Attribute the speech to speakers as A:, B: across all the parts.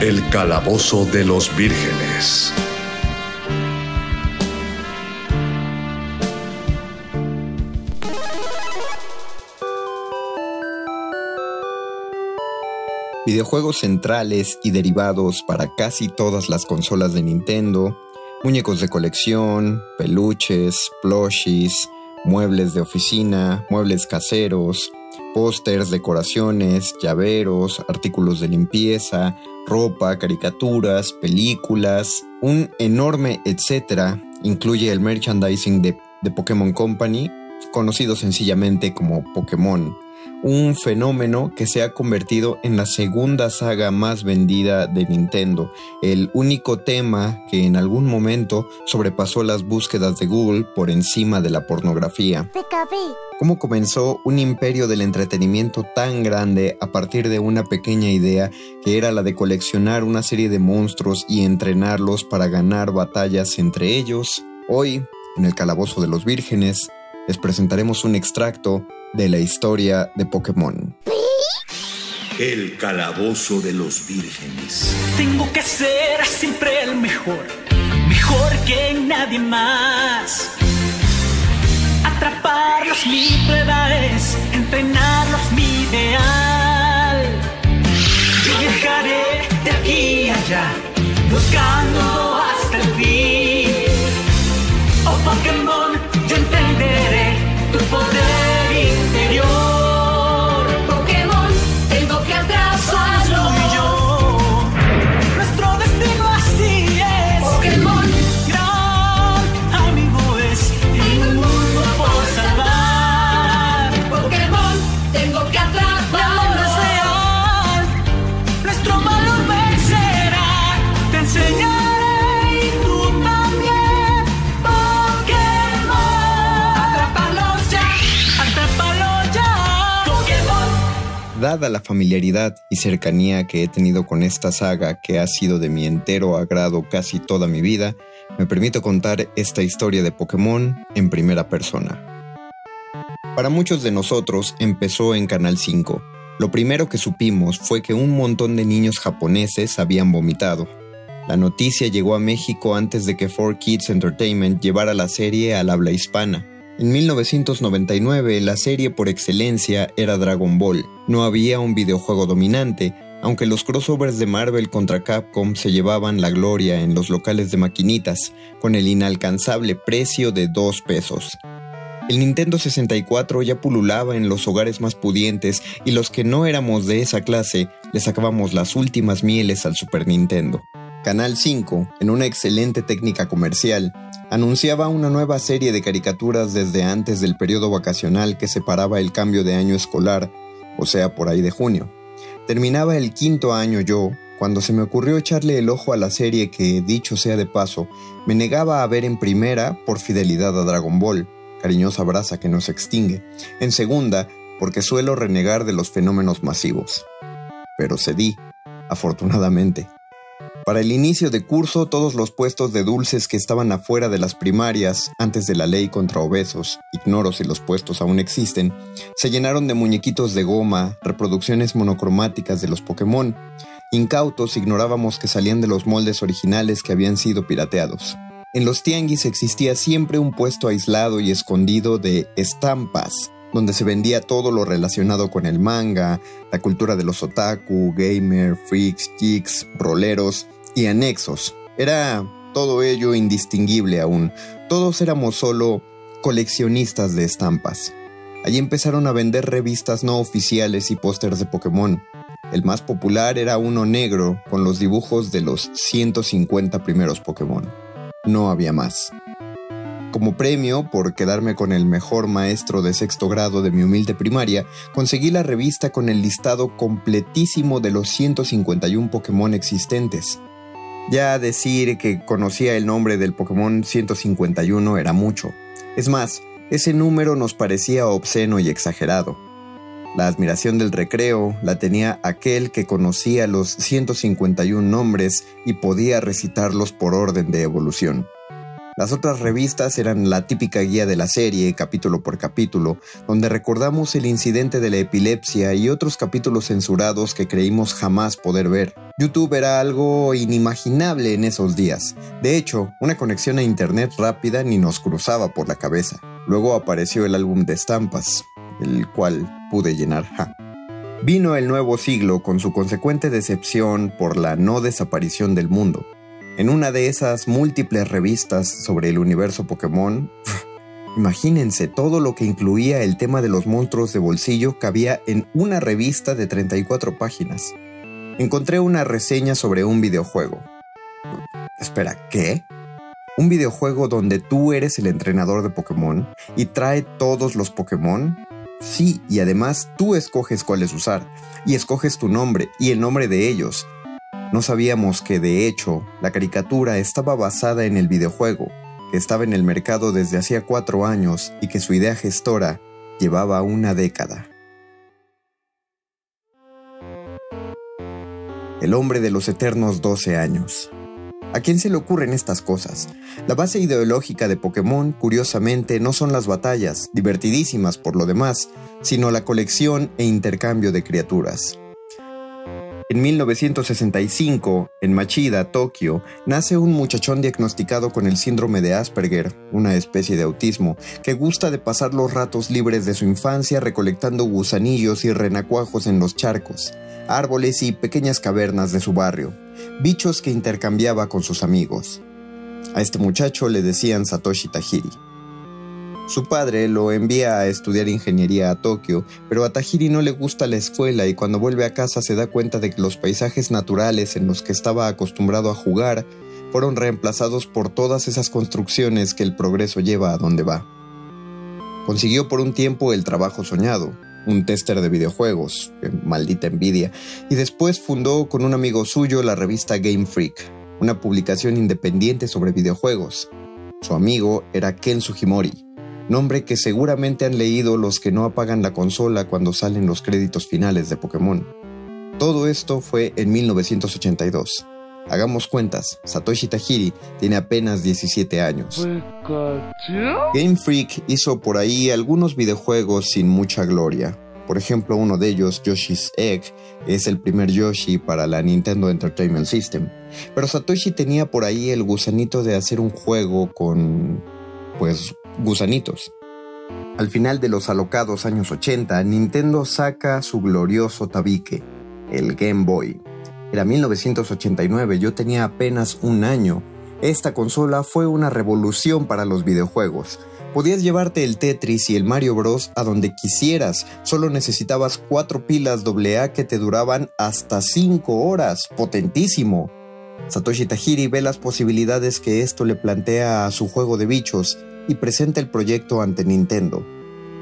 A: El calabozo de los vírgenes.
B: Videojuegos centrales y derivados para casi todas las consolas de Nintendo, muñecos de colección, peluches, plushies, muebles de oficina, muebles caseros, pósters, decoraciones, llaveros, artículos de limpieza, ropa, caricaturas, películas, un enorme etcétera. Incluye el merchandising de, de Pokémon Company, conocido sencillamente como Pokémon. Un fenómeno que se ha convertido en la segunda saga más vendida de Nintendo, el único tema que en algún momento sobrepasó las búsquedas de Google por encima de la pornografía. ¿Cómo comenzó un imperio del entretenimiento tan grande a partir de una pequeña idea que era la de coleccionar una serie de monstruos y entrenarlos para ganar batallas entre ellos? Hoy, en el Calabozo de los Vírgenes, les presentaremos un extracto de la historia de Pokémon.
C: El calabozo de los vírgenes.
D: Tengo que ser siempre el mejor, mejor que nadie más. Atraparlos mi prueba es, entrenarlos mi ideal. Yo viajaré de aquí a allá, buscando hasta el fin. Oh Pokémon, yo entenderé
B: Dada la familiaridad y cercanía que he tenido con esta saga que ha sido de mi entero agrado casi toda mi vida, me permito contar esta historia de Pokémon en primera persona. Para muchos de nosotros empezó en Canal 5. Lo primero que supimos fue que un montón de niños japoneses habían vomitado. La noticia llegó a México antes de que 4Kids Entertainment llevara la serie al habla hispana. En 1999 la serie por excelencia era Dragon Ball. No había un videojuego dominante, aunque los crossovers de Marvel contra Capcom se llevaban la gloria en los locales de maquinitas, con el inalcanzable precio de 2 pesos. El Nintendo 64 ya pululaba en los hogares más pudientes y los que no éramos de esa clase le sacábamos las últimas mieles al Super Nintendo. Canal 5, en una excelente técnica comercial, anunciaba una nueva serie de caricaturas desde antes del periodo vacacional que separaba el cambio de año escolar, o sea, por ahí de junio. Terminaba el quinto año yo, cuando se me ocurrió echarle el ojo a la serie que, dicho sea de paso, me negaba a ver en primera por fidelidad a Dragon Ball, cariñosa brasa que nos extingue, en segunda porque suelo renegar de los fenómenos masivos. Pero cedí, afortunadamente. Para el inicio de curso, todos los puestos de dulces que estaban afuera de las primarias, antes de la ley contra obesos, ignoro si los puestos aún existen, se llenaron de muñequitos de goma, reproducciones monocromáticas de los Pokémon. Incautos ignorábamos que salían de los moldes originales que habían sido pirateados. En los tianguis existía siempre un puesto aislado y escondido de estampas, donde se vendía todo lo relacionado con el manga, la cultura de los otaku, gamer, freaks, geeks, roleros y anexos. Era todo ello indistinguible aún. Todos éramos solo coleccionistas de estampas. Allí empezaron a vender revistas no oficiales y pósters de Pokémon. El más popular era uno negro con los dibujos de los 150 primeros Pokémon. No había más. Como premio por quedarme con el mejor maestro de sexto grado de mi humilde primaria, conseguí la revista con el listado completísimo de los 151 Pokémon existentes. Ya decir que conocía el nombre del Pokémon 151 era mucho. Es más, ese número nos parecía obsceno y exagerado. La admiración del recreo la tenía aquel que conocía los 151 nombres y podía recitarlos por orden de evolución. Las otras revistas eran la típica guía de la serie, capítulo por capítulo, donde recordamos el incidente de la epilepsia y otros capítulos censurados que creímos jamás poder ver. YouTube era algo inimaginable en esos días. De hecho, una conexión a Internet rápida ni nos cruzaba por la cabeza. Luego apareció el álbum de estampas, el cual pude llenar. Vino el nuevo siglo con su consecuente decepción por la no desaparición del mundo. En una de esas múltiples revistas sobre el universo Pokémon, imagínense todo lo que incluía el tema de los monstruos de bolsillo cabía en una revista de 34 páginas. Encontré una reseña sobre un videojuego. Espera, ¿qué? ¿Un videojuego donde tú eres el entrenador de Pokémon y trae todos los Pokémon? Sí, y además tú escoges cuáles usar, y escoges tu nombre y el nombre de ellos, no sabíamos que, de hecho, la caricatura estaba basada en el videojuego, que estaba en el mercado desde hacía cuatro años y que su idea gestora llevaba una década. El hombre de los eternos 12 años. ¿A quién se le ocurren estas cosas? La base ideológica de Pokémon, curiosamente, no son las batallas, divertidísimas por lo demás, sino la colección e intercambio de criaturas. En 1965, en Machida, Tokio, nace un muchachón diagnosticado con el síndrome de Asperger, una especie de autismo, que gusta de pasar los ratos libres de su infancia recolectando gusanillos y renacuajos en los charcos, árboles y pequeñas cavernas de su barrio, bichos que intercambiaba con sus amigos. A este muchacho le decían Satoshi Tajiri. Su padre lo envía a estudiar ingeniería a Tokio, pero a Tajiri no le gusta la escuela y cuando vuelve a casa se da cuenta de que los paisajes naturales en los que estaba acostumbrado a jugar fueron reemplazados por todas esas construcciones que el progreso lleva a donde va. Consiguió por un tiempo el trabajo soñado, un tester de videojuegos, maldita envidia, y después fundó con un amigo suyo la revista Game Freak, una publicación independiente sobre videojuegos. Su amigo era Ken Sugimori, nombre que seguramente han leído los que no apagan la consola cuando salen los créditos finales de Pokémon. Todo esto fue en 1982. Hagamos cuentas, Satoshi Tajiri tiene apenas 17 años. Game Freak hizo por ahí algunos videojuegos sin mucha gloria. Por ejemplo, uno de ellos, Yoshi's Egg, es el primer Yoshi para la Nintendo Entertainment System. Pero Satoshi tenía por ahí el gusanito de hacer un juego con, pues, gusanitos. Al final de los alocados años 80, Nintendo saca su glorioso tabique, el Game Boy. Era 1989, yo tenía apenas un año. Esta consola fue una revolución para los videojuegos. Podías llevarte el Tetris y el Mario Bros. a donde quisieras, solo necesitabas cuatro pilas AA que te duraban hasta 5 horas, potentísimo. Satoshi Tajiri ve las posibilidades que esto le plantea a su juego de bichos y presenta el proyecto ante Nintendo,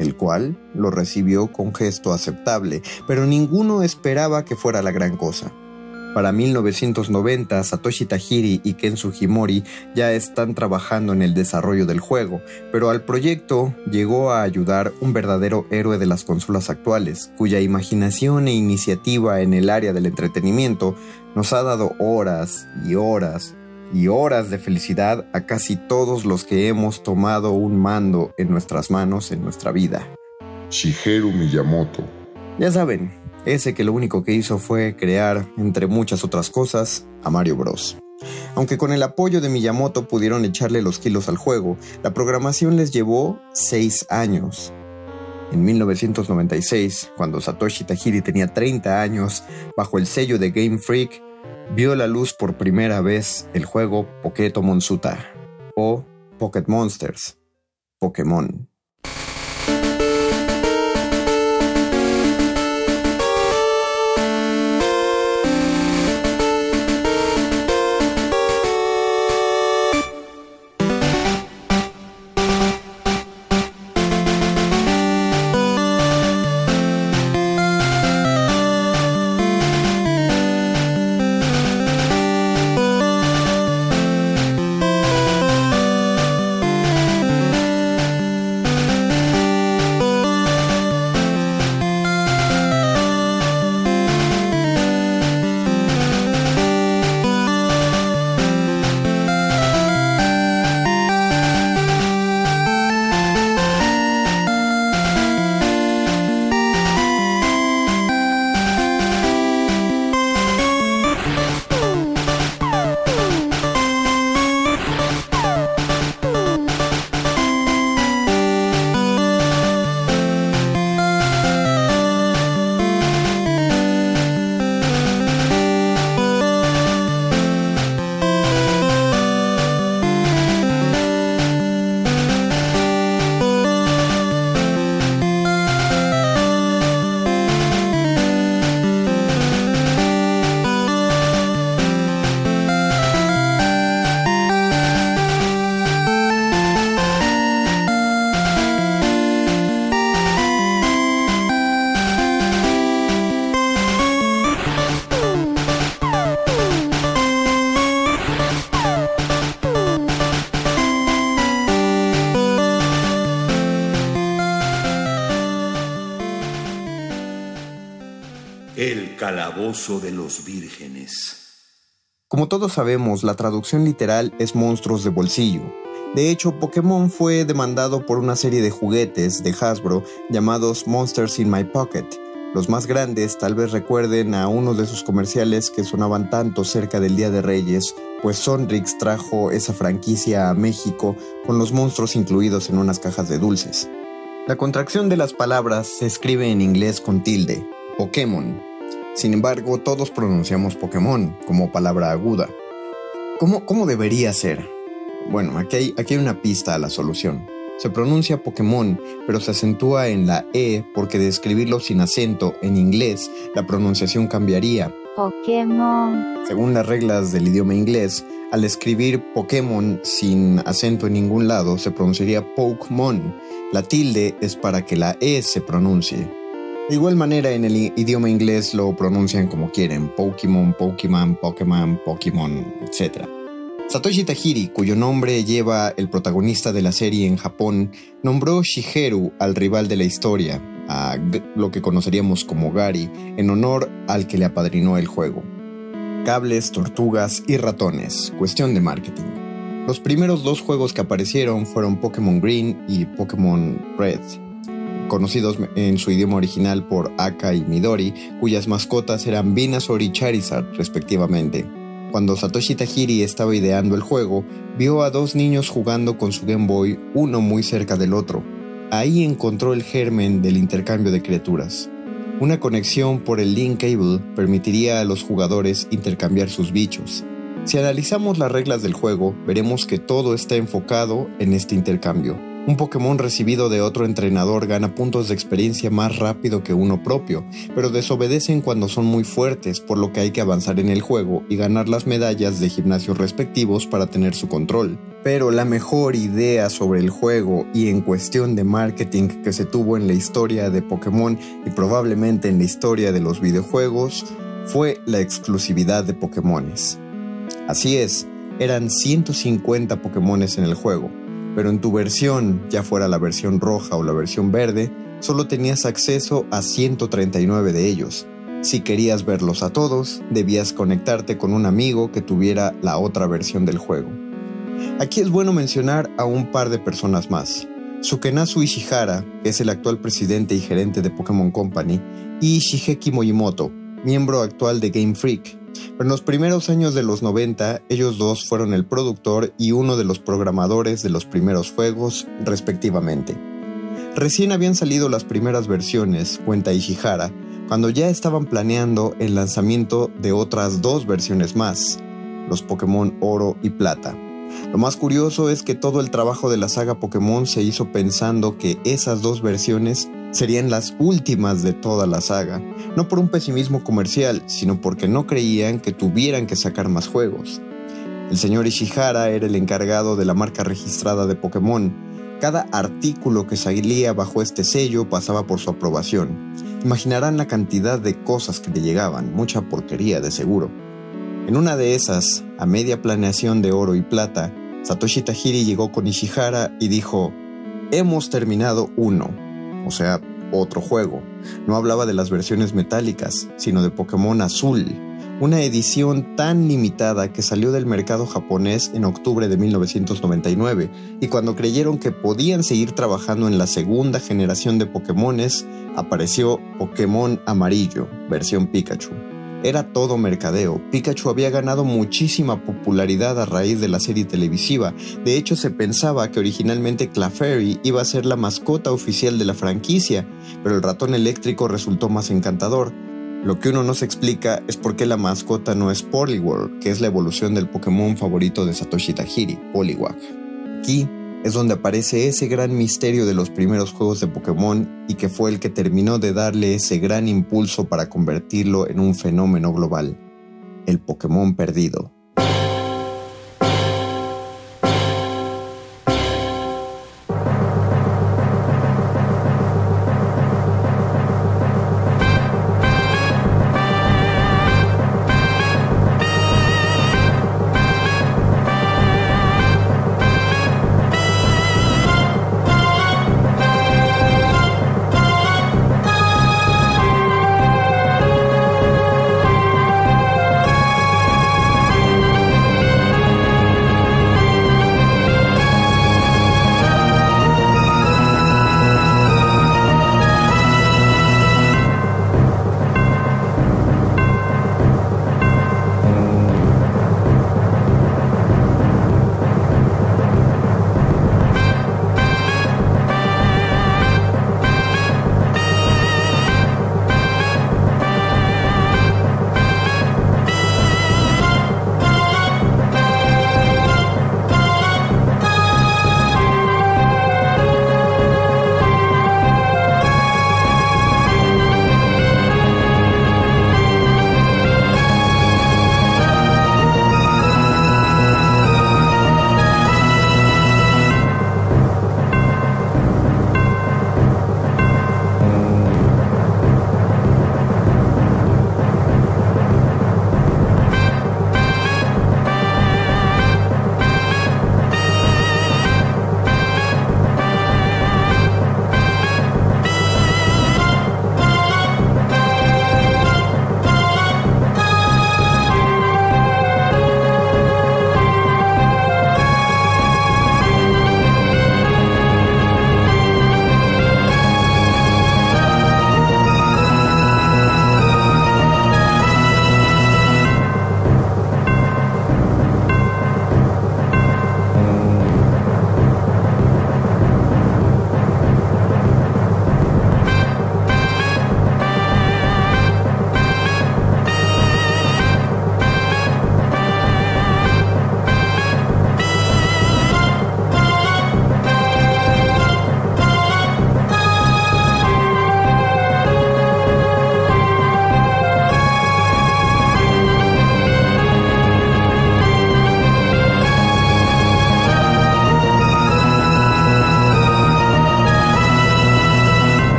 B: el cual lo recibió con gesto aceptable, pero ninguno esperaba que fuera la gran cosa. Para 1990, Satoshi Tajiri y Ken Sugimori ya están trabajando en el desarrollo del juego, pero al proyecto llegó a ayudar un verdadero héroe de las consolas actuales, cuya imaginación e iniciativa en el área del entretenimiento nos ha dado horas y horas y horas de felicidad a casi todos los que hemos tomado un mando en nuestras manos en nuestra vida.
E: Shigeru Miyamoto.
B: Ya saben, ese que lo único que hizo fue crear, entre muchas otras cosas, a Mario Bros. Aunque con el apoyo de Miyamoto pudieron echarle los kilos al juego, la programación les llevó 6 años. En 1996, cuando Satoshi Tajiri tenía 30 años, bajo el sello de Game Freak, vio la luz por primera vez el juego Pokémon Suta o Pocket Monsters, Pokémon.
C: De los vírgenes.
B: Como todos sabemos, la traducción literal es monstruos de bolsillo. De hecho, Pokémon fue demandado por una serie de juguetes de Hasbro llamados Monsters in My Pocket. Los más grandes tal vez recuerden a uno de sus comerciales que sonaban tanto cerca del Día de Reyes, pues Sonrix trajo esa franquicia a México con los monstruos incluidos en unas cajas de dulces. La contracción de las palabras se escribe en inglés con tilde, Pokémon. Sin embargo, todos pronunciamos Pokémon como palabra aguda. ¿Cómo, cómo debería ser? Bueno, aquí hay, aquí hay una pista a la solución. Se pronuncia Pokémon, pero se acentúa en la E porque de escribirlo sin acento en inglés, la pronunciación cambiaría.
F: Pokémon.
B: Según las reglas del idioma inglés, al escribir Pokémon sin acento en ningún lado, se pronunciaría Pokémon. La tilde es para que la E se pronuncie. De igual manera, en el idioma inglés lo pronuncian como quieren: Pokémon, Pokémon, Pokémon, Pokémon, etc. Satoshi Tajiri, cuyo nombre lleva el protagonista de la serie en Japón, nombró Shigeru al rival de la historia, a lo que conoceríamos como Gary, en honor al que le apadrinó el juego. Cables, tortugas y ratones, cuestión de marketing. Los primeros dos juegos que aparecieron fueron Pokémon Green y Pokémon Red, conocidos en su idioma original por Aka y Midori, cuyas mascotas eran Venusaur y Charizard respectivamente. Cuando Satoshi Tajiri estaba ideando el juego, vio a dos niños jugando con su Game Boy, uno muy cerca del otro. Ahí encontró el germen del intercambio de criaturas. Una conexión por el Link Cable permitiría a los jugadores intercambiar sus bichos. Si analizamos las reglas del juego, veremos que todo está enfocado en este intercambio. Un Pokémon recibido de otro entrenador gana puntos de experiencia más rápido que uno propio, pero desobedecen cuando son muy fuertes, por lo que hay que avanzar en el juego y ganar las medallas de gimnasio respectivos para tener su control. Pero la mejor idea sobre el juego y en cuestión de marketing que se tuvo en la historia de Pokémon y probablemente en la historia de los videojuegos fue la exclusividad de Pokémones. Así es, eran 150 Pokémones en el juego, pero en tu versión, ya fuera la versión roja o la versión verde, solo tenías acceso a 139 de ellos. Si querías verlos a todos, debías conectarte con un amigo que tuviera la otra versión del juego. Aquí es bueno mencionar a un par de personas más. Sukenazu Ishihara, que es el actual presidente y gerente de Pokémon Company, y Shigeki Mojimoto, miembro actual de Game Freak. Pero en los primeros años de los 90, ellos dos fueron el productor y uno de los programadores de los primeros juegos, respectivamente. Recién habían salido las primeras versiones, cuenta Ishihara, cuando ya estaban planeando el lanzamiento de otras dos versiones más, los Pokémon Oro y Plata. Lo más curioso es que todo el trabajo de la saga Pokémon se hizo pensando que esas dos versiones serían las últimas de toda la saga, no por un pesimismo comercial, sino porque no creían que tuvieran que sacar más juegos. El señor Ishihara era el encargado de la marca registrada de Pokémon. Cada artículo que salía bajo este sello pasaba por su aprobación. Imaginarán la cantidad de cosas que le llegaban, mucha porquería de seguro. En una de esas, a media planeación de oro y plata, Satoshi Tajiri llegó con Ishihara y dijo, hemos terminado uno, o sea, otro juego. No hablaba de las versiones metálicas, sino de Pokémon Azul, una edición tan limitada que salió del mercado japonés en octubre de 1999, y cuando creyeron que podían seguir trabajando en la segunda generación de Pokémones, apareció Pokémon Amarillo, versión Pikachu era todo mercadeo. Pikachu había ganado muchísima popularidad a raíz de la serie televisiva. De hecho, se pensaba que originalmente Clefairy iba a ser la mascota oficial de la franquicia, pero el ratón eléctrico resultó más encantador. Lo que uno no se explica es por qué la mascota no es Poliwhirl, que es la evolución del Pokémon favorito de Satoshi Tajiri, Poliwag. Es donde aparece ese gran misterio de los primeros juegos de Pokémon y que fue el que terminó de darle ese gran impulso para convertirlo en un fenómeno global, el Pokémon perdido.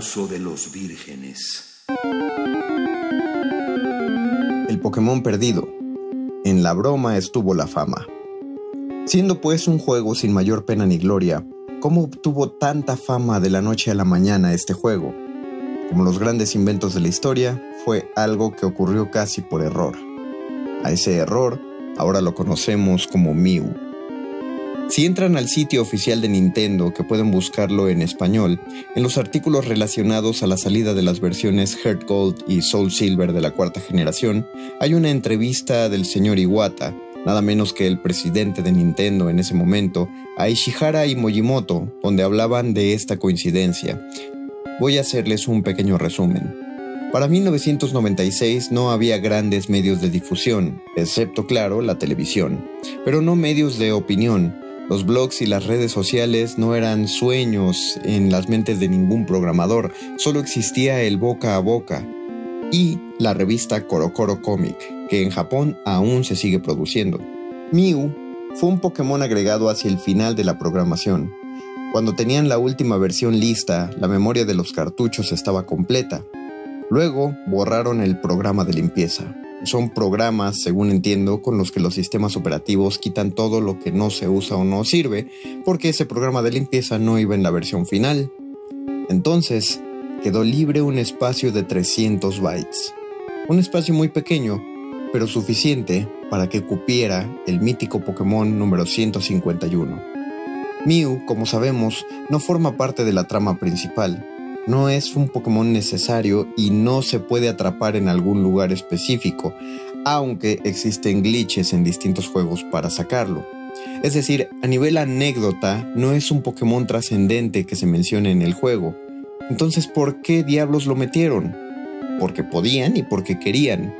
C: De los vírgenes.
B: El Pokémon perdido. En la broma estuvo la fama. Siendo pues un juego sin mayor pena ni gloria, ¿cómo obtuvo tanta fama de la noche a la mañana este juego? Como los grandes inventos de la historia, fue algo que ocurrió casi por error. A ese error, ahora lo conocemos como Mew. Si entran al sitio oficial de Nintendo, que pueden buscarlo en español, en los artículos relacionados a la salida de las versiones Heart Gold y Soul Silver de la cuarta generación, hay una entrevista del señor Iwata, nada menos que el presidente de Nintendo en ese momento, a Ishihara y Mojimoto, donde hablaban de esta coincidencia. Voy a hacerles un pequeño resumen. Para 1996 no había grandes medios de difusión, excepto, claro, la televisión, pero no medios de opinión. Los blogs y las redes sociales no eran sueños en las mentes de ningún programador, solo existía el boca a boca y la revista Korokoro Comic, que en Japón aún se sigue produciendo. Mew fue un Pokémon agregado hacia el final de la programación. Cuando tenían la última versión lista, la memoria de los cartuchos estaba completa. Luego borraron el programa de limpieza. Son programas, según entiendo, con los que los sistemas operativos quitan todo lo que no se usa o no sirve, porque ese programa de limpieza no iba en la versión final. Entonces, quedó libre un espacio de 300 bytes. Un espacio muy pequeño, pero suficiente para que cupiera el mítico Pokémon número 151. Mew, como sabemos, no forma parte de la trama principal. No es un Pokémon necesario y no se puede atrapar en algún lugar específico, aunque existen glitches en distintos juegos para sacarlo. Es decir, a nivel anécdota, no es un Pokémon trascendente que se mencione en el juego. Entonces, ¿por qué diablos lo metieron? Porque podían y porque querían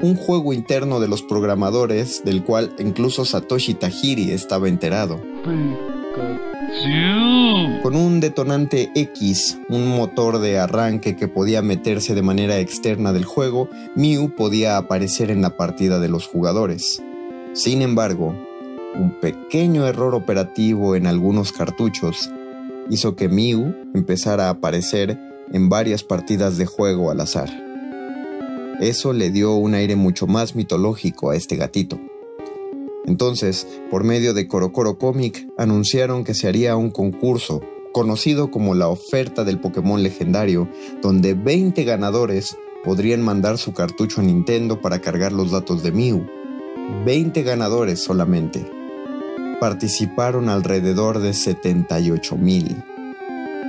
B: un juego interno de los programadores del cual incluso Satoshi Tajiri estaba enterado. Con un detonante X, un motor de arranque que podía meterse de manera externa del juego, Mew podía aparecer en la partida de los jugadores. Sin embargo, un pequeño error operativo en algunos cartuchos hizo que Mew empezara a aparecer en varias partidas de juego al azar. Eso le dio un aire mucho más mitológico a este gatito. Entonces, por medio de Korokoro Comic, anunciaron que se haría un concurso, conocido como la oferta del Pokémon legendario, donde 20 ganadores podrían mandar su cartucho a Nintendo para cargar los datos de Mew. 20 ganadores solamente. Participaron alrededor de 78 mil.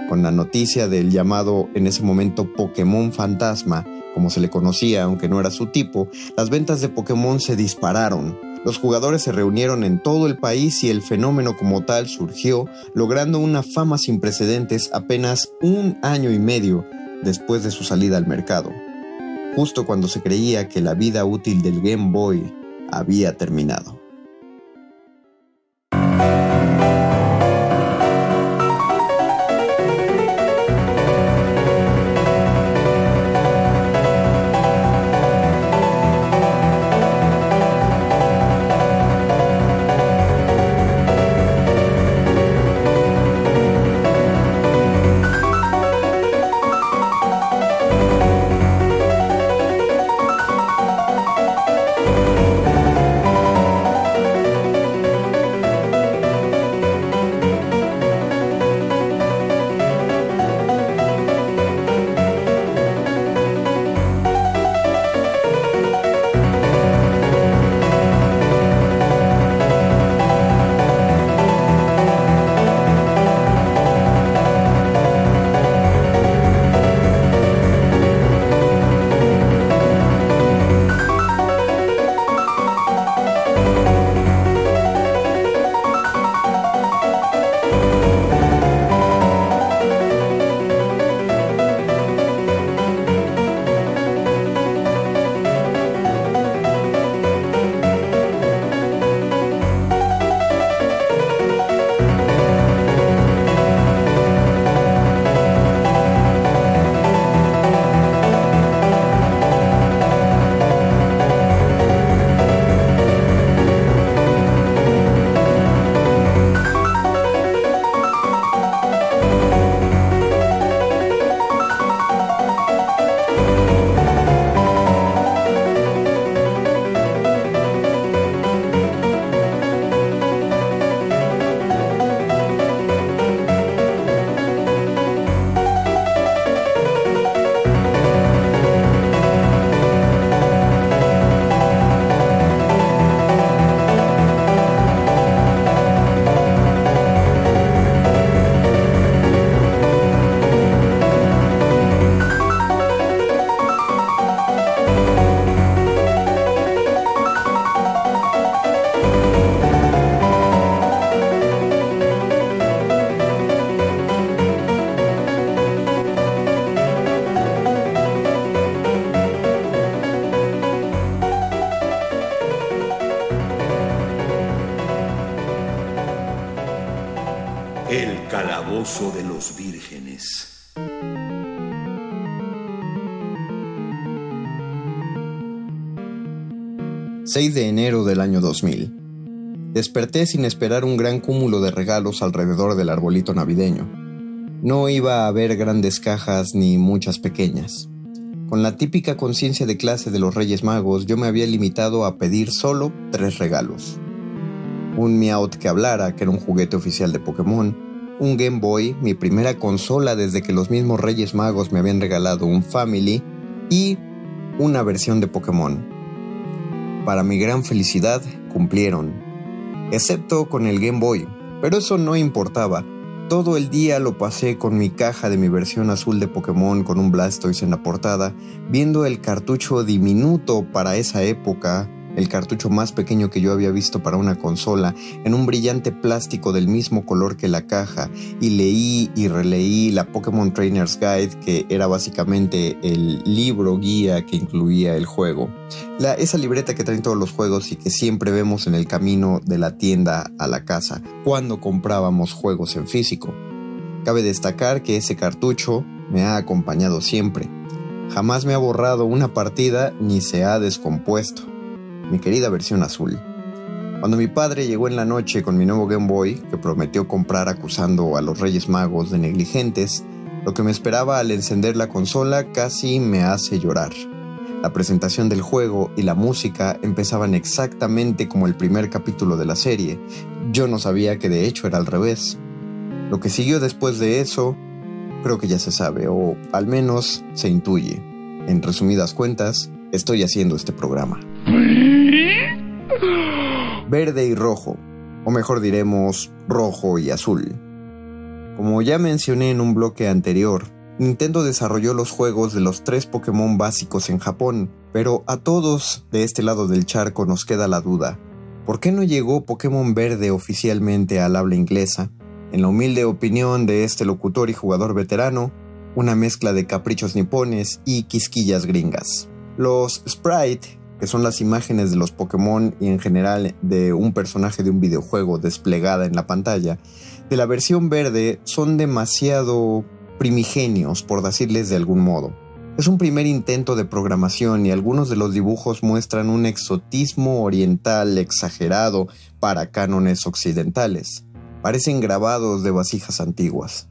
B: Con la noticia del llamado en ese momento Pokémon Fantasma, como se le conocía, aunque no era su tipo, las ventas de Pokémon se dispararon. Los jugadores se reunieron en todo el país y el fenómeno como tal surgió, logrando una fama sin precedentes apenas un año y medio después de su salida al mercado, justo cuando se creía que la vida útil del Game Boy había terminado. 6 de enero del año 2000. Desperté sin esperar un gran cúmulo de regalos alrededor del arbolito navideño. No iba a haber grandes cajas ni muchas pequeñas. Con la típica conciencia de clase de los Reyes Magos, yo me había limitado a pedir solo tres regalos. Un Meowth que hablara, que era un juguete oficial de Pokémon, un Game Boy, mi primera consola desde que los mismos Reyes Magos me habían regalado un Family, y una versión de Pokémon, para mi gran felicidad, cumplieron. Excepto con el Game Boy, pero eso no importaba. Todo el día lo pasé con mi caja de mi versión azul de Pokémon con un Blastoise en la portada, viendo el cartucho diminuto para esa época el cartucho más pequeño que yo había visto para una consola, en un brillante plástico del mismo color que la caja, y leí y releí la Pokémon Trainer's Guide, que era básicamente el libro guía que incluía el juego. La, esa libreta que traen todos los juegos y que siempre vemos en el camino de la tienda a la casa, cuando comprábamos juegos en físico. Cabe destacar que ese cartucho me ha acompañado siempre. Jamás me ha borrado una partida ni se ha descompuesto mi querida versión azul. Cuando mi padre llegó en la noche con mi nuevo Game Boy, que prometió comprar acusando a los Reyes Magos de negligentes, lo que me esperaba al encender la consola casi me hace llorar. La presentación del juego y la música empezaban exactamente como el primer capítulo de la serie. Yo no sabía que de hecho era al revés. Lo que siguió después de eso, creo que ya se sabe, o al menos se intuye. En resumidas cuentas, estoy haciendo este programa. Verde y rojo, o mejor diremos rojo y azul. Como ya mencioné en un bloque anterior, Nintendo desarrolló los juegos de los tres Pokémon básicos en Japón, pero a todos de este lado del charco nos queda la duda. ¿Por qué no llegó Pokémon Verde oficialmente al habla inglesa? En la humilde opinión de este locutor y jugador veterano, una mezcla de caprichos nipones y quisquillas gringas. Los Sprite que son las imágenes de los Pokémon y en general de un personaje de un videojuego desplegada en la pantalla, de la versión verde son demasiado primigenios, por decirles de algún modo. Es un primer intento de programación y algunos de los dibujos muestran un exotismo oriental exagerado para cánones occidentales. Parecen grabados de vasijas antiguas.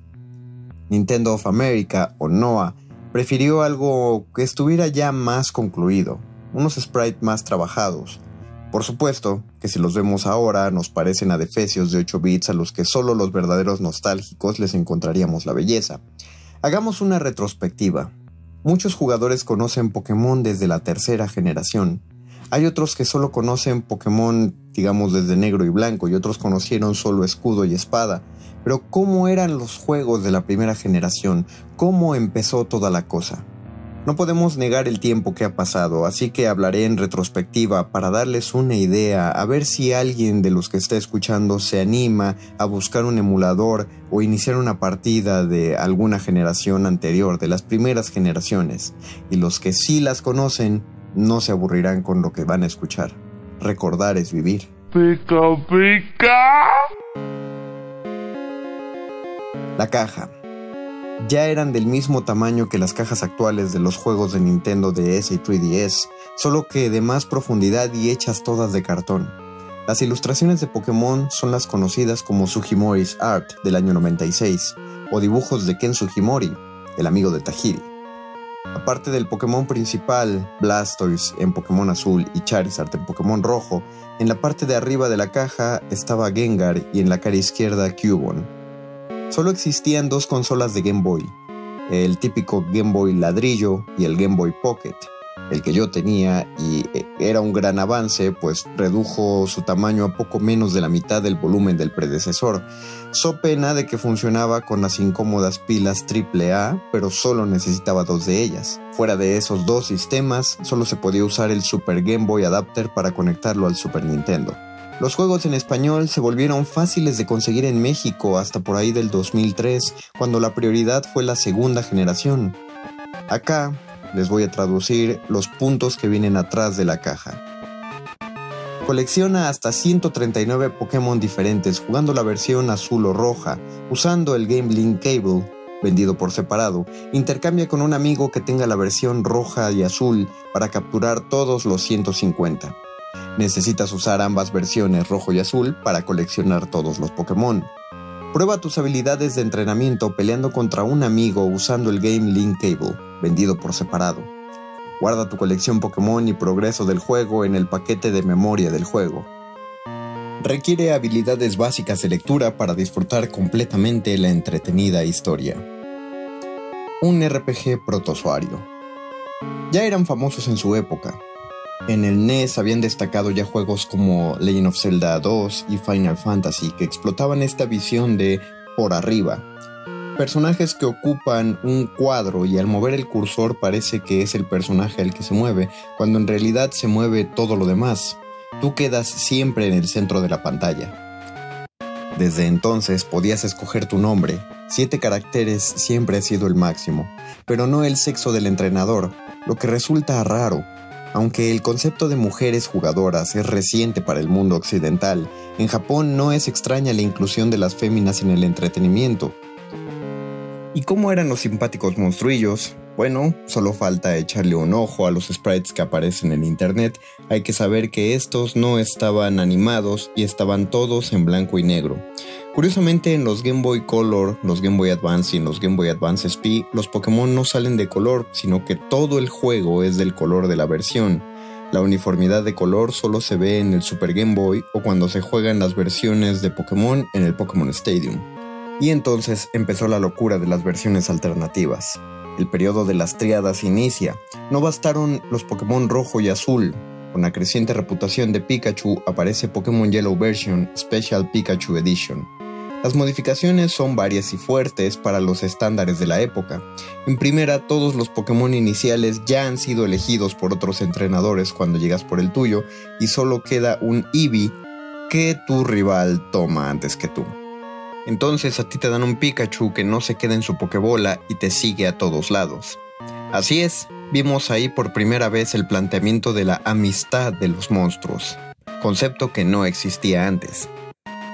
B: Nintendo of America, o NOAA, prefirió algo que estuviera ya más concluido, unos sprites más trabajados. Por supuesto que si los vemos ahora nos parecen adefesios de 8 bits a los que solo los verdaderos nostálgicos les encontraríamos la belleza. Hagamos una retrospectiva. Muchos jugadores conocen Pokémon desde la tercera generación. Hay otros que solo conocen Pokémon, digamos, desde negro y blanco, y otros conocieron solo escudo y espada. Pero ¿cómo eran los juegos de la primera generación? ¿Cómo empezó toda la cosa? No podemos negar el tiempo que ha pasado, así que hablaré en retrospectiva para darles una idea, a ver si alguien de los que está escuchando se anima a buscar un emulador o iniciar una partida de alguna generación anterior, de las primeras generaciones. Y los que sí las conocen, no se aburrirán con lo que van a escuchar. Recordar es vivir. Pica, pica. La caja ya eran del mismo tamaño que las cajas actuales de los juegos de Nintendo DS y 3DS, solo que de más profundidad y hechas todas de cartón. Las ilustraciones de Pokémon son las conocidas como Sugimori's Art del año 96, o dibujos de Ken Sugimori, el amigo de Tajiri. Aparte del Pokémon principal, Blastoise en Pokémon azul y Charizard en Pokémon rojo, en la parte de arriba de la caja estaba Gengar y en la cara izquierda Cubone. Solo existían dos consolas de Game Boy, el típico Game Boy ladrillo y el Game Boy Pocket, el que yo tenía y eh, era un gran avance, pues redujo su tamaño a poco menos de la mitad del volumen del predecesor. So pena de que funcionaba con las incómodas pilas AAA, pero solo necesitaba dos de ellas. Fuera de esos dos sistemas, solo se podía usar el Super Game Boy Adapter para conectarlo al Super Nintendo. Los juegos en español se volvieron fáciles de conseguir en México hasta por ahí del 2003, cuando la prioridad fue la segunda generación. Acá les voy a traducir los puntos que vienen atrás de la caja. Colecciona hasta 139 Pokémon diferentes jugando la versión azul o roja, usando el Game Link Cable, vendido por separado. Intercambia con un amigo que tenga la versión roja y azul para capturar todos los 150. Necesitas usar ambas versiones rojo y azul para coleccionar todos los Pokémon. Prueba tus habilidades de entrenamiento peleando contra un amigo usando el Game Link Cable, vendido por separado. Guarda tu colección Pokémon y progreso del juego en el paquete de memoria del juego. Requiere habilidades básicas de lectura para disfrutar completamente la entretenida historia. Un RPG protozoario. Ya eran famosos en su época. En el NES habían destacado ya juegos como Legend of Zelda 2 y Final Fantasy que explotaban esta visión de por arriba, personajes que ocupan un cuadro y al mover el cursor parece que es el personaje el que se mueve, cuando en realidad se mueve todo lo demás. Tú quedas siempre en el centro de la pantalla. Desde entonces podías escoger tu nombre. Siete caracteres siempre ha sido el máximo, pero no el sexo del entrenador, lo que resulta raro. Aunque el concepto de mujeres jugadoras es reciente para el mundo occidental, en Japón no es extraña la inclusión de las féminas en el entretenimiento, ¿Y cómo eran los simpáticos monstruillos? Bueno, solo falta echarle un ojo a los sprites que aparecen en internet. Hay que saber que estos no estaban animados y estaban todos en blanco y negro. Curiosamente, en los Game Boy Color, los Game Boy Advance y en los Game Boy Advance SP, los Pokémon no salen de color, sino que todo el juego es del color de la versión. La uniformidad de color solo se ve en el Super Game Boy o cuando se juegan las versiones de Pokémon en el Pokémon Stadium. Y entonces empezó la locura de las versiones alternativas. El periodo de las triadas inicia. No bastaron los Pokémon rojo y azul. Con la creciente reputación de Pikachu aparece Pokémon Yellow Version Special Pikachu Edition. Las modificaciones son varias y fuertes para los estándares de la época. En primera, todos los Pokémon iniciales ya han sido elegidos por otros entrenadores cuando llegas por el tuyo y solo queda un Eevee que tu rival toma antes que tú. Entonces a ti te dan un Pikachu que no se queda en su Pokébola y te sigue a todos lados. Así es, vimos ahí por primera vez el planteamiento de la amistad de los monstruos, concepto que no existía antes.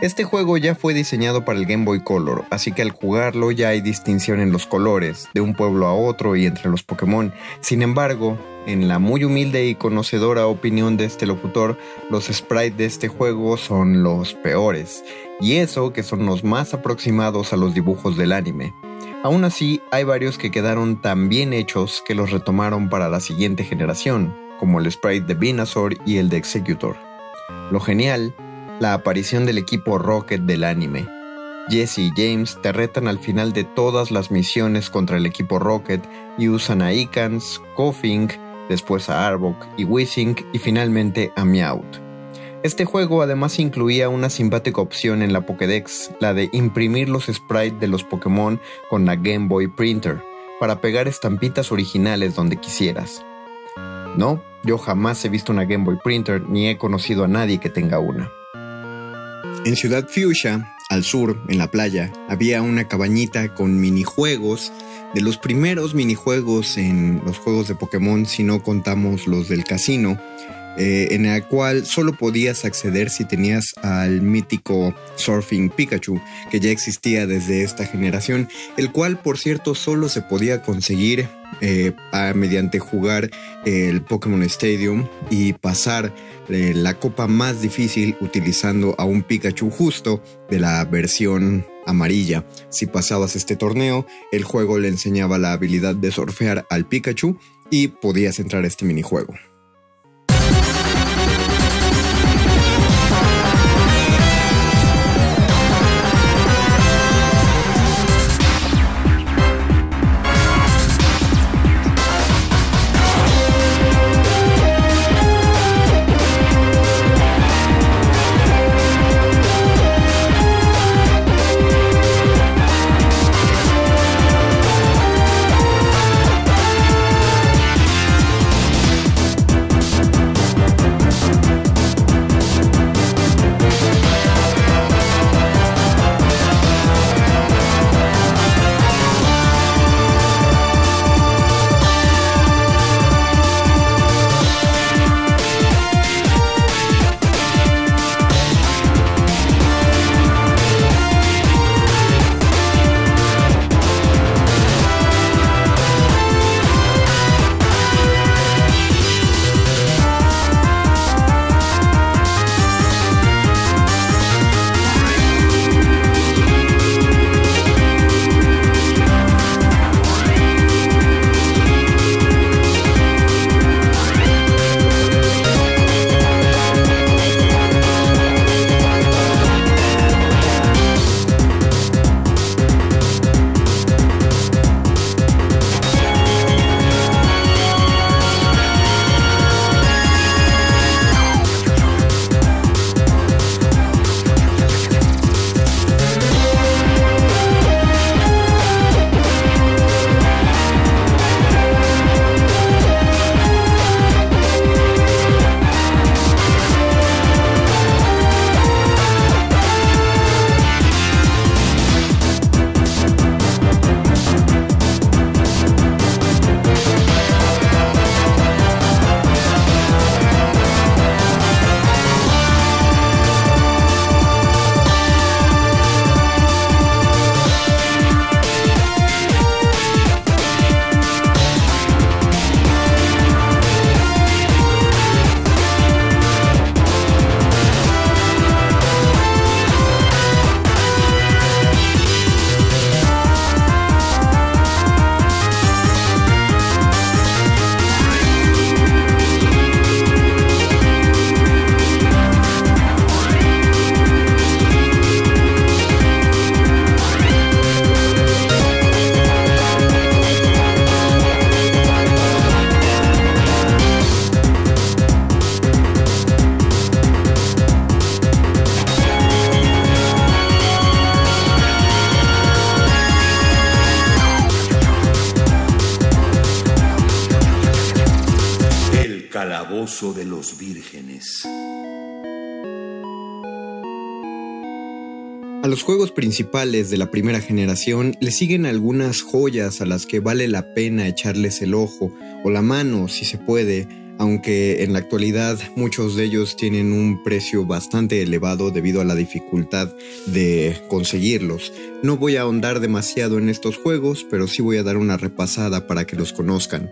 B: Este juego ya fue diseñado para el Game Boy Color, así que al jugarlo ya hay distinción en los colores, de un pueblo a otro y entre los Pokémon. Sin embargo, en la muy humilde y conocedora opinión de este locutor, los sprites de este juego son los peores, y eso que son los más aproximados a los dibujos del anime. Aún así, hay varios que quedaron tan bien hechos que los retomaron para la siguiente generación, como el sprite de Venusaur y el de Executor. Lo genial la aparición del equipo Rocket del anime. Jesse y James te retan al final de todas las misiones contra el equipo Rocket y usan a Icans, Koffing, después a Arbok y Wishing y finalmente a Meowth. Este juego además incluía una simpática opción en la Pokédex, la de imprimir los sprites de los Pokémon con la Game Boy Printer, para pegar estampitas originales donde quisieras. No, yo jamás he visto una Game Boy Printer ni he conocido a nadie que tenga una. En Ciudad Fuchsia, al sur, en la playa, había una cabañita con minijuegos, de los primeros minijuegos en los juegos de Pokémon, si no contamos los del casino, eh, en el cual solo podías acceder si tenías al mítico Surfing Pikachu, que ya existía desde esta generación, el cual por cierto solo se podía conseguir eh, mediante jugar el Pokémon Stadium y pasar eh, la copa más difícil utilizando a un Pikachu justo de la versión amarilla. Si pasabas este torneo, el juego le enseñaba la habilidad de surfear al Pikachu y podías entrar a este minijuego. Juegos principales de la primera generación le siguen algunas joyas a las que vale la pena echarles el ojo o la mano si se puede, aunque en la actualidad muchos de ellos tienen un precio bastante elevado debido a la dificultad de conseguirlos. No voy a ahondar demasiado en estos juegos, pero sí voy a dar una repasada para que los conozcan.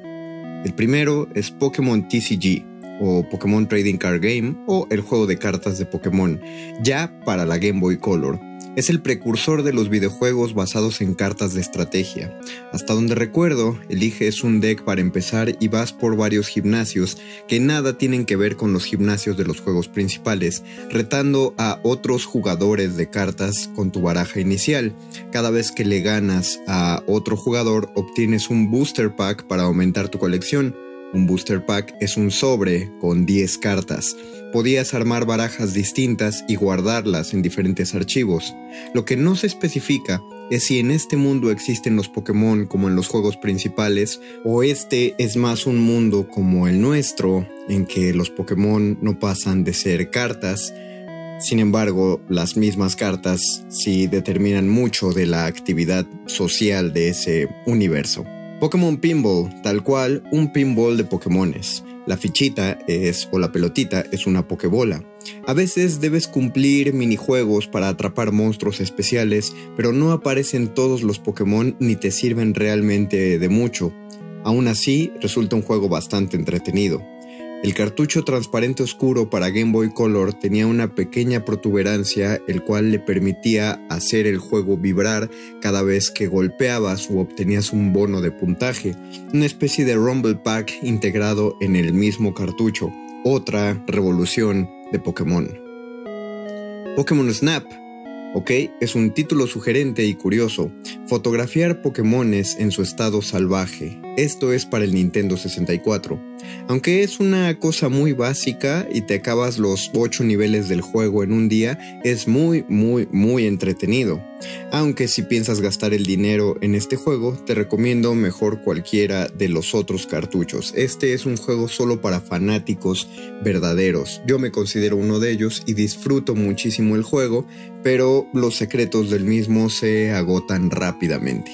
B: El primero es Pokémon TCG o Pokémon Trading Card Game o el juego de cartas de Pokémon, ya para la Game Boy Color. Es el precursor de los videojuegos basados en cartas de estrategia. Hasta donde recuerdo, eliges un deck para empezar y vas por varios gimnasios que nada tienen que ver con los gimnasios de los juegos principales, retando a otros jugadores de cartas con tu baraja inicial. Cada vez que le ganas a otro jugador, obtienes un booster pack para aumentar tu colección. Un booster pack es un sobre con 10 cartas podías armar barajas distintas y guardarlas en diferentes archivos. Lo que no se especifica es si en este mundo existen los Pokémon como en los juegos principales o este es más un mundo como el nuestro en que los Pokémon no pasan de ser cartas. Sin embargo, las mismas cartas sí determinan mucho de la actividad social de ese universo. Pokémon Pinball, tal cual un pinball de Pokémones. La fichita es, o la pelotita, es una pokebola. A veces debes cumplir minijuegos para atrapar monstruos especiales, pero no aparecen todos los Pokémon ni te sirven realmente de mucho. Aún así, resulta un juego bastante entretenido. El cartucho transparente oscuro para Game Boy Color tenía una pequeña protuberancia el cual le permitía hacer el juego vibrar cada vez que golpeabas o obtenías un bono de puntaje, una especie de Rumble Pack integrado en el mismo cartucho, otra revolución de Pokémon. Pokémon Snap ¿ok? Es un título sugerente y curioso. Fotografiar Pokémones en su estado salvaje. Esto es para el Nintendo 64. Aunque es una cosa muy básica y te acabas los 8 niveles del juego en un día, es muy, muy, muy entretenido. Aunque si piensas gastar el dinero en este juego, te recomiendo mejor cualquiera de los otros cartuchos. Este es un juego solo para fanáticos verdaderos. Yo me considero uno de ellos y disfruto muchísimo el juego, pero los secretos del mismo se agotan rápidamente.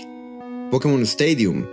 B: Pokémon Stadium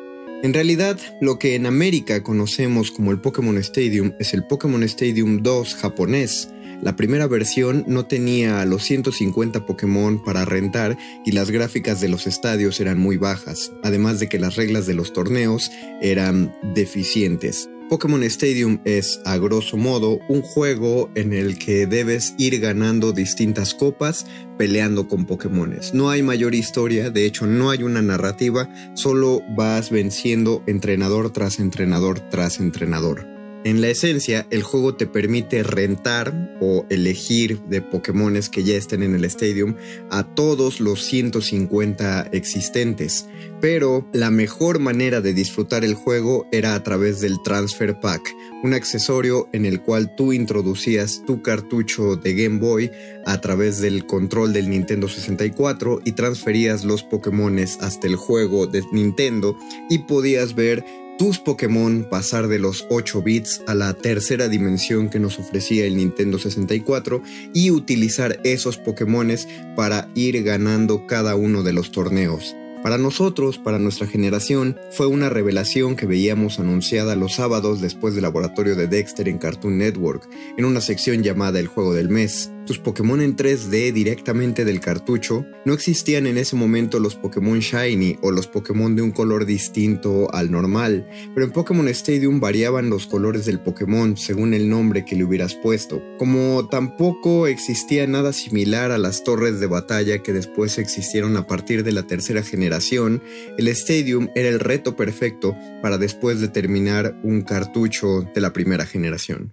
B: en realidad, lo que en América conocemos como el Pokémon Stadium es el Pokémon Stadium 2 japonés. La primera versión no tenía los 150 Pokémon para rentar y las gráficas de los estadios eran muy bajas, además de que las reglas de los torneos eran deficientes. Pokémon Stadium es, a grosso modo, un juego en el que debes ir ganando distintas copas peleando con Pokémones. No hay mayor historia, de hecho no hay una narrativa, solo vas venciendo entrenador tras entrenador tras entrenador. En la esencia, el juego te permite rentar o elegir de Pokémones que ya estén en el Stadium a todos los 150 existentes. Pero la mejor manera de disfrutar el juego era a través del Transfer Pack, un accesorio en el cual tú introducías tu cartucho de Game Boy a través del control del Nintendo 64 y transferías los Pokémones hasta el juego de Nintendo y podías ver tus Pokémon pasar de los 8 bits a la tercera dimensión que nos ofrecía el Nintendo 64 y utilizar esos Pokémones para ir ganando cada uno de los torneos. Para nosotros, para nuestra generación, fue una revelación que veíamos anunciada los sábados después del laboratorio de Dexter en Cartoon Network, en una sección llamada El Juego del Mes. Tus Pokémon en 3D directamente del cartucho, no existían en ese momento los Pokémon Shiny o los Pokémon de un color distinto al normal, pero en Pokémon Stadium variaban los colores del Pokémon según el nombre que le hubieras puesto. Como tampoco existía nada similar a las torres de batalla que después existieron a partir de la tercera generación, el Stadium era el reto perfecto para después de terminar un cartucho de la primera generación.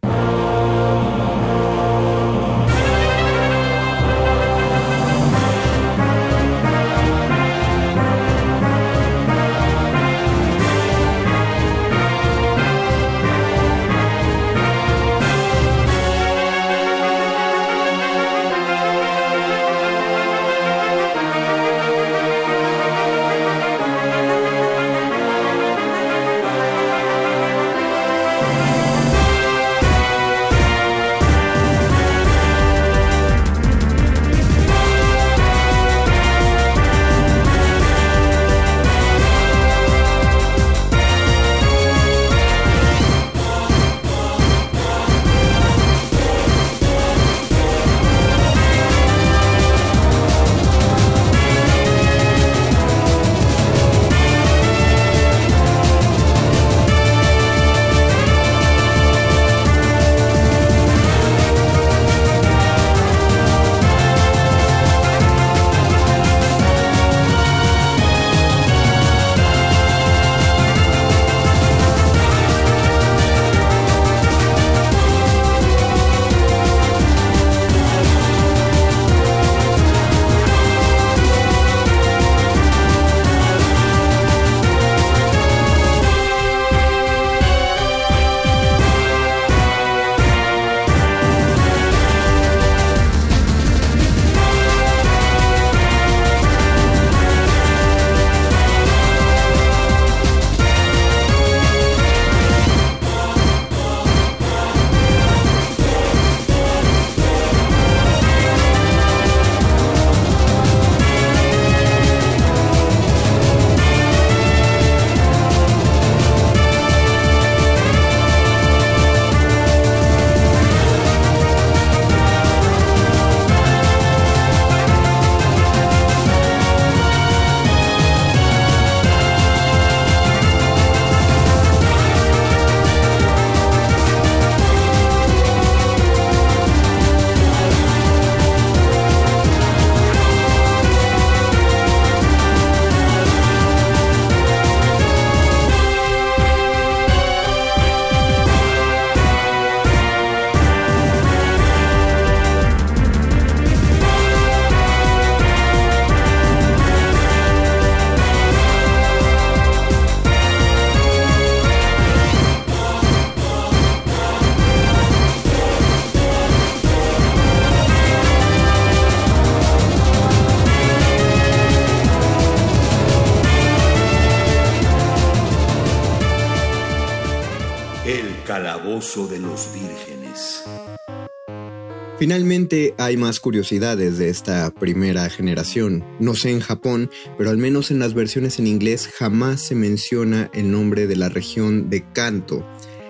B: Finalmente hay más curiosidades de esta primera generación. No sé en Japón, pero al menos en las versiones en inglés jamás se menciona el nombre de la región de Kanto,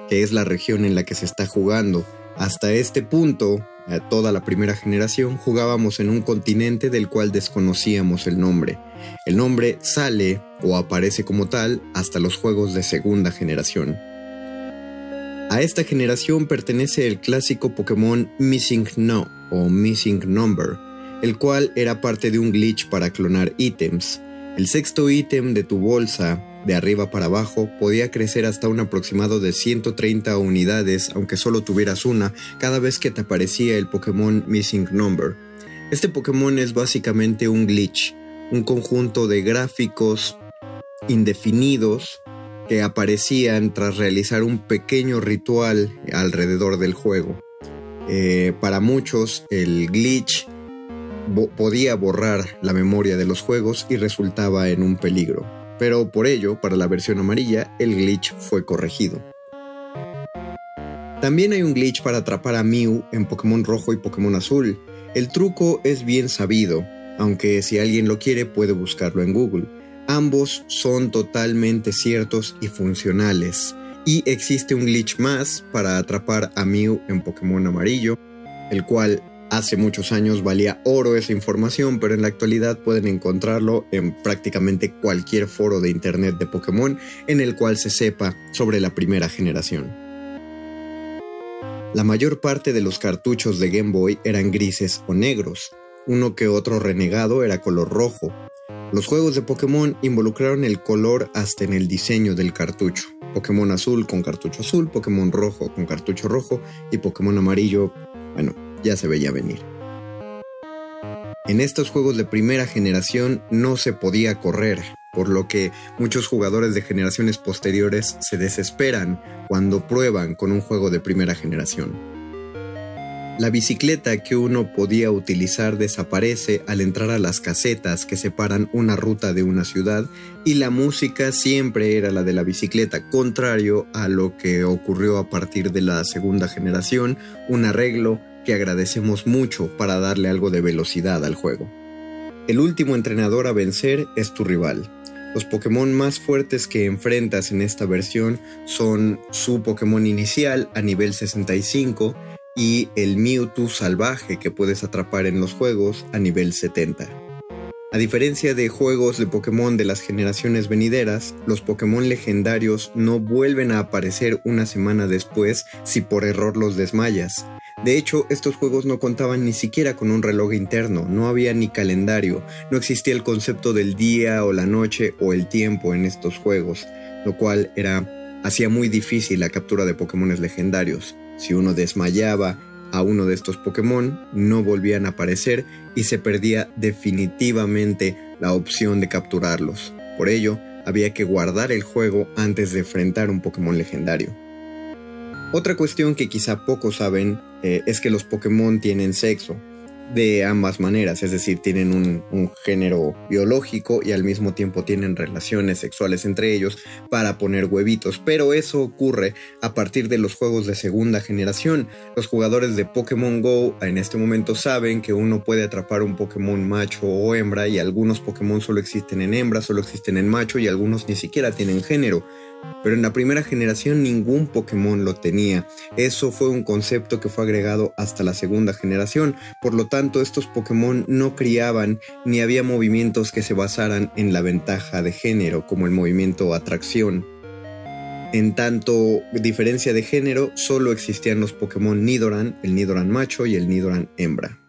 B: que es la región en la que se está jugando. Hasta este punto, toda la primera generación jugábamos en un continente del cual desconocíamos el nombre. El nombre sale o aparece como tal hasta los juegos de segunda generación. A esta generación pertenece el clásico Pokémon Missing No o Missing Number, el cual era parte de un glitch para clonar ítems. El sexto ítem de tu bolsa, de arriba para abajo, podía crecer hasta un aproximado de 130 unidades, aunque solo tuvieras una, cada vez que te aparecía el Pokémon Missing Number. Este Pokémon es básicamente un glitch, un conjunto de gráficos indefinidos que aparecían tras realizar un pequeño ritual alrededor del juego. Eh, para muchos el glitch podía borrar la memoria de los juegos y resultaba en un peligro, pero por ello, para la versión amarilla, el glitch fue corregido. También hay un glitch para atrapar a Mew en Pokémon Rojo y Pokémon Azul. El truco es bien sabido, aunque si alguien lo quiere puede buscarlo en Google. Ambos son totalmente ciertos y funcionales. Y existe un glitch más para atrapar a Mew en Pokémon amarillo, el cual hace muchos años valía oro esa información, pero en la actualidad pueden encontrarlo en prácticamente cualquier foro de internet de Pokémon en el cual se sepa sobre la primera generación. La mayor parte de los cartuchos de Game Boy eran grises o negros, uno que otro renegado era color rojo, los juegos de Pokémon involucraron el color hasta en el diseño del cartucho. Pokémon azul con cartucho azul, Pokémon rojo con cartucho rojo y Pokémon amarillo, bueno, ya se veía venir. En estos juegos de primera generación no se podía correr, por lo que muchos jugadores de generaciones posteriores se desesperan cuando prueban con un juego de primera generación. La bicicleta que uno podía utilizar desaparece al entrar a las casetas que separan una ruta de una ciudad y la música siempre era la de la bicicleta, contrario a lo que ocurrió a partir de la segunda generación, un arreglo que agradecemos mucho para darle algo de velocidad al juego. El último entrenador a vencer es tu rival. Los Pokémon más fuertes que enfrentas en esta versión son su Pokémon inicial a nivel 65, y el Mewtwo salvaje que puedes atrapar en los juegos a nivel 70. A diferencia de juegos de Pokémon de las generaciones venideras, los Pokémon legendarios no vuelven a aparecer una semana después si por error los desmayas. De hecho, estos juegos no contaban ni siquiera con un reloj interno, no había ni calendario, no existía el concepto del día o la noche o el tiempo en estos juegos, lo cual era hacía muy difícil la captura de Pokémon legendarios. Si uno desmayaba a uno de estos Pokémon, no volvían a aparecer y se perdía definitivamente la opción de capturarlos. Por ello, había que guardar el juego antes de enfrentar un Pokémon legendario. Otra cuestión que quizá pocos saben eh, es que los Pokémon tienen sexo de ambas maneras, es decir, tienen un, género biológico y al mismo tiempo tienen relaciones sexuales entre ellos para poner huevitos, pero eso ocurre a partir de los juegos de segunda generación. Los jugadores de Pokémon Go en este momento saben que uno puede atrapar un Pokémon macho o hembra y algunos Pokémon solo existen en hembra, solo existen en macho y algunos ni siquiera tienen género pero en la primera generación ningún Pokémon lo tenía. Eso fue un concepto que fue agregado hasta la segunda generación, por lo tanto estos Pokémon no criaban ni había movimientos que se basaran en la ventaja de género, como el movimiento atracción. En tanto diferencia de género, solo existían los Pokémon Nidoran, el Nidoran macho y el Nidoran hembra.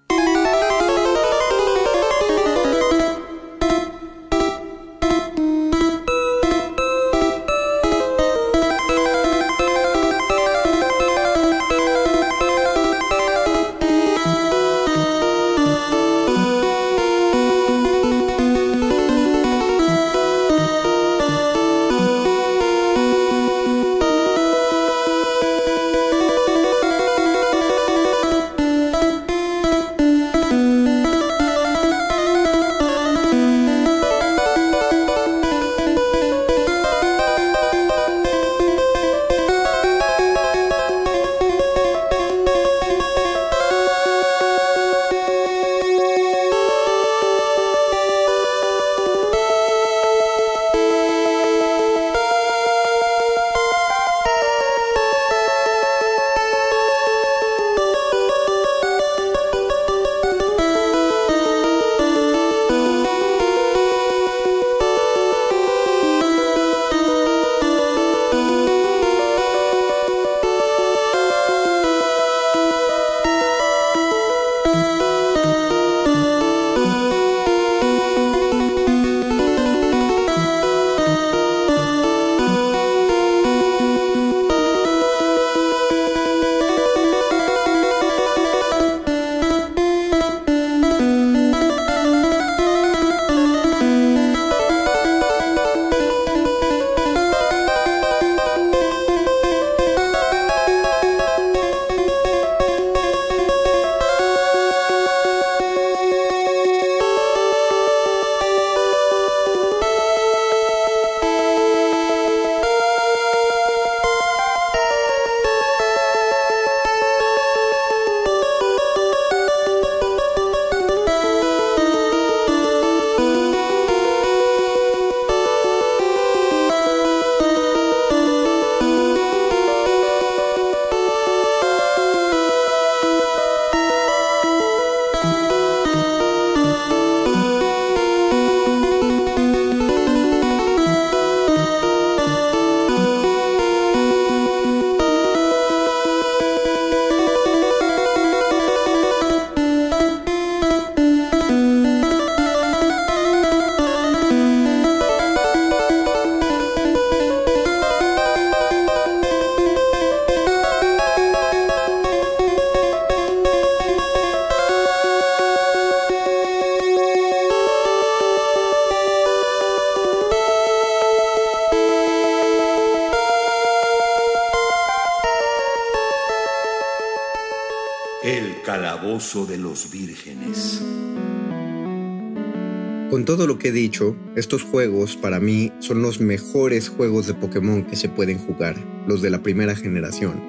B: Que he dicho, estos juegos para mí son los mejores juegos de Pokémon que se pueden jugar, los de la primera generación.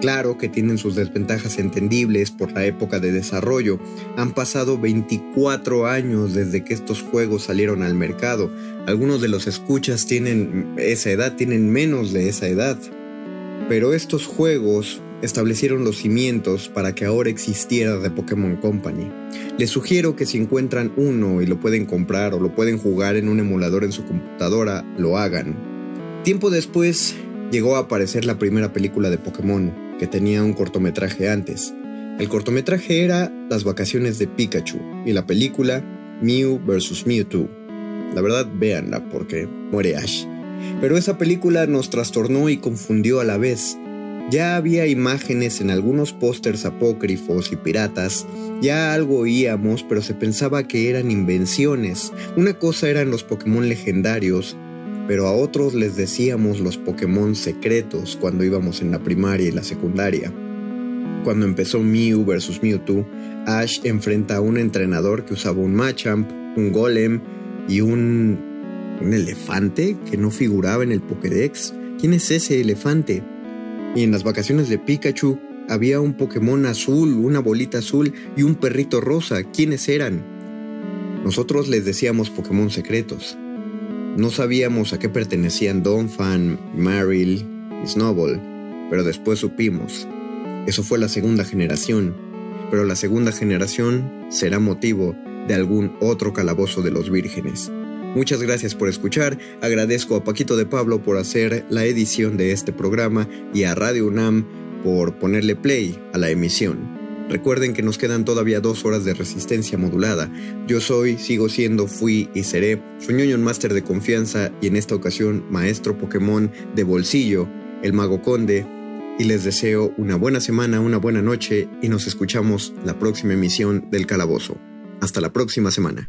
B: Claro que tienen sus desventajas entendibles por la época de desarrollo. Han pasado 24 años desde que estos juegos salieron al mercado. Algunos de los escuchas tienen esa edad, tienen menos de esa edad. Pero estos juegos establecieron los cimientos para que ahora existiera The Pokémon Company. Les sugiero que si encuentran uno y lo pueden comprar o lo pueden jugar en un emulador en su computadora, lo hagan. Tiempo después llegó a aparecer la primera película de Pokémon, que tenía un cortometraje antes. El cortometraje era Las vacaciones de Pikachu y la película Mew vs. Mewtwo. La verdad, véanla porque muere Ash. Pero esa película nos trastornó y confundió a la vez. Ya había imágenes en algunos pósters apócrifos y piratas, ya algo oíamos, pero se pensaba que eran invenciones. Una cosa eran los Pokémon legendarios, pero a otros les decíamos los Pokémon secretos cuando íbamos en la primaria y la secundaria. Cuando empezó Mew vs Mewtwo, Ash enfrenta a un entrenador que usaba un Machamp, un Golem y un... un elefante que no figuraba en el Pokédex. ¿Quién es ese elefante? Y en las vacaciones de Pikachu había un Pokémon azul, una bolita azul y un perrito rosa. ¿Quiénes eran? Nosotros les decíamos Pokémon secretos. No sabíamos a qué pertenecían Donphan, Marill y Snowball, pero después supimos. Eso fue la segunda generación, pero la segunda generación será motivo de algún otro calabozo de los vírgenes. Muchas gracias por escuchar, agradezco a Paquito de Pablo por hacer la edición de este programa y a Radio UNAM por ponerle play a la emisión. Recuerden que nos quedan todavía dos horas de resistencia modulada. Yo soy, sigo siendo, fui y seré su ñoño máster de confianza y en esta ocasión maestro Pokémon de bolsillo, el Mago Conde. Y les deseo una buena semana, una buena noche y nos escuchamos la próxima emisión del Calabozo. Hasta la próxima semana.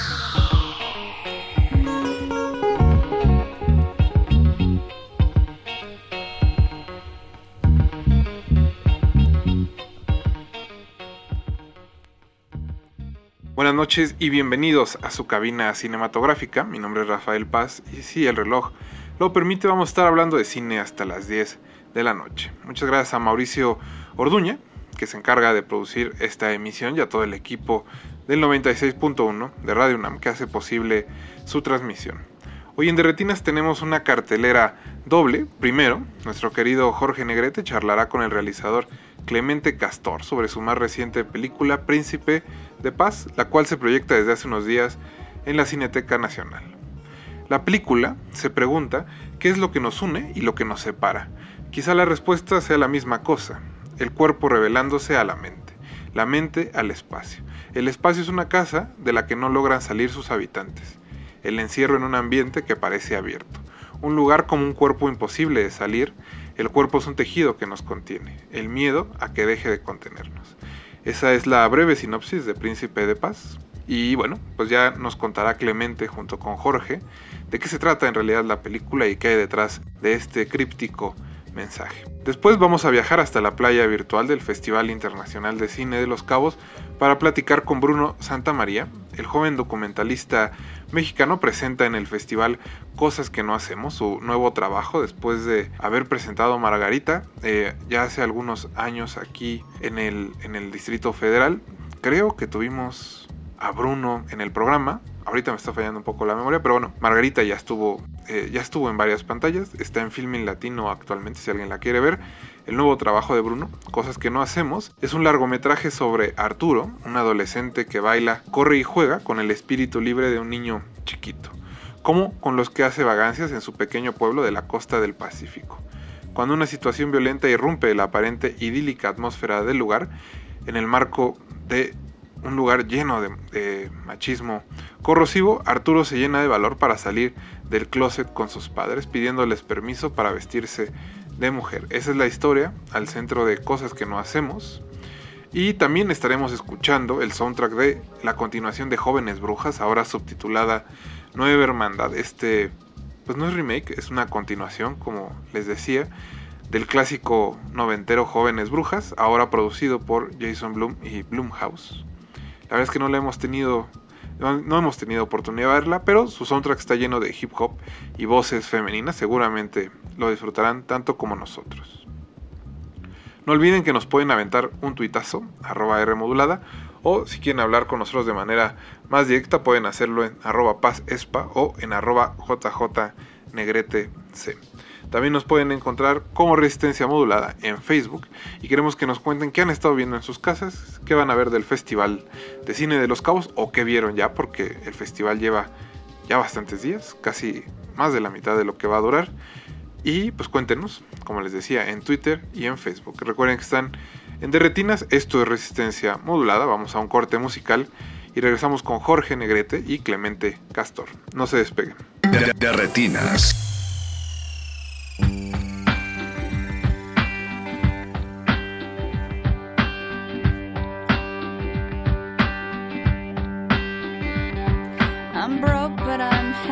G: Buenas noches y bienvenidos a su cabina cinematográfica. Mi nombre es Rafael Paz y si el reloj lo permite vamos a estar hablando de cine hasta las 10 de la noche. Muchas gracias a Mauricio Orduña que se encarga de producir esta emisión y a todo el equipo del 96.1 de Radio UNAM que hace posible su transmisión. Hoy en Derretinas tenemos una cartelera doble. Primero, nuestro querido Jorge Negrete charlará con el realizador Clemente Castor sobre su más reciente película Príncipe de Paz, la cual se proyecta desde hace unos días en la Cineteca Nacional. La película se pregunta qué es lo que nos une y lo que nos separa. Quizá la respuesta sea la misma cosa, el cuerpo revelándose a la mente, la mente al espacio. El espacio es una casa de la que no logran salir sus habitantes, el encierro en un ambiente que parece abierto, un lugar como un cuerpo imposible de salir, el cuerpo es un tejido que nos contiene, el miedo a que deje de contenernos. Esa es la breve sinopsis de Príncipe de Paz. Y bueno, pues ya nos contará Clemente junto con Jorge de qué se trata en realidad la película y qué hay detrás de este críptico mensaje. Después vamos a viajar hasta la playa virtual del Festival Internacional de Cine de Los Cabos para platicar con Bruno Santamaría. El joven documentalista mexicano presenta en el festival Cosas que no hacemos, su nuevo trabajo después de haber presentado Margarita eh, ya hace algunos años aquí en el, en el Distrito Federal. Creo que tuvimos a Bruno en el programa ahorita me está fallando un poco la memoria, pero bueno, Margarita ya estuvo, eh, ya estuvo en varias pantallas, está en Filming Latino actualmente si alguien la quiere ver. El nuevo trabajo de Bruno, Cosas que no hacemos, es un largometraje sobre Arturo, un adolescente que baila, corre y juega con el espíritu libre de un niño chiquito, como con los que hace vagancias en su pequeño pueblo de la costa del Pacífico. Cuando una situación violenta irrumpe la aparente idílica atmósfera del lugar, en el marco de un lugar lleno de, machismo corrosivo, Arturo se llena de valor para salir del closet con sus padres pidiéndoles permiso para vestirse de mujer. Esa es la historia al centro de cosas que no hacemos. Y también estaremos escuchando el soundtrack de la continuación de Jóvenes Brujas, ahora subtitulada Nueva Hermandad. Este, pues no es remake, es una continuación, como les decía, del clásico noventero Jóvenes Brujas, ahora producido por Jason Blum y Blumhouse. La verdad es que no la hemos tenido, no, hemos tenido oportunidad de verla, pero su soundtrack está lleno de hip hop y voces femeninas, seguramente lo disfrutarán tanto como nosotros. No olviden que nos pueden aventar un tuitazo, arroba Rmodulada, o si quieren hablar con nosotros de manera más directa pueden hacerlo en arroba pazespa o en arroba jjnegretec. También nos pueden encontrar como Resistencia Modulada en Facebook y queremos que nos cuenten qué han estado viendo en sus casas, qué van a ver del Festival de Cine de los Cabos o qué vieron ya, porque el festival lleva ya bastantes días, casi más de la mitad de lo que va a durar. Y pues cuéntenos, como les decía, en Twitter y en Facebook. Recuerden que están en Derretinas, esto es Resistencia Modulada, vamos a un corte musical y regresamos con Jorge Negrete y Clemente Castor. No se despeguen.
A: Derretinas.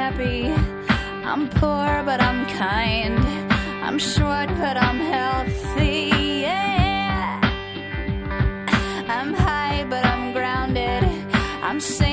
H: Happy. I'm poor, but I'm kind. I'm short, but I'm healthy. Yeah. I'm high, but I'm grounded. I'm sane,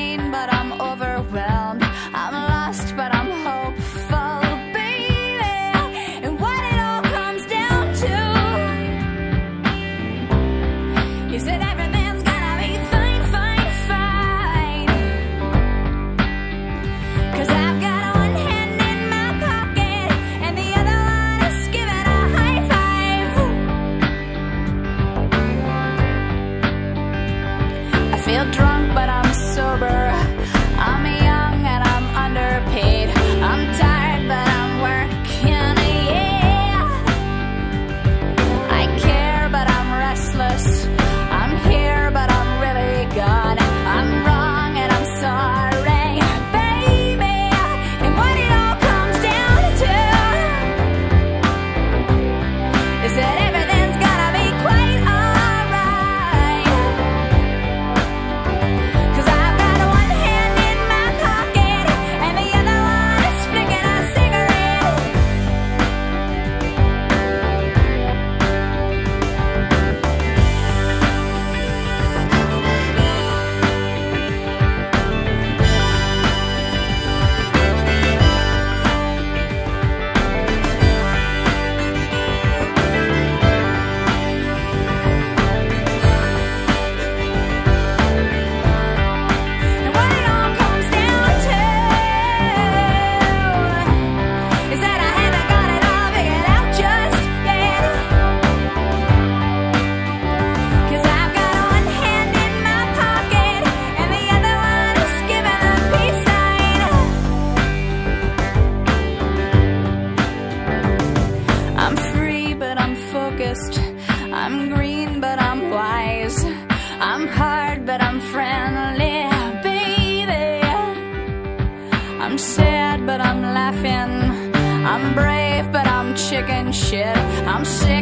H: chicken shit. I'm sick.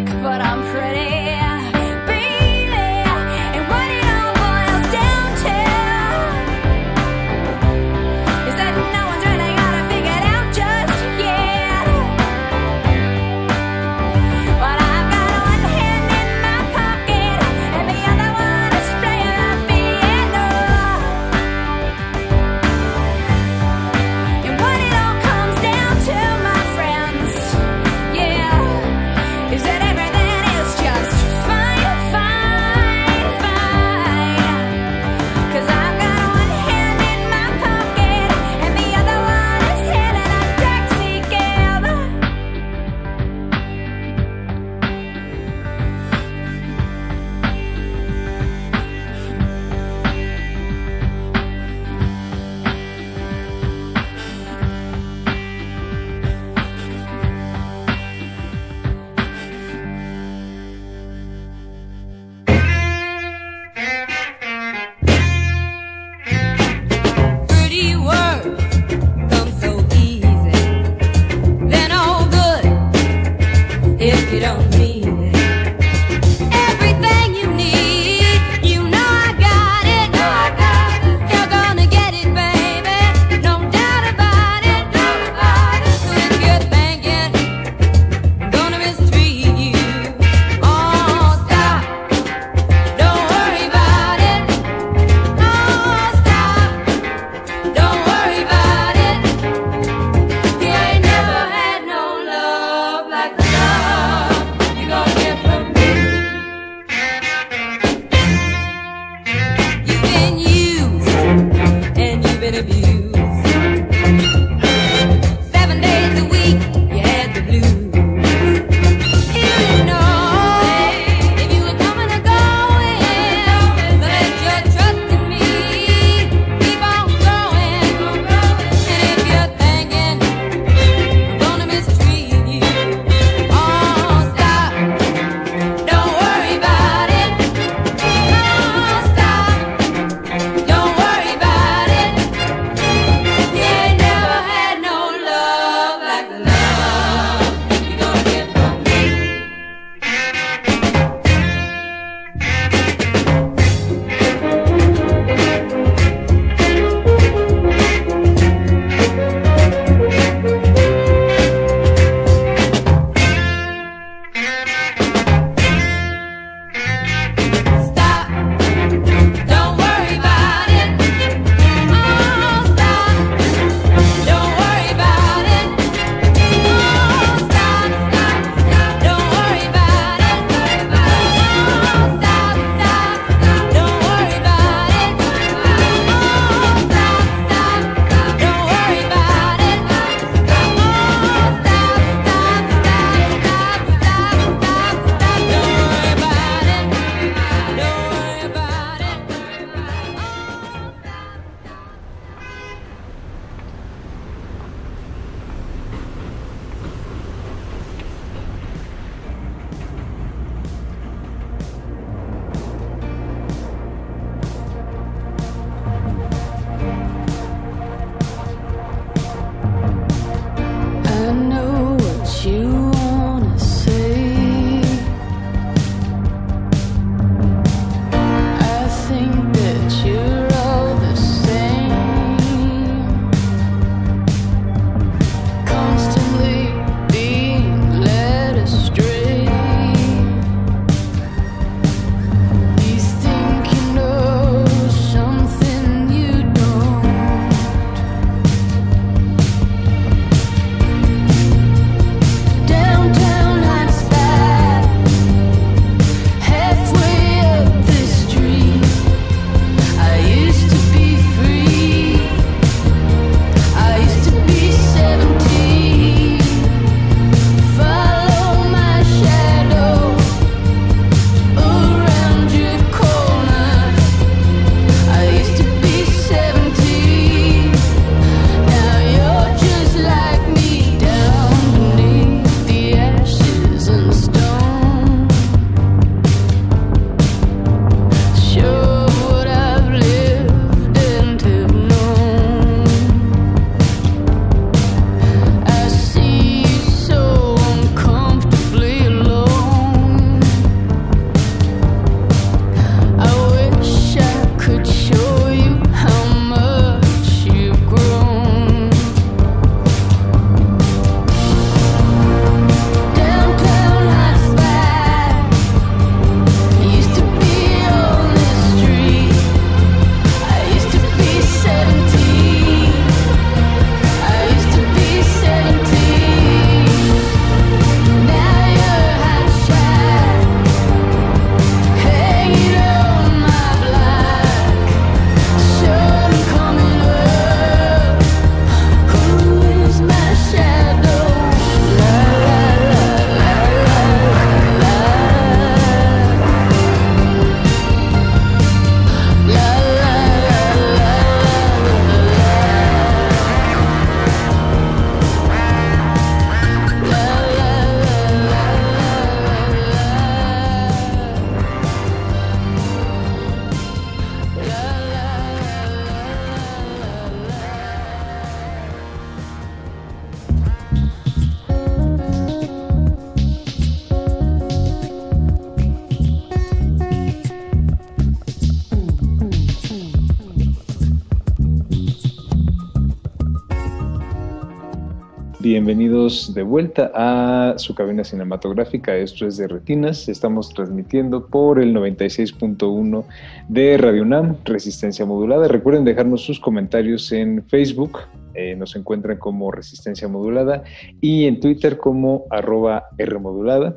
I: Bienvenidos de vuelta a su cabina cinematográfica. Esto es de Retinas. Estamos transmitiendo por el 96.1 de Radio UNAM, Resistencia Modulada. Recuerden dejarnos sus comentarios en Facebook. Eh, nos encuentran como Resistencia Modulada y en Twitter como arroba Rmodulada.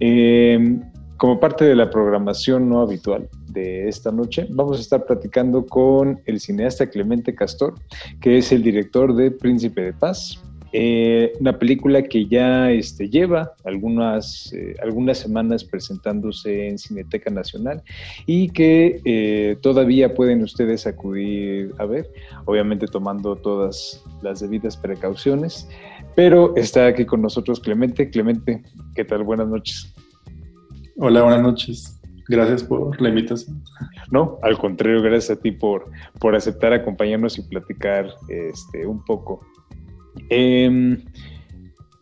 I: Eh, como parte de la programación no habitual, de esta noche. Vamos a estar platicando con el cineasta Clemente Castor, que es el director de Príncipe de Paz, eh, una película que ya este, lleva algunas, eh, algunas semanas presentándose en Cineteca Nacional y que eh, todavía pueden ustedes acudir a ver, obviamente tomando todas las debidas precauciones. Pero está aquí con nosotros Clemente. Clemente, ¿qué tal? Buenas noches.
J: Hola, buenas noches. Gracias por la invitación.
I: No, al contrario, gracias a ti por, por aceptar acompañarnos y platicar este, un poco eh,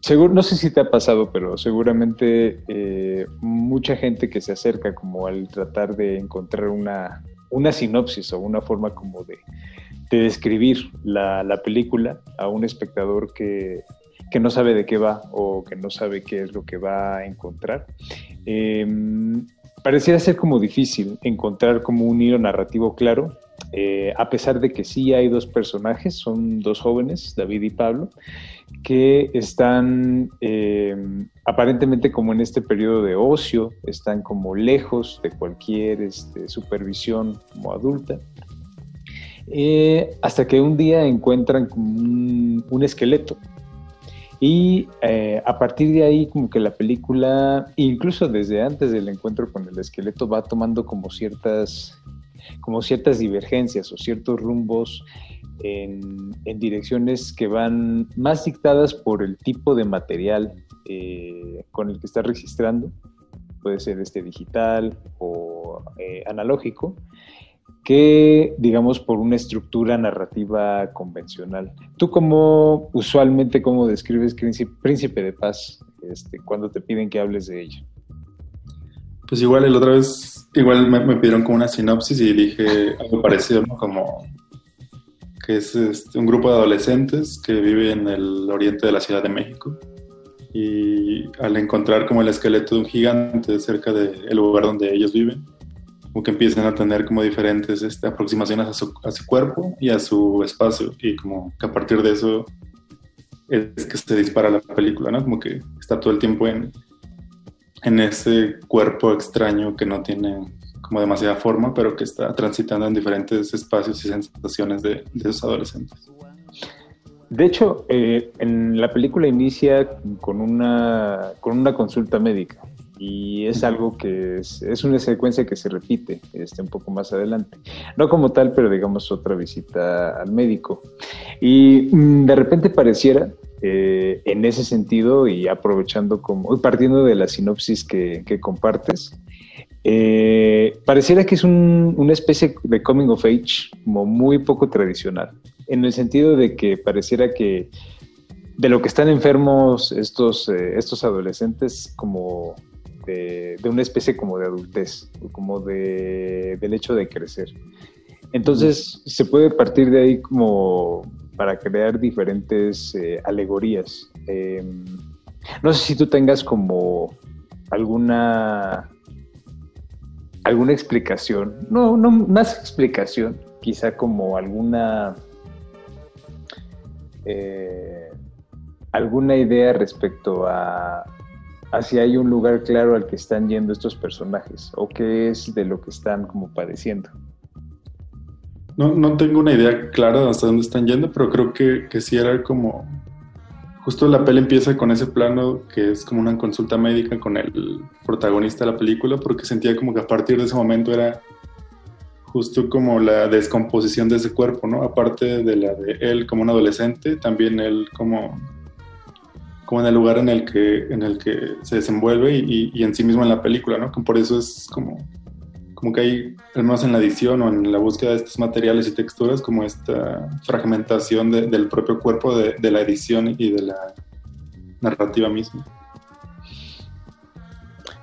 I: seguro, no sé si te ha pasado, pero seguramente eh, mucha gente que se acerca como al tratar de encontrar una, una sinopsis o una forma como de, de describir la, la, película a un espectador que, que, no sabe de qué va o que no sabe qué es lo que va a encontrar. Eh, pareciera ser como difícil encontrar como un hilo narrativo claro eh, a pesar de que sí hay dos personajes, son dos jóvenes, David y Pablo, que están eh, aparentemente como en este periodo de ocio, están como lejos de cualquier este, supervisión como adulta, eh, hasta que un día encuentran un, esqueleto. Y a partir de ahí como que la película, incluso desde antes del encuentro con el esqueleto, va tomando como ciertas como ciertas divergencias o ciertos rumbos en, direcciones que van más dictadas por el tipo de material eh, con el que está registrando, puede ser este digital o eh, analógico, que digamos por una estructura narrativa convencional. ¿Tú cómo usualmente cómo describes Príncipe de Paz este, cuando te piden que hables de ella?
J: Pues igual el otra vez, igual me, pidieron como una sinopsis y dije algo parecido, ¿no? Como que es este, un grupo de adolescentes que vive en el oriente de la Ciudad de México y al encontrar como el esqueleto de un gigante cerca del lugar donde ellos viven, como que empiezan a tener como diferentes este, aproximaciones a su, a su cuerpo y a su espacio y como que a partir de eso es que se dispara la película, ¿no? Como que está todo el tiempo en en ese cuerpo extraño que no tiene como demasiada forma, pero que está transitando en diferentes espacios y sensaciones de, de esos adolescentes.
I: De hecho, eh, en la película inicia con una, con una consulta médica y es algo que es, es, una secuencia que se repite este, un poco más adelante. No como tal, pero digamos otra visita al médico. Y mm, de repente pareciera eh, en ese sentido y aprovechando como, partiendo de la sinopsis que, compartes, eh, pareciera que es una especie de coming of age como muy poco tradicional, en el sentido de que pareciera que de lo que están enfermos estos, eh, estos adolescentes como de, una especie como de adultez, como de, del hecho de crecer. Entonces se puede partir de ahí como para crear diferentes eh, alegorías. Em, no sé si tú tengas como alguna alguna explicación, no, no más explicación, quizá como alguna eh, alguna idea respecto a, a si hay un lugar claro al que están yendo estos personajes o qué es de lo que están como padeciendo.
J: No, no tengo una idea clara hasta dónde están yendo, pero creo que, que sí era como... Justo la peli empieza con ese plano que es como una consulta médica con el protagonista de la película, porque sentía como que a partir de ese momento era justo como la descomposición de ese cuerpo, ¿no? Aparte de la de él como un adolescente, también él como, como en el lugar en el que, en el que se desenvuelve y, y en sí mismo en la película, ¿no? Por eso es como como que hay, al menos en la edición o en la búsqueda de estos materiales y texturas, como esta fragmentación del propio cuerpo de, la edición y de la narrativa misma.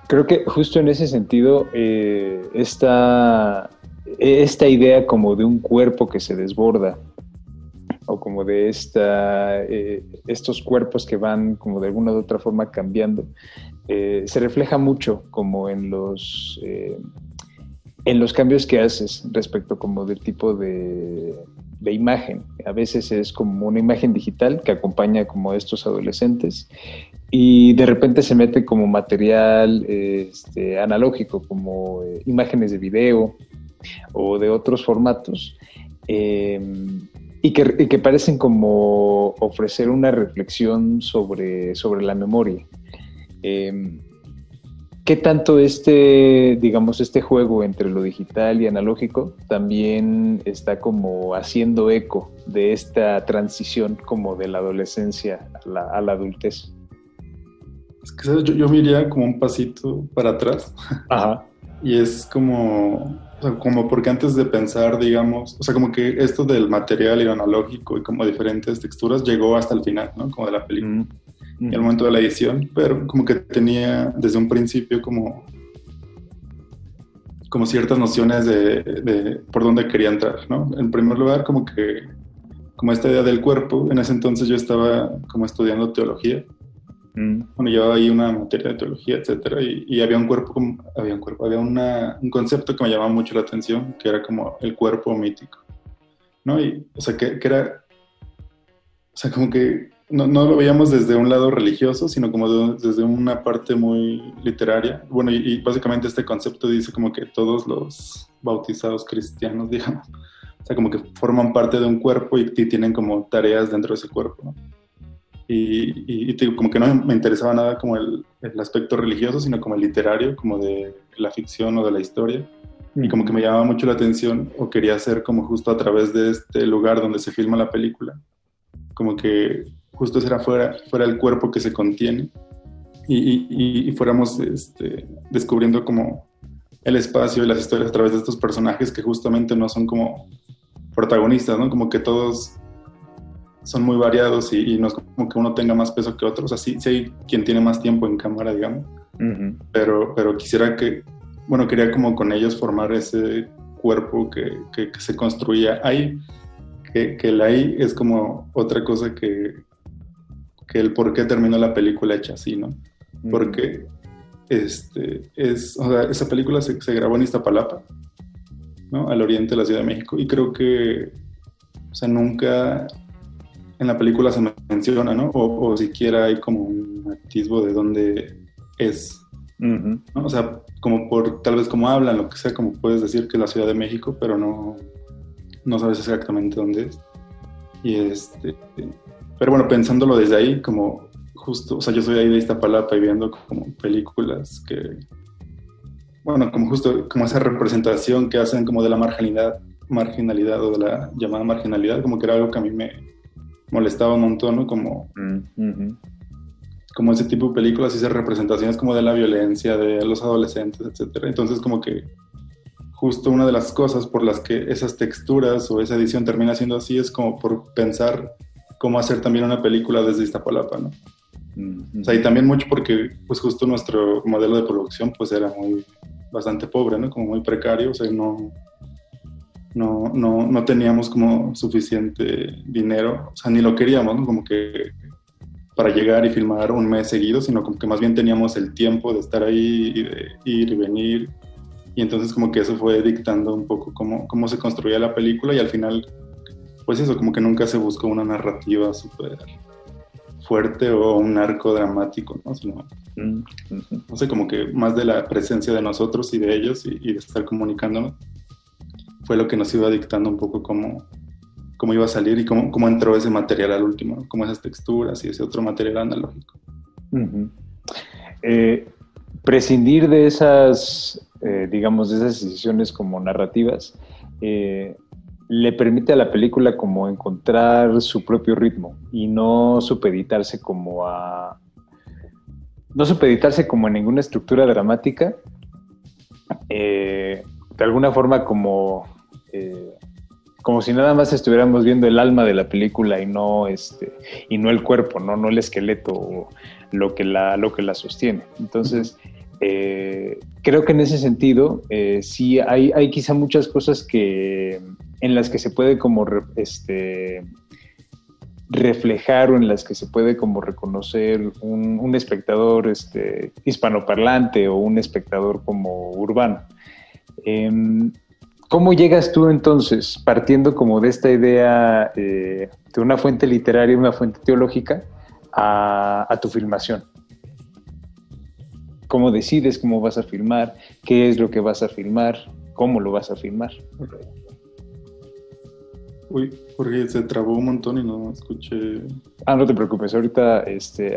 I: Creo que justo en ese sentido, eh, esta, esta idea como de un cuerpo que se desborda, o como de esta, eh, estos cuerpos que van como de alguna u otra forma cambiando, eh, se refleja mucho como en los en los cambios que haces respecto como del tipo de, imagen. A veces es como una imagen digital que acompaña como a estos adolescentes y de repente se mete como material este, analógico, como eh, imágenes de video o de otros formatos, eh, y, que, parecen como ofrecer una reflexión sobre, sobre la memoria. Eh, ¿Qué tanto este, digamos, este juego entre lo digital y analógico también está como haciendo eco de esta transición como de la adolescencia a la, a la adultez?
J: Es que yo, yo me iría como un pasito para atrás.
I: Ajá.
J: Y es como, como porque antes de pensar, digamos, o sea, como que esto del material y lo analógico y como diferentes texturas llegó hasta el final, ¿no? Como de la película. En el momento de la edición, pero como que tenía desde un principio como como ciertas nociones de, de, por dónde quería entrar, ¿no? En primer lugar, como que, como esta idea del cuerpo, en ese entonces yo estaba como estudiando teología, mm. bueno, llevaba ahí una materia de teología, etcétera, y, y había un cuerpo, había un cuerpo, había una, un concepto que me llamaba mucho la atención, que era como el cuerpo mítico, ¿no? Y, o sea, que, que era, o sea, como que no, no, lo veíamos desde un lado religioso, sino como desde una parte muy literaria. Bueno, y, básicamente este concepto dice como que todos los bautizados cristianos, digamos, o sea, como que forman parte de un cuerpo y, tienen como tareas dentro de ese cuerpo. Y, y, como que no me interesaba nada como el, el, aspecto religioso, sino como el literario, como de la ficción o de la historia. Y como que me llamaba mucho la atención o quería hacer como justo a través de este lugar donde se filma la película, como que justo será fuera, fuera el cuerpo que se contiene. Y, y, fuéramos este, descubriendo como el espacio y las historias a través de estos personajes que justamente no son como protagonistas, ¿no? Como que todos son muy variados y, no es como que uno tenga más peso que otros, así sí, hay quien tiene más tiempo en cámara, digamos, pero, pero quisiera que, bueno, quería como con ellos formar ese cuerpo que, que, se construía ahí, que, que el ahí es como otra cosa que, que el por qué terminó la película hecha así, ¿no? Porque este, es, o sea, esa película se, se, grabó en Iztapalapa, ¿no? Al oriente de la Ciudad de México. Y creo que, o sea, nunca en la película se menciona, ¿no? O, o siquiera hay como un atisbo de dónde es. ¿no? O sea, como por, tal vez como hablan, lo que sea, como puedes decir que es la Ciudad de México, pero no, no sabes exactamente dónde es. Y este, pero bueno, pensándolo desde ahí, como justo, o sea, yo soy ahí de Iztapalapa y viendo como películas que, bueno, como justo, como esa representación que hacen como de la marginalidad, marginalidad o de la llamada marginalidad, como que era algo que a mí me molestaba un montón, ¿no? Como, mm, como ese tipo de películas y esas representaciones como de la violencia, de los adolescentes, etcétera. Entonces como que justo una de las cosas por las que esas texturas o esa edición termina siendo así es como por pensar cómo hacer también una película desde Iztapalapa, ¿no? O sea, y también mucho porque, pues justo nuestro modelo de producción, pues era muy, bastante pobre, ¿no? Como muy precario, o sea, no, no, no, no teníamos como suficiente dinero, o sea, ni lo queríamos, ¿no? Como que para llegar y filmar un mes seguido, sino como que más bien teníamos el tiempo de estar ahí y de ir y venir. Y entonces como que eso fue dictando un poco cómo, cómo se construía la película y al final pues eso, como que nunca se buscó una narrativa súper fuerte o un arco dramático, ¿no? Sino, mm, no sé, como que más de la presencia de nosotros y de ellos y, de estar comunicándonos fue lo que nos iba dictando un poco cómo, cómo iba a salir y cómo, cómo entró ese material al último, como esas texturas y ese otro material analógico.
I: Eh, prescindir de esas, eh, digamos, de esas decisiones como narrativas, eh, le permite a la película como encontrar su propio ritmo y no supeditarse como a no supeditarse como a ninguna estructura dramática eh, de alguna forma como eh, como si nada más estuviéramos viendo el alma de la película y no este y no el cuerpo no no el esqueleto o lo que la lo que la sostiene. Entonces eh, creo que en ese sentido sí hay, hay quizá muchas cosas que en las que se puede como este, reflejar o en las que se puede como reconocer un, espectador este, hispanoparlante o un espectador como urbano. Em, ¿Cómo llegas tú entonces, partiendo como de esta idea eh, de una fuente literaria, una fuente teológica, a, tu filmación? cómo decides cómo vas a filmar, qué es lo que vas a filmar, cómo lo vas a filmar.
J: Uy, porque se trabó un montón y no escuché.
I: Ah, no te preocupes, ahorita este,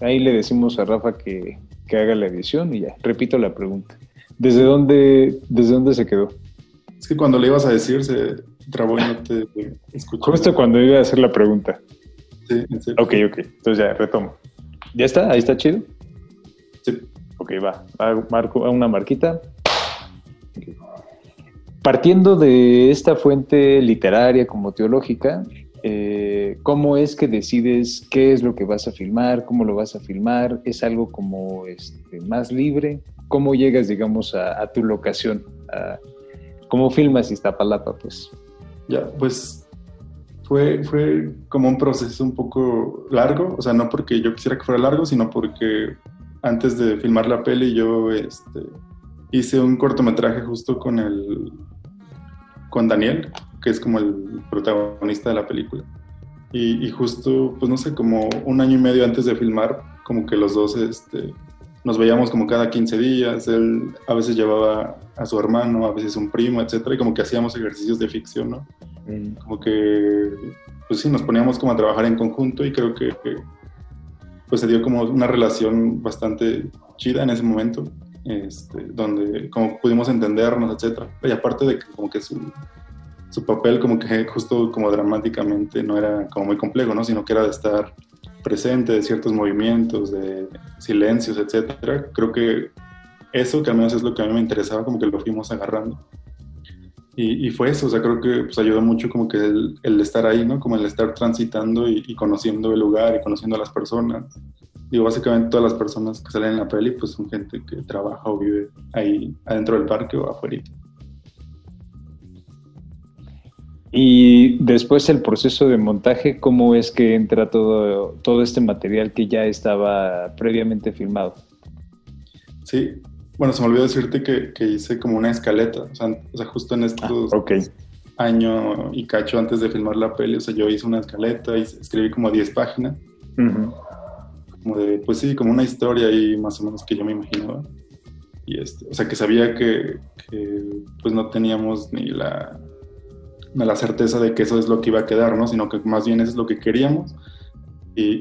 I: ahí le decimos a Rafa que, que, haga la edición y ya, repito la pregunta. ¿Desde dónde, ¿Desde dónde se quedó?
J: Es que cuando le ibas a decir se trabó y no te escuché.
I: Justo cuando iba a hacer la pregunta.
J: Sí, en serio.
I: Ok, ok, entonces ya, retomo. ¿Ya está? ¿Ahí está chido?
J: Sí.
I: Ok, va. Marco una marquita. Partiendo de esta fuente literaria como teológica, eh, ¿cómo es que decides qué es lo que vas a filmar? ¿Cómo lo vas a filmar? ¿Es algo como este, más libre? ¿Cómo llegas, digamos, a, tu locación? ¿Cómo filmas Iztapalapa, pues?
J: Ya, pues fue, fue como un proceso un poco largo, o sea, no porque yo quisiera que fuera largo, sino porque antes de filmar la peli yo este, hice un cortometraje justo con el con Daniel, que es como el protagonista de la película. Y, justo, pues no sé, como un año y medio antes de filmar, como que los dos este, nos veíamos como cada 15 días, él a veces llevaba a su hermano, a veces un primo, etcétera, y como que hacíamos ejercicios de ficción, ¿no? Mm. Como que, pues sí, nos poníamos como a trabajar en conjunto y creo que pues se dio como una relación bastante chida en ese momento, este, donde como pudimos entendernos, etcétera. Y aparte de que como que su, su papel como que justo como dramáticamente no era como muy complejo, ¿no? Sino que era de estar presente de ciertos movimientos, de silencios, etcétera. Creo que eso, que al menos es lo que a mí me interesaba, como que lo fuimos agarrando. Y, fue eso, o sea, creo que pues, ayudó mucho como que el, el, estar ahí, ¿no? Como el estar transitando y, conociendo el lugar y conociendo a las personas. Digo, básicamente todas las personas que salen en la peli pues son gente que trabaja o vive ahí adentro del parque o afuera.
I: Y después el proceso de montaje, ¿cómo es que entra todo, todo este material que ya estaba previamente filmado?
J: Sí, bueno, se me olvidó decirte que, que hice como una escaleta, o sea, o sea justo en estos
I: ah,
J: año y cacho antes de filmar la peli, o sea, yo hice una escaleta y escribí como 10 páginas. Como de, pues sí, como una historia ahí más o menos que yo me imaginaba. Y este, o sea, que sabía que, pues no teníamos ni la, ni la certeza de que eso es lo que iba a quedar, ¿no? Sino que más bien eso es lo que queríamos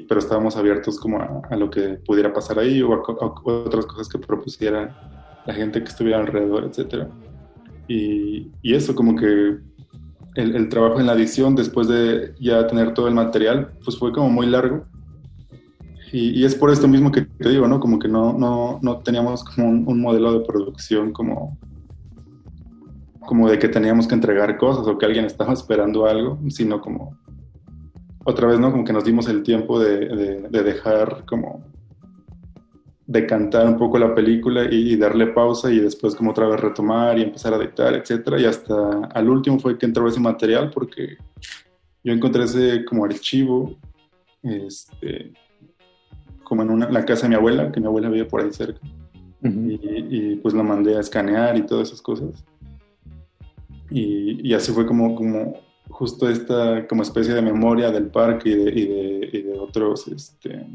J: pero estábamos abiertos como a, lo que pudiera pasar ahí o a, otras cosas que propusiera la gente que estuviera alrededor, etc. Y, y eso, como que el, el, trabajo en la edición, después de ya tener todo el material, pues fue como muy largo. Y, es por esto mismo que te digo, ¿no? Como que no, no, no teníamos como un, modelo de producción como como de que teníamos que entregar cosas o que alguien estaba esperando algo, sino como otra vez, ¿no? Como que nos dimos el tiempo de, dejar como decantar un poco la película y, darle pausa y después como otra vez retomar y empezar a dictar, etcétera. Y hasta al último fue que entró ese material porque yo encontré ese como archivo, este, como en una, la casa de mi abuela, que mi abuela vive por ahí cerca. y, pues lo mandé a escanear y todas esas cosas. Y, y así fue como, como justo esta como especie de memoria del parque y de, y de, y de otros este,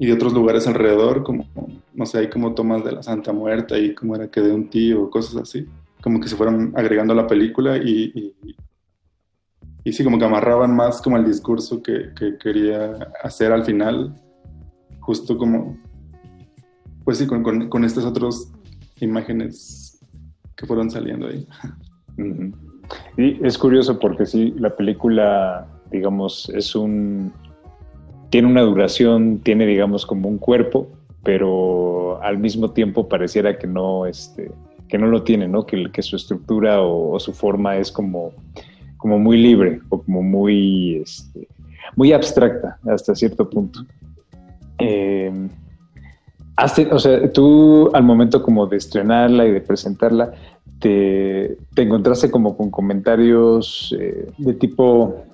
J: y de otros lugares alrededor, como, no sé, hay como tomas de la Santa Muerta y como era que de un tío, cosas así, como que se fueron agregando a la película y, y, sí, como que amarraban más como el discurso que, que, quería hacer al final, justo como, pues sí, con, con, estas otras imágenes que fueron saliendo ahí.
I: Y es curioso porque sí, la película, digamos, es un. tiene una duración, tiene, digamos, como un cuerpo, pero al mismo tiempo pareciera que no, este, que no lo tiene, ¿no? Que, que su estructura o, su forma es como, como muy libre o como muy, este, muy abstracta hasta cierto punto. Eh, o sea, tú al momento como de estrenarla y de presentarla, te, encontraste como con comentarios eh, de tipo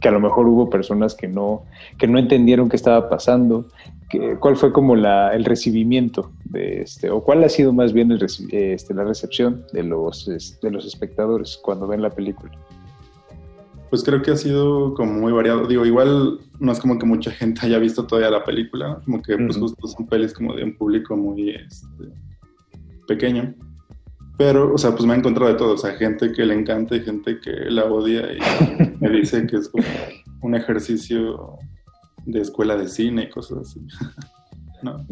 I: que a lo mejor hubo personas que no, que no entendieron qué estaba pasando. Que, ¿Cuál fue como la, el recibimiento de este, o cuál ha sido más bien el, este, la recepción de los, de los espectadores cuando ven la película?
J: Pues creo que ha sido como muy variado. Digo, igual no es como que mucha gente haya visto todavía la película, como que pues justo son pelis como de un público muy este, pequeño. Pero, o sea, pues me he encontrado de todo, o sea, gente que le encanta y gente que la odia y me dice que es como un ejercicio de escuela de cine y cosas así. no.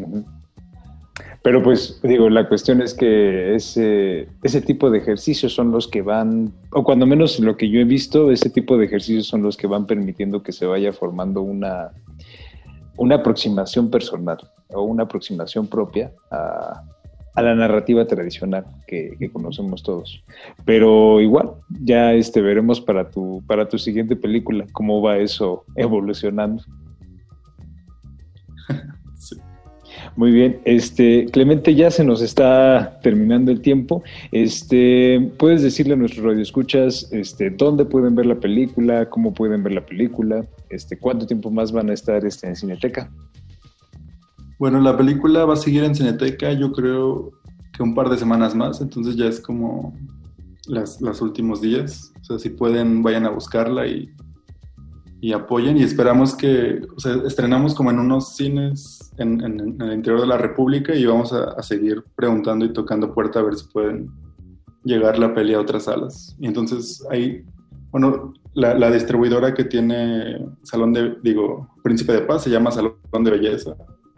I: Pero pues digo, la cuestión es que ese, tipo de ejercicios son los que van, o cuando menos lo que yo he visto, ese tipo de ejercicios son los que van permitiendo que se vaya formando una, una aproximación personal o una aproximación propia a, a la narrativa tradicional que, que, conocemos todos. Pero igual, ya este veremos para tu, para tu siguiente película cómo va eso evolucionando. Muy bien, este Clemente, ya se nos está terminando el tiempo. Este, ¿puedes decirle a nuestros radioescuchas este, dónde pueden ver la película, cómo pueden ver la película, este, cuánto tiempo más van a estar este, en Cineteca?
J: Bueno, la película va a seguir en Cineteca, yo creo que un par de semanas más, entonces ya es como las, los últimos días. O sea, si pueden, vayan a buscarla y y apoyen y esperamos que, o sea, estrenamos como en unos cines en, el interior de la República y vamos a, a, seguir preguntando y tocando puerta a ver si pueden llegar la peli a otras salas. Y entonces ahí, bueno, la, la, distribuidora que tiene Salón de, digo, Príncipe de Paz se llama Salón de Belleza.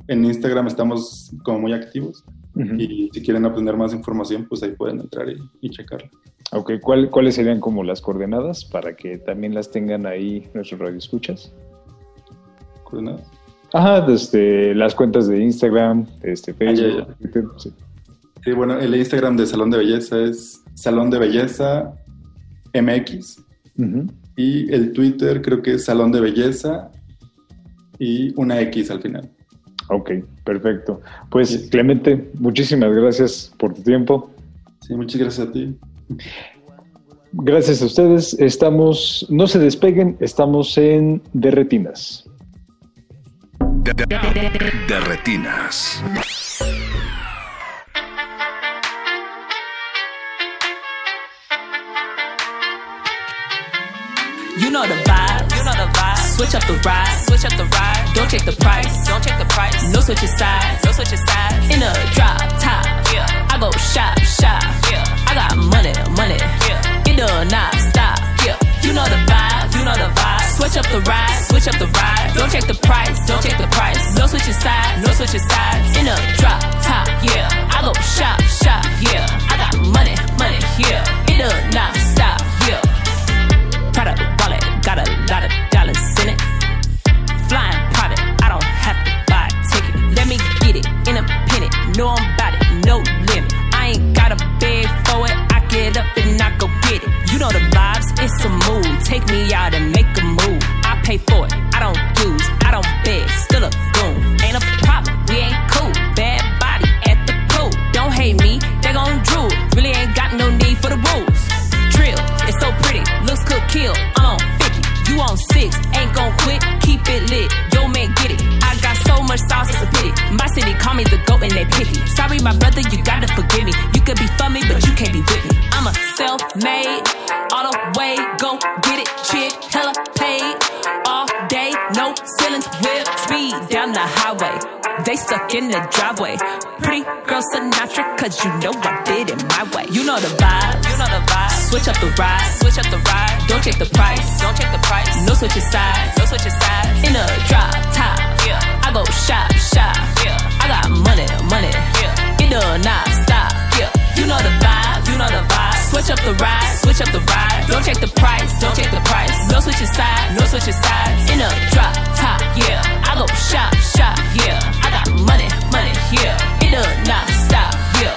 J: En Instagram estamos como muy activos uh -huh. y si quieren aprender más información, pues ahí pueden entrar y, y checarla.
I: Ok, ¿Cuál, ¿cuáles serían como las coordenadas para que también las tengan ahí nuestros radioescuchas?
J: ¿Coordenadas?
I: Ajá, desde las cuentas de Instagram, este Facebook, ah. Twitter,
J: sí. sí. bueno, el Instagram de Salón de Belleza es Salón de Belleza MX uh -huh. y el Twitter creo que es Salón de Belleza y una X al final.
I: Ok, perfecto. Pues sí. Clemente, muchísimas gracias por tu tiempo.
J: Sí, muchas gracias a ti.
I: Gracias a ustedes. Estamos, no se despeguen, estamos en Derretinas.
A: De, de, de, Derretinas.
K: You know the Switch up the ride. Switch up the ride. Don't check the price. Don't check the price. No switch your sides. No switch your sides. In a drop top. Yeah. I go shop shop. Yeah. I got money money. Yeah. It does not stop. Yeah. You know the vibe. You know the vibe. Switch up the ride. Switch up the ride. Don't check the price. Don't check the price. No switch your sides. No switch your sides. In a drop top. Yeah. I go shop shop. Yeah. I got money money. Yeah. It does not stop. Yeah. Product wallet, got a lot of dollars know I'm about it, no limit. I ain't got a beg for it, I get up and I go get it. You know the vibes, it's a mood. Take me out and make a move. I pay for it, I don't use, I don't beg, still a goon. Ain't a problem, we ain't cool. Bad body at the pool. Don't hate me, they gon' drool. Really ain't got no need for the rules. Drill, it's so pretty, looks could kill. I'm on 50, you on 6, ain't gon' quit, keep it lit. Yo, man, much sauce, it's a pity. My city call me the goat and they picky. Sorry, my brother, you gotta forgive me. You could be for me, but you can't be with me. I'm a self made, all the way, go get it, chick, hella paid. All day, no ceilings, whip speed down the highway. They stuck in the driveway. Pretty girl Sinatra, cause you know I did it my way. You know the vibe, you know the vibe. Switch up the ride, switch up the ride. Don't check the price, don't check the price. No switch your sides, no switch your sides. In a drop top, yeah. I go shop, shop, yeah. I got money, money, yeah. It does not stop, yeah. You know the vibe, you know the vibe. Switch up the ride, switch up the ride. Don't check the price, don't check the price. No switch your sides, no switch your sides. In a drop top, yeah. I go shop, shop, yeah. I got money, money, yeah. It does not stop, yeah.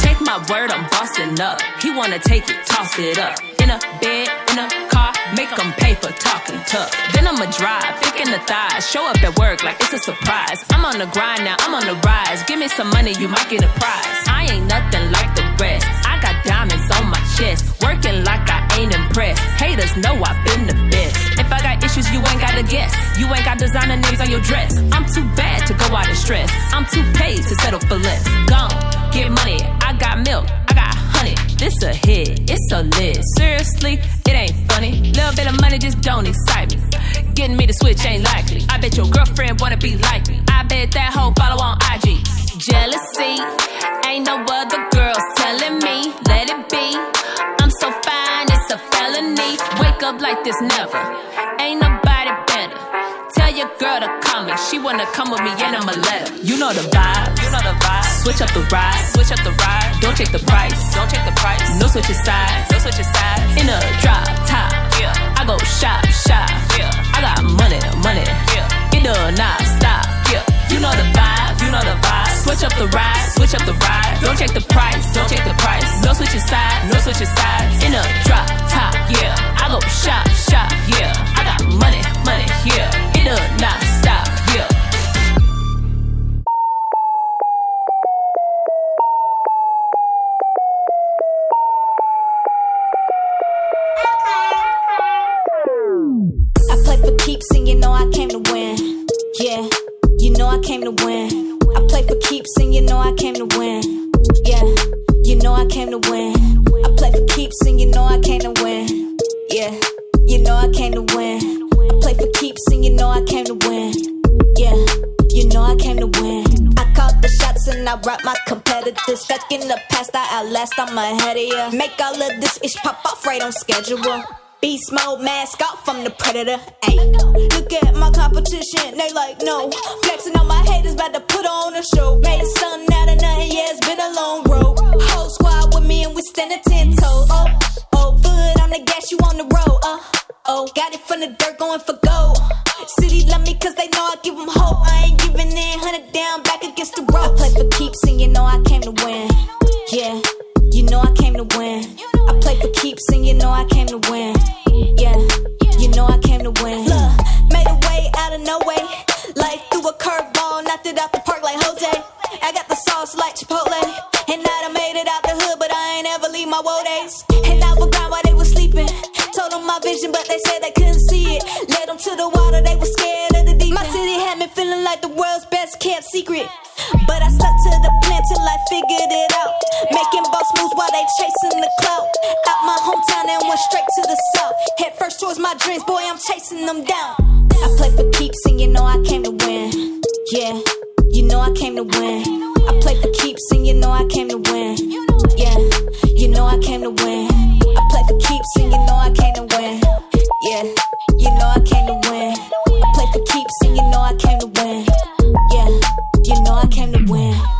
K: Take my word, I'm bossing up. He wanna take it, toss it up. In a bed, in a car, make him pay for talking tough. Then I'ma drive, thick in the thighs. Show up at work like it's a surprise. I'm on the grind now, I'm on the rise. Give me some money, you might get a prize. I ain't nothing like the rest. I got diamonds on my chest. Working like I ain't impressed. Haters know I've been the best. If I got issues, you ain't gotta guess. You ain't got designer names on your dress. I'm too bad to go out and stress. I'm too paid to settle for less. Gone, get money. I got milk, I got. This a hit, it's a list. Seriously, it ain't funny. Little bit of money just don't excite me. Getting me to switch ain't likely. I bet your girlfriend wanna be like me. I bet that hoe follow on IG. Jealousy, ain't no other girls telling me, let it be. I'm so fine, it's a felony. Wake up like this never. Ain't nobody She wanna come with me and I'ma let. You know the vibe. You know the vibe. Switch up the ride. Switch up the ride. Don't check the price. Don't check the price. No switch your sides. No switch your sides. In a drop top. Yeah. I go shop shop. Yeah. I got money money. Yeah. It does not stop. Yeah. You know the vibe. You know the vibe. Switch up the ride. Switch up the ride. Don't check the price. Don't check the price. No switch your sides. No switch your sides. In a drop top. Yeah. I go shop shop. Yeah. I got money money. Yeah. Yeah,
L: you know I came to win. I play for keeps and you know I came to win. Yeah, you know I came to win. I play for keeps and you know I came to win. Yeah, you know I came to win. I play for keeps and you know I came to win. Yeah, you know I came to win. I call the shots and I rock my competitors. Stuck in the past, I outlast, I'm ahead of ya. Make all of this ish pop off right on schedule. Beast mode, mask off, I'm the predator. Ayy, look at my competition, they like no. Flexing on my haters, about to put on a show. Made something out of nothing, yeah, it's been a long road. Whole squad with me and we standing ten toes. Oh, oh, foot on the gas, you on the road. Uh, oh, got it from the dirt, going for gold. City love me cause they know I give them hope. I ain't giving in, hundred down, back against the rope. I play for keeps and you know I came to win. Yeah, you know I came to win. I play for keeps and you know I came to win. Yeah, you know I came to win. Look, made a way out of no way. Life threw a curveball, knocked it out the park like Jose. I got the sauce like Chipotle. And I done made it out the hood, but I ain't ever leave my woe days. And I would grind while they was sleeping. Told them my vision, but they said they couldn't see it. Led them to the water, they were scared of the deep. My city had me feeling like the world's best kept secret. But I stuck to the plan till I figured it out. Making boss moves while they chasing the clout. Out my hometown and went straight to the south. Head first towards my dreams, boy, I'm chasing them down. I play for keeps and you know I came to win. Yeah, you know I came to win. I play for keeps and you know I came to win. Yeah, you know I came to win. I play for keeps and you know I came to win. Yeah, you know I came to win. I play for keeps and you know I came to win. Yeah, you know I came to win.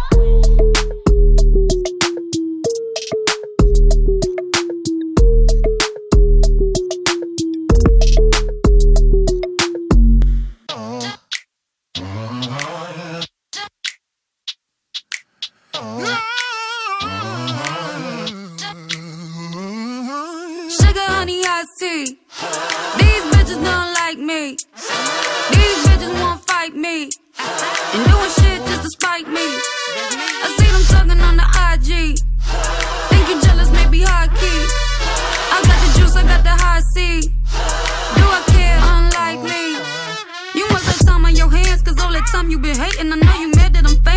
M: Sugar, honey, iced tea. These bitches don't like me. These bitches won't fight me. And doing shit just to spite me. I see them talking on the IG. Think you jealous, maybe high key. I got the juice, I got the high C. Do I care? Unlike me. You must have time on your hands, cause all that time you been hating. I know you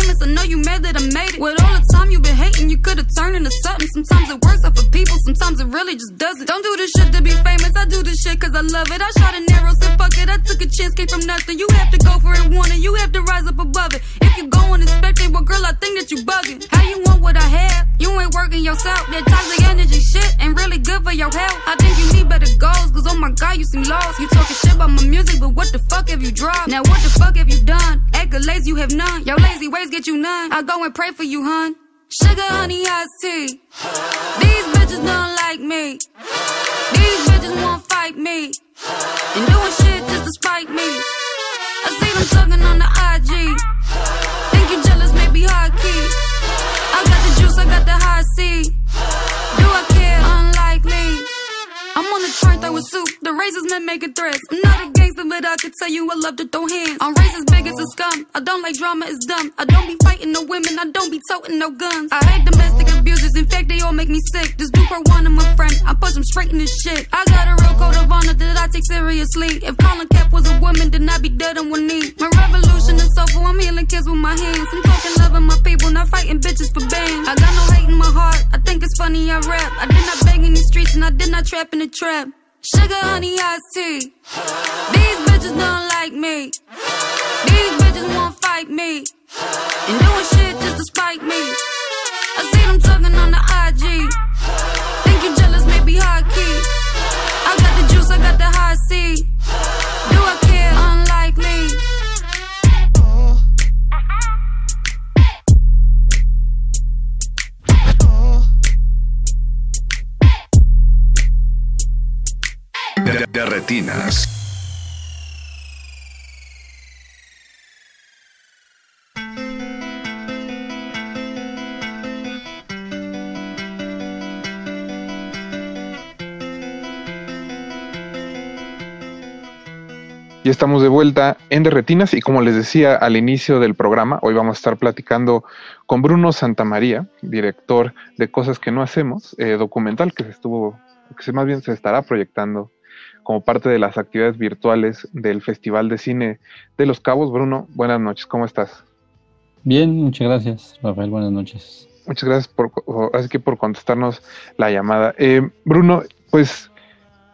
M: famous, I know you mad that I made it. With all the time you've been hating, you could've turned into something. Sometimes it works out for people, sometimes it really just doesn't. Don't do this shit to be famous, I do this shit cause I love it. I shot an arrow, said fuck it, I took a chance, came from nothing. You have to go for it, want it, you have to rise up above it. If you go and it, well girl, I think that you bugging. How you want what I have? You ain't working yourself. That toxic energy shit ain't really good for your health. I think you need better goals, cause oh my god, you seem lost. You talking shit about my music, but what the fuck have you dropped? Now what the fuck have you done? Accolades you have none. Your lazy ways get you none. I go and pray for you, hun. Sugar, honey, iced tea. These bitches don't like me. These bitches won't fight me. And doing shit just to spite me. I see them talking on the IG. Think you jealous, maybe high key. I got the juice, I got the high C. The throwing soup. The razors men making threats. I'm not a gangster, but I can tell you I love to throw hands. I'm racist, big as a scum. I don't like drama, it's dumb. I don't be fighting no women, I don't be toting no guns. I hate domestic abusers, in fact, they all make me sick. This dude for one of my friend, I push him straight in his shit. I got a real code of honor that I take seriously. If Colin Cap was a woman, then I'd be dead on one knee. My revolution is soulful, I'm healing kids with my hands. I'm talking loving my people, not fighting bitches for bands. I got no hate in my heart, I think it's funny I rap. I did not bang in the streets and I did not trap in the trap. Sugar, honey, iced tea. These bitches don't like me. These bitches won't fight me. And doing shit just to spite me. I see them talking on the IG. Think you jealous, maybe high key. I got the juice, I got the high C.
A: De, retinas.
G: Y estamos de vuelta en Derretinas y como les decía al inicio del programa, hoy vamos a estar platicando con Bruno Santamaría, director de Cosas que no hacemos, eh, documental que se estuvo, que más bien se estará proyectando como parte de las actividades virtuales del Festival de Cine de Los Cabos. Bruno, buenas noches, ¿cómo estás?
N: Bien, muchas gracias, Rafael. Buenas noches.
G: Muchas gracias por, así que por contestarnos la llamada. Eh, Bruno, pues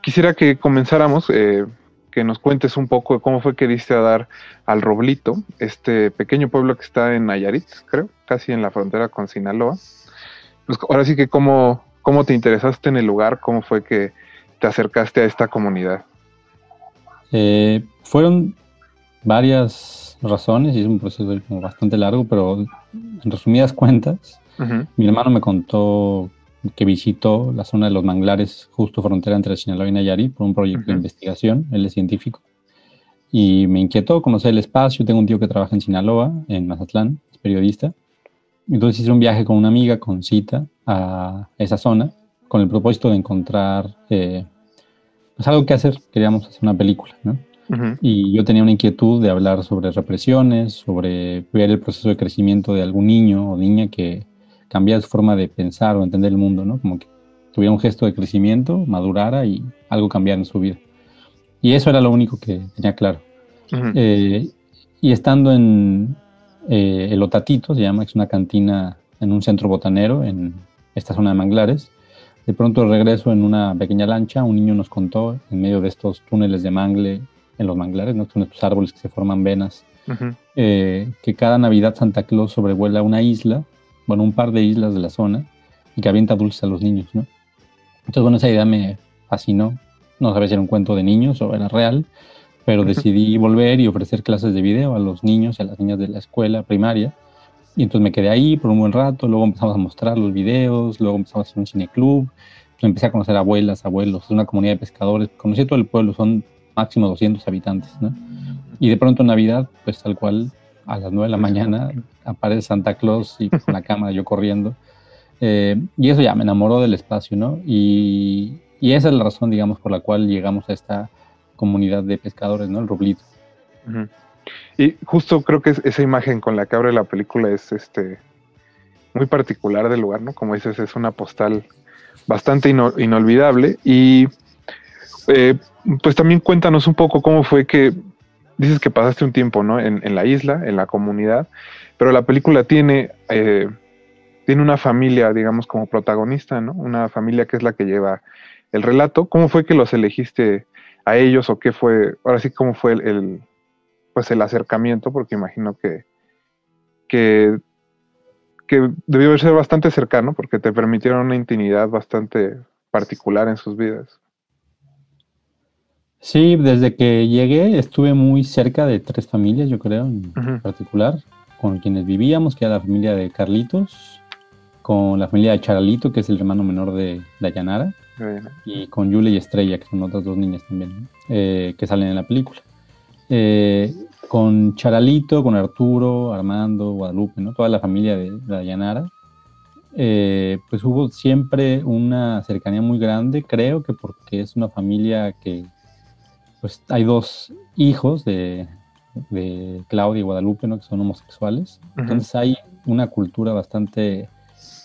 G: quisiera que comenzáramos, eh, que nos cuentes un poco de cómo fue que diste a dar al Roblito, este pequeño pueblo que está en Nayarit, creo, casi en la frontera con Sinaloa. Pues ahora sí que cómo, cómo te interesaste en el lugar, cómo fue que te acercaste a esta comunidad.
N: Eh, fueron varias razones y es un proceso bastante largo, pero en resumidas cuentas,
G: Ujú.
N: mi hermano me contó que visitó la zona de los manglares justo frontera entre Sinaloa y Nayarit por un proyecto de
G: Ujú.
N: investigación, él es científico, y me inquietó conocer el espacio, tengo un tío que trabaja en Sinaloa, en Mazatlán, es periodista, entonces hice un viaje con una amiga, con cita, a esa zona, con el propósito de encontrar eh, pues algo que hacer, queríamos hacer una película, ¿no? Y yo tenía una inquietud de hablar sobre represiones, sobre ver el proceso de crecimiento de algún niño o niña que cambiara su forma de pensar o entender el mundo, ¿no? Como que tuviera un gesto de crecimiento, madurara y algo cambiara en su vida. Y eso era lo único que tenía claro. Eh, y estando en eh, el Otatito, se llama, es una cantina en un centro botanero en esta zona de manglares, de pronto regreso en una pequeña lancha, un niño nos contó en medio de estos túneles de mangle en los manglares, ¿no? Son estos árboles que se forman venas, eh, que cada Navidad Santa Claus sobrevuela una isla, bueno, un par de islas de la zona, y que avienta dulces a los niños, ¿no? Entonces, bueno, esa idea me fascinó. No sabía si era un cuento de niños o era real, pero decidí volver y ofrecer clases de video a los niños y a las niñas de la escuela primaria. Y entonces me quedé ahí por un buen rato, luego empezamos a mostrar los videos, luego empezamos a hacer un cineclub, Entonces empecé a conocer abuelas, abuelos, es una comunidad de pescadores, conocí todo el pueblo, son máximo 200 habitantes, ¿no? Y de pronto en Navidad, pues tal cual, a las 9 de la mañana aparece Santa Claus y con la cámara yo corriendo. Eh, y eso ya me enamoró del espacio, ¿no? Y, y esa es la razón, digamos, por la cual llegamos a esta comunidad de pescadores, ¿no? El Roblito.
G: Ujú. Y justo creo que es- esa imagen con la que abre la película es este muy particular del lugar, ¿no? Como dices, es una postal bastante ino- inolvidable. Y eh, pues también cuéntanos un poco cómo fue que dices que pasaste un tiempo, ¿no? En, en la isla, en la comunidad, pero la película tiene eh, tiene una familia, digamos, como protagonista, ¿no? Una familia que es la que lleva el relato. ¿Cómo fue que los elegiste a ellos o qué fue, ahora sí, cómo fue el, pues el acercamiento? Porque imagino que, que, que debió ser bastante cercano porque te permitieron una intimidad bastante particular en sus vidas.
N: Sí, desde que llegué estuve muy cerca de tres familias, yo creo, en particular, con quienes vivíamos, que era la familia de Carlitos, con la familia de Charalito, que es el hermano menor de Dayanara, y con Yule y Estrella, que son otras dos niñas también, ¿no? Eh, que salen en la película. Eh, con Charalito, con Arturo, Armando, Guadalupe, ¿no? Toda la familia de, de eh, pues hubo siempre una cercanía muy grande, creo que porque es una familia que, pues hay dos hijos de, de Claudia y Guadalupe, ¿no? Que son homosexuales. Entonces hay una cultura bastante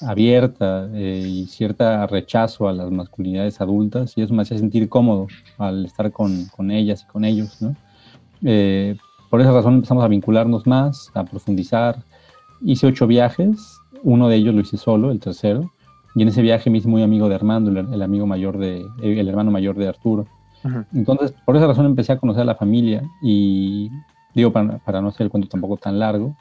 N: abierta eh, y cierta rechazo a las masculinidades adultas y eso me hacía sentir cómodo al estar con, con ellas y con ellos, ¿no? Eh, por esa razón empezamos a vincularnos más, a profundizar. Hice ocho viajes, uno de ellos lo hice solo, el tercero, y en ese viaje me hice muy amigo de Armando, el, el amigo mayor de, el hermano mayor de Arturo. Entonces, por esa razón empecé a conocer a la familia y digo, para, para no hacer el cuento tampoco tan largo,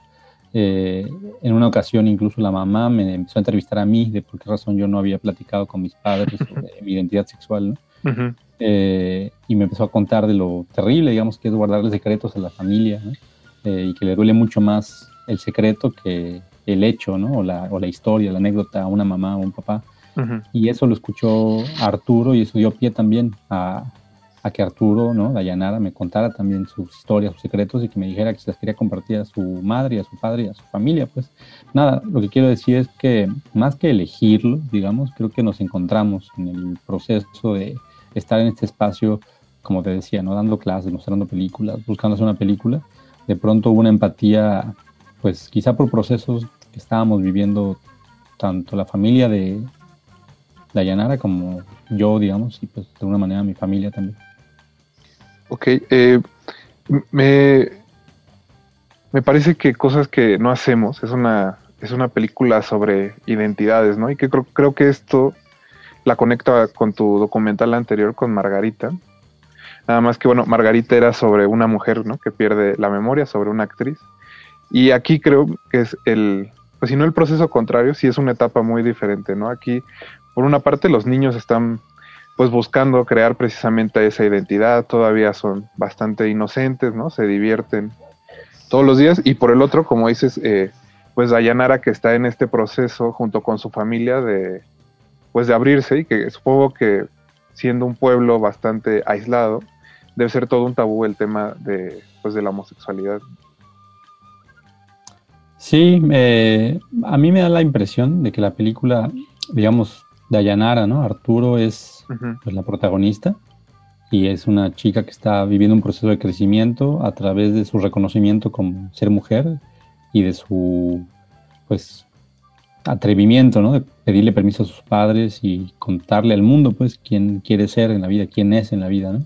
N: eh, en una ocasión incluso la mamá me empezó a entrevistar a mí de por qué razón yo no había platicado con mis padres sobre mi identidad sexual, ¿no? Eh, y me empezó a contar de lo terrible, digamos, que es guardarle secretos a la familia, ¿no? Eh, y que le duele mucho más el secreto que el hecho, ¿no? O la, o la historia, la anécdota a una mamá o un papá. Y eso lo escuchó Arturo y eso dio pie también a, a que Arturo, ¿no? Dayanara me contara también sus historias, sus secretos y que me dijera que se las quería compartir a su madre, a su padre y a su familia. Pues nada, lo que quiero decir es que más que elegirlo, digamos, creo que nos encontramos en el proceso de estar en este espacio, como te decía, ¿no? Dando clases, mostrando películas, buscando hacer una película. De pronto hubo una empatía, pues quizá por procesos que estábamos viviendo tanto la familia de Dayanara como yo, digamos, y pues de alguna manera mi familia también.
G: Ok, eh, me, me parece que cosas que no hacemos es una, es una película sobre identidades, ¿no? Y que creo, creo que esto la conecta con tu documental anterior con Margarita. Nada más que, bueno, Margarita era sobre una mujer, ¿no? Que pierde la memoria, sobre una actriz. Y aquí creo que es el, pues si no el proceso contrario, sí es una etapa muy diferente, ¿no? Aquí, por una parte, los niños están pues buscando crear precisamente esa identidad, todavía son bastante inocentes, ¿no? Se divierten todos los días y por el otro, como dices, eh, pues Dayanara que está en este proceso junto con su familia de, pues de abrirse y que supongo que siendo un pueblo bastante aislado, debe ser todo un tabú el tema de, pues de la homosexualidad.
N: Sí, a mí me da la impresión de que la película, digamos, Dayanara, ¿no? Arturo es pues, la protagonista y es una chica que está viviendo un proceso de crecimiento a través de su reconocimiento como ser mujer y de su pues atrevimiento, ¿no? De pedirle permiso a sus padres y contarle al mundo, pues, quién quiere ser en la vida, quién es en la vida, ¿no?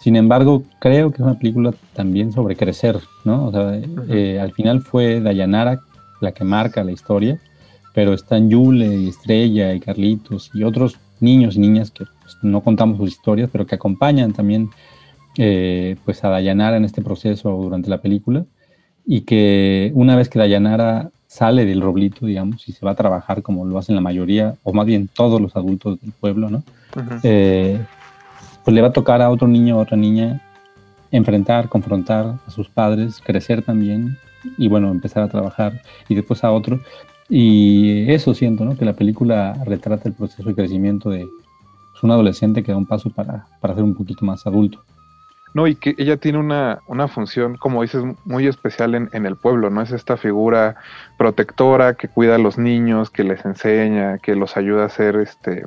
N: Sin embargo, creo que es una película también sobre crecer, ¿no? O sea, eh, al final fue Dayanara la que marca la historia pero están Yule y Estrella y Carlitos y otros niños y niñas que pues, no contamos sus historias, pero que acompañan también eh, pues a Dayanara en este proceso durante la película y que una vez que Dayanara sale del roblito, digamos, y se va a trabajar como lo hacen la mayoría, o más bien todos los adultos del pueblo, ¿no? Eh, pues le va a tocar a otro niño o otra niña enfrentar, confrontar a sus padres, crecer también y bueno, empezar a trabajar y después a otro. Y eso siento, ¿no? Que la película retrata el proceso de crecimiento de pues, un adolescente que da un paso para, para ser un poquito más adulto.
G: No, y que ella tiene una, una función, como dices, muy especial en, en, el pueblo, ¿no? Es esta figura protectora que cuida a los niños, que les enseña, que los ayuda a hacer este,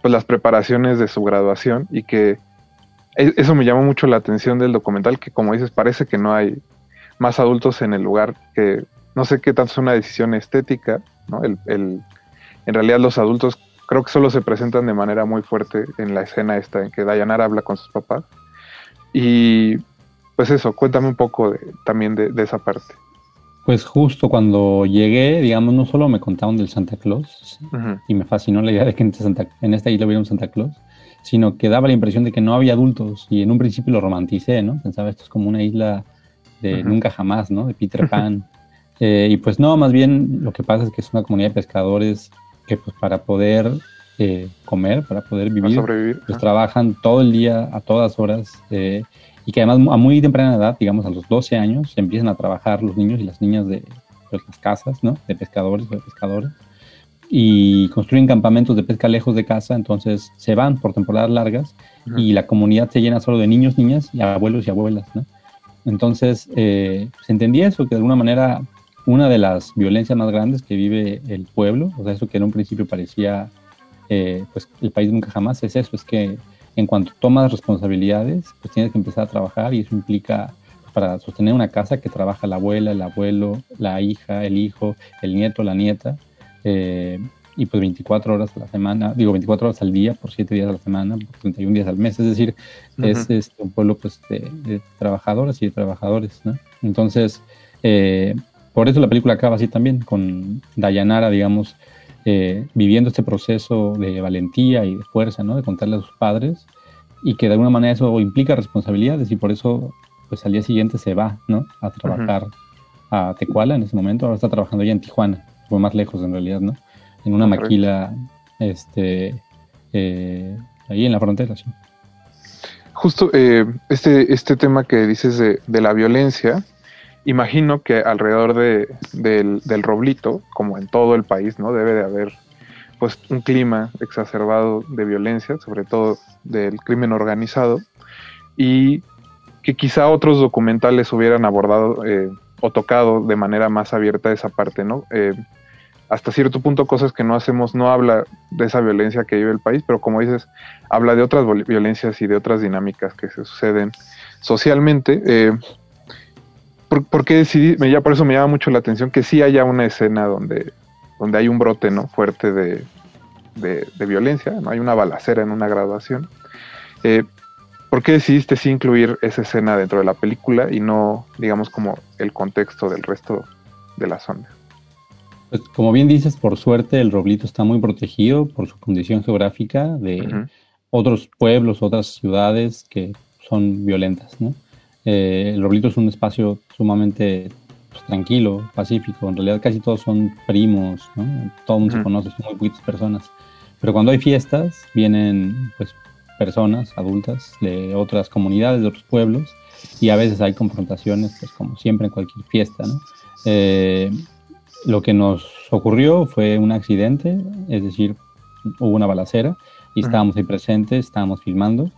G: pues las preparaciones de su graduación y que e, eso me llamó mucho la atención del documental, que como dices, parece que no hay más adultos en el lugar que no sé qué tanto es una decisión estética, ¿no? El, el, en realidad los adultos creo que solo se presentan de manera muy fuerte en la escena esta en que Dayanara habla con sus papás. Y pues eso, cuéntame un poco también de, esa parte.
N: Pues justo cuando llegué, digamos, no solo me contaron del Santa Claus y me fascinó la idea de que en, Santa, en esta isla hubiera un Santa Claus, sino que daba la impresión de que no había adultos y en un principio lo romanticé, ¿no? Pensaba esto es como una isla de nunca jamás, ¿no? De Peter Pan. Eh, y pues no, más bien lo que pasa es que es una comunidad de pescadores que pues para poder eh, comer, para poder vivir, pues trabajan todo el día, a todas horas, eh, y que además a muy temprana edad, digamos a los 12 años, empiezan a trabajar los niños y las niñas de pues, las casas, ¿no? De pescadores o de pescadores, y construyen campamentos de pesca lejos de casa, entonces se van por temporadas largas y la comunidad se llena solo de niños, niñas y abuelos y abuelas, ¿no? Entonces, se entendía eso, que de alguna manera una de las violencias más grandes que vive el pueblo, o sea, eso que en un principio parecía eh, pues el país nunca jamás, es eso, es que en cuanto tomas responsabilidades, pues tienes que empezar a trabajar y eso implica pues, para sostener una casa que trabaja la abuela, el abuelo, la hija, el hijo, el nieto, la nieta, eh, y pues 24 horas a la semana, digo 24 horas al día, por 7 días a la semana, por 31 días al mes, es decir, es, es, un pueblo pues de, de, trabajadoras y de trabajadores, ¿no? Entonces, eh, por eso la película acaba así también, con Dayanara, digamos, eh, viviendo este proceso de valentía y de fuerza, ¿no? De contarle a sus padres y que de alguna manera eso implica responsabilidades y por eso pues al día siguiente se va, ¿no? A trabajar a Tecuala en ese momento, ahora está trabajando ya en Tijuana, fue más lejos en realidad, ¿no? En una maquila, este, eh, ahí en la frontera, sí.
G: Justo eh, este, este tema que dices de, de, la violencia, imagino que alrededor de, del, del, roblito, como en todo el país, ¿no? Debe de haber pues un clima exacerbado de violencia, sobre todo del crimen organizado, y que quizá otros documentales hubieran abordado eh, o tocado de manera más abierta esa parte, ¿no? Eh, hasta cierto punto cosas que no hacemos, no habla de esa violencia que vive el país, pero como dices, habla de otras violencias y de otras dinámicas que se suceden socialmente. Eh, ¿por, ¿por, qué decidí? Ya por eso me llama mucho la atención que sí haya una escena donde, donde hay un brote ¿no? fuerte de, de, de violencia, ¿no? hay una balacera en una graduación. Eh, ¿Por qué decidiste sí incluir esa escena dentro de la película y no, digamos, como el contexto del resto de la zona?
N: Pues como bien dices, por suerte el Roblito está muy protegido por su condición geográfica de uh -huh. otros pueblos, otras ciudades que son violentas, ¿no? Eh, el Roblito es un espacio sumamente pues, tranquilo, pacífico. En realidad casi todos son primos, ¿no? Todo el mundo uh -huh. se conoce, son muy poquitas personas. Pero cuando hay fiestas, vienen pues personas adultas de otras comunidades, de otros pueblos, y a veces hay confrontaciones, pues como siempre en cualquier fiesta, ¿no? Eh, lo que nos ocurrió fue un accidente, es decir, hubo una balacera y estábamos ahí presentes, estábamos filmando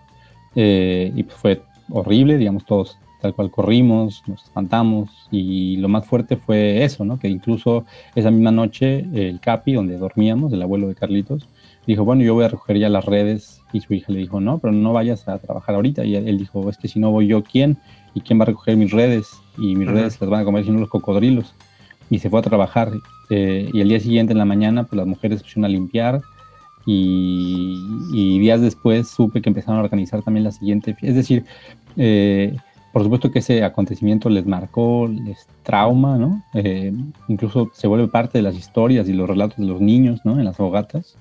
N: eh, y pues fue horrible, digamos, todos tal cual corrimos, nos espantamos y lo más fuerte fue eso, ¿no? Que incluso esa misma noche el Capi, donde dormíamos, el abuelo de Carlitos, dijo, bueno, yo voy a recoger ya las redes y su hija le dijo, no, pero no vayas a trabajar ahorita y él dijo, es que si no voy yo, ¿quién? ¿Y quién va a recoger mis redes? Y mis -huh. redes las van a comer si no los cocodrilos y se fue a trabajar. Eh, y el día siguiente en la mañana, pues las mujeres se pusieron a limpiar y, y, días después supe que empezaron a organizar también la siguiente. Es decir, eh, por supuesto que ese acontecimiento les marcó, les trauma, ¿no? Eh, incluso se vuelve parte de las historias y los relatos de los niños, ¿no? En las fogatas.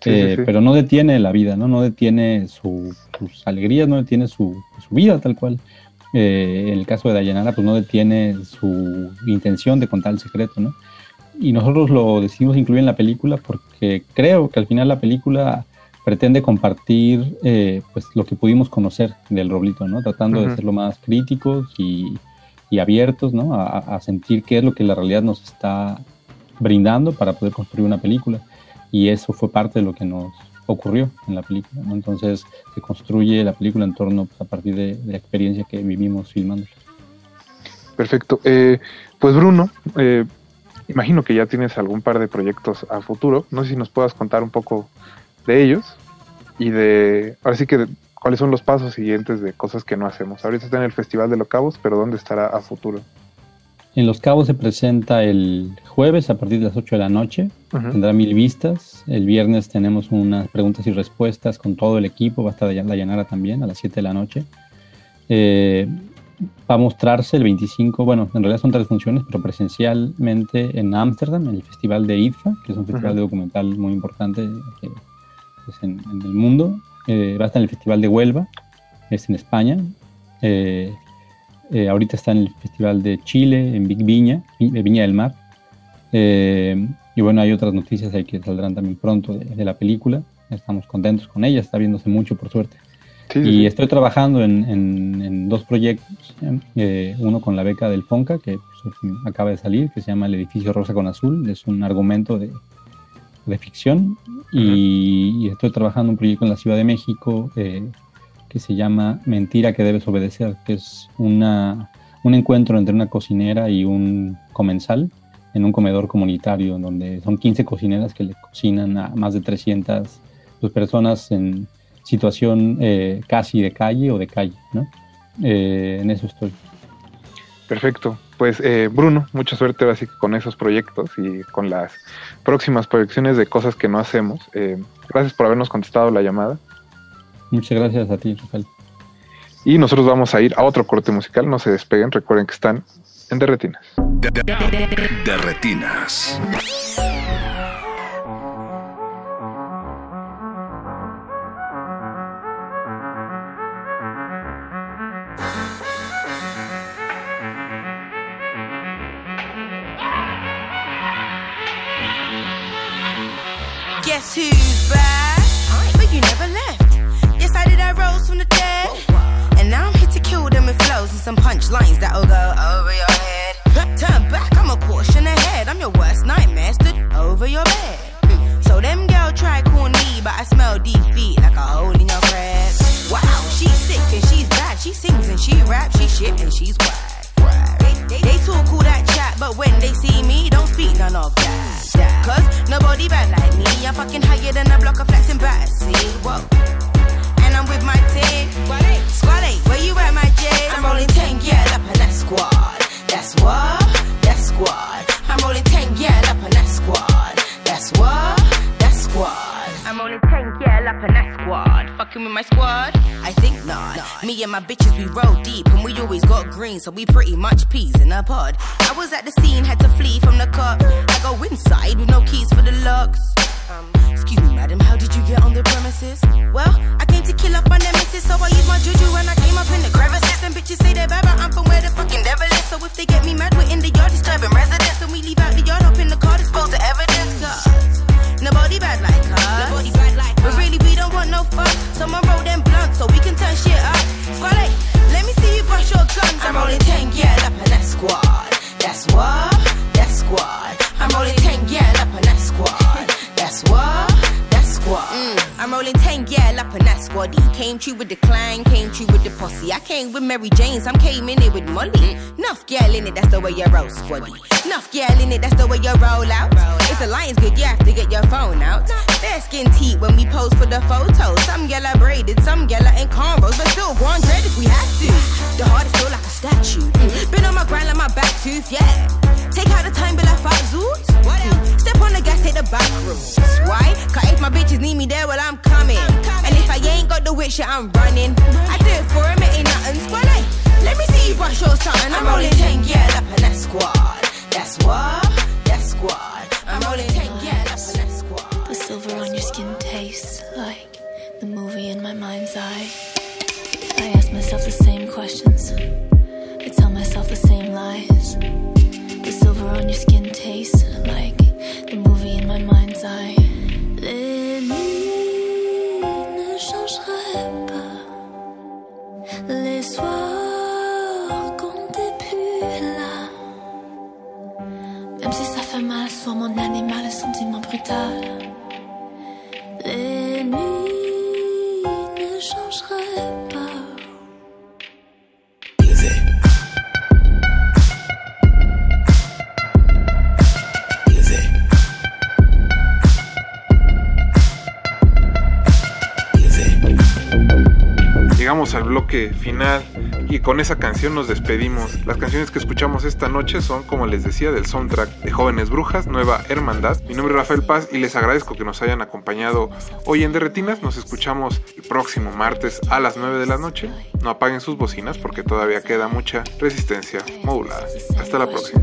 N: Sí, sí, sí. Pero no detiene la vida, ¿no? No detiene su, sus alegrías, no detiene su, su vida tal cual. Eh, en el caso de Dayanara, pues no detiene su intención de contar el secreto, ¿no? Y nosotros lo decidimos incluir en la película porque creo que al final la película pretende compartir eh, pues lo que pudimos conocer del Roblito, ¿no? Tratando uh -huh. de ser lo más críticos y, y abiertos, ¿no? A, a, sentir qué es lo que la realidad nos está brindando para poder construir una película. Y eso fue parte de lo que nos ocurrió en la película. ¿no? Entonces se construye la película en torno pues, a partir de, de, la experiencia que vivimos filmándola.
G: Perfecto. Eh, pues Bruno, eh, imagino que ya tienes algún par de proyectos a futuro. No sé si nos puedas contar un poco de ellos y de, ahora sí que de, cuáles son los pasos siguientes de cosas que no hacemos. Ahorita está en el Festival de Los Cabos, pero ¿dónde estará a futuro?
N: En Los Cabos se presenta el jueves a partir de las 8 de la noche. Uh -huh. Tendrá mil vistas. El viernes tenemos unas preguntas y respuestas con todo el equipo. Va a estar la Llanara también a las 7 de la noche. Eh, va a mostrarse el 25, bueno, en realidad son tres funciones, pero presencialmente en Ámsterdam, en el Festival de IDFA, que es un festival uh -huh. de documental muy importante que en, en, el mundo. Eh, va a estar en el Festival de Huelva, es en España. Eh, eh, ahorita está en el Festival de Chile, en Big Viña, Viña del Mar. Eh, y bueno, hay otras noticias ahí que saldrán también pronto de, de, la película. Estamos contentos con ella, está viéndose mucho por suerte. Sí, y sí. estoy trabajando en, en, en dos proyectos, eh, uno con la beca del FONCA, que pues, acaba de salir, que se llama El edificio rosa con azul, es un argumento de, de ficción, y, estoy trabajando un proyecto en la Ciudad de México eh, que se llama Mentira que debes obedecer, que es una, un encuentro entre una cocinera y un comensal en un comedor comunitario, donde son 15 cocineras que le cocinan a más de 300 pues, personas en situación eh, casi de calle o de calle, ¿no? Eh, en eso estoy.
G: Perfecto. Pues eh, Bruno, mucha suerte así con esos proyectos y con las próximas proyecciones de cosas que no hacemos. Eh, gracias por habernos contestado la llamada.
N: Muchas gracias a ti, Rafael.
G: Y nosotros vamos a ir a otro corte musical. No se despeguen. Recuerden que están en Derretinas.
A: Derretinas.
O: Some punchlines that'll go over your head. Turn back, I'm a caution ahead. I'm your worst nightmare, stood over your bed. So them girl try call me, but I smell defeat like a hole in your bread. Wow, she's sick and she's bad. She sings and she raps, she shit and she's whack. They, they, talk all that chat, but when they see me, don't speak none of that. Cause nobody bad like me. I'm fucking higher than a block of flexing battersea. Whoa. I'm with my team. Squad where you at, my J? I'm rolling 10, yeah, up in that squad. That's what, that's squad. I'm rolling 10, yeah, up in that squad. That's what, that's squad. I'm rolling 10, yeah, up in that squad. Fucking with my squad? I think not. Me and my bitches, we roll deep, and we always got green, so we pretty much peas in a pod. I was at the scene, had to flee from the cop. I go inside with no keys for the locks. Um, excuse me, madam, how did you get on the premises? Well, I came to kill off my nemesis, so I used my juju when I came up in the crevices. And bitches say they're bad, but I'm from where the fucking devil is. So if they get me mad, we're in the yard disturbing residents. And we leave out the yard up in the car, dispose the evidence. Cause nobody bad like us. Nobody bad like But really, we don't want no fuck. Someone roll them blunts so we can turn shit up. Squad, let me see you brush your guns. I'm rolling 10, yeah, up in that squad. That's what, that's squad. I'm rolling 10, yeah, up in that. That's what, that's squad. Mm, I'm rolling 10, yeah, in that squaddy. Came true with the clan, came true with the posse. I came with Mary Jane, some came in it with Molly. Nuff girl in it, that's the way you roll, squaddy. Nuff girl in it, that's the way you roll out. If the line's good, you have to get your phone out. Fair skin teeth when we pose for the photos. Some are braided, some are in cornrows, but still go on dread if we have to. The heart is still like a statue. Mm, Been on my grind like my back tooth, yeah. Take out the time, be like five zoots. Mm, Step on the gas, take the back room. Why? Cause if my bitches need me there, well, I'm coming. And if I ain't got the wit shit, I'm running. I do it for him, it ain't nothing. Squad, hey, let me see you brush your something. I'm rolling 10, yeah, up in that squad. That's what, that's squad. I'm rolling 10, yeah, up in that squad.
H: The silver on your skin tastes like the movie in my mind's eye. I ask myself the same questions. I tell myself the same
G: final y con esa canción nos despedimos. Las canciones que escuchamos esta noche son, como les decía, del soundtrack de Jóvenes Brujas, Nueva Hermandad. Mi nombre es Rafael Paz y les agradezco que nos hayan acompañado hoy en Derretinas. Nos escuchamos el próximo martes a las 9 de la noche. No apaguen sus bocinas porque todavía queda mucha resistencia modulada. Hasta la próxima.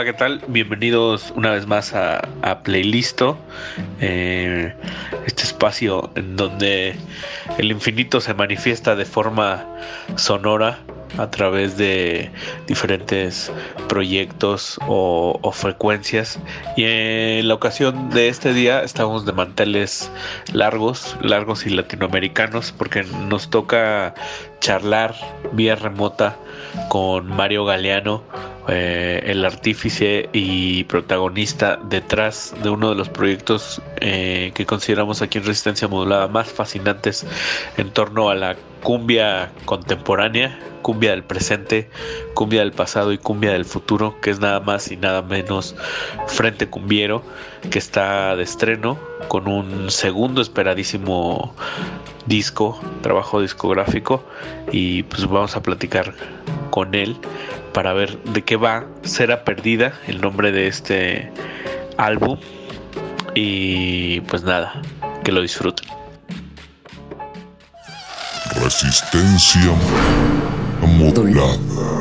P: Hola, ¿qué tal? Bienvenidos una vez más a, a Playlisto, eh, este espacio en donde el infinito se manifiesta de forma sonora a través de diferentes proyectos o, o frecuencias. Y en la ocasión de este día estamos de manteles largos, largos y latinoamericanos, porque nos toca charlar vía remota con Mario Galeano, eh, el artífice y protagonista detrás de uno de los proyectos eh, que consideramos aquí en Resistencia Modulada más fascinantes en torno a la cumbia contemporánea, cumbia del presente, cumbia del pasado y cumbia del futuro, que es nada más y nada menos Frente Cumbiero, que está de estreno con un segundo esperadísimo disco, trabajo discográfico, y pues vamos a platicar con él para ver de qué va Será Perdida, el nombre de este álbum. Y pues nada, que lo disfruten.
E: Resistencia modulada.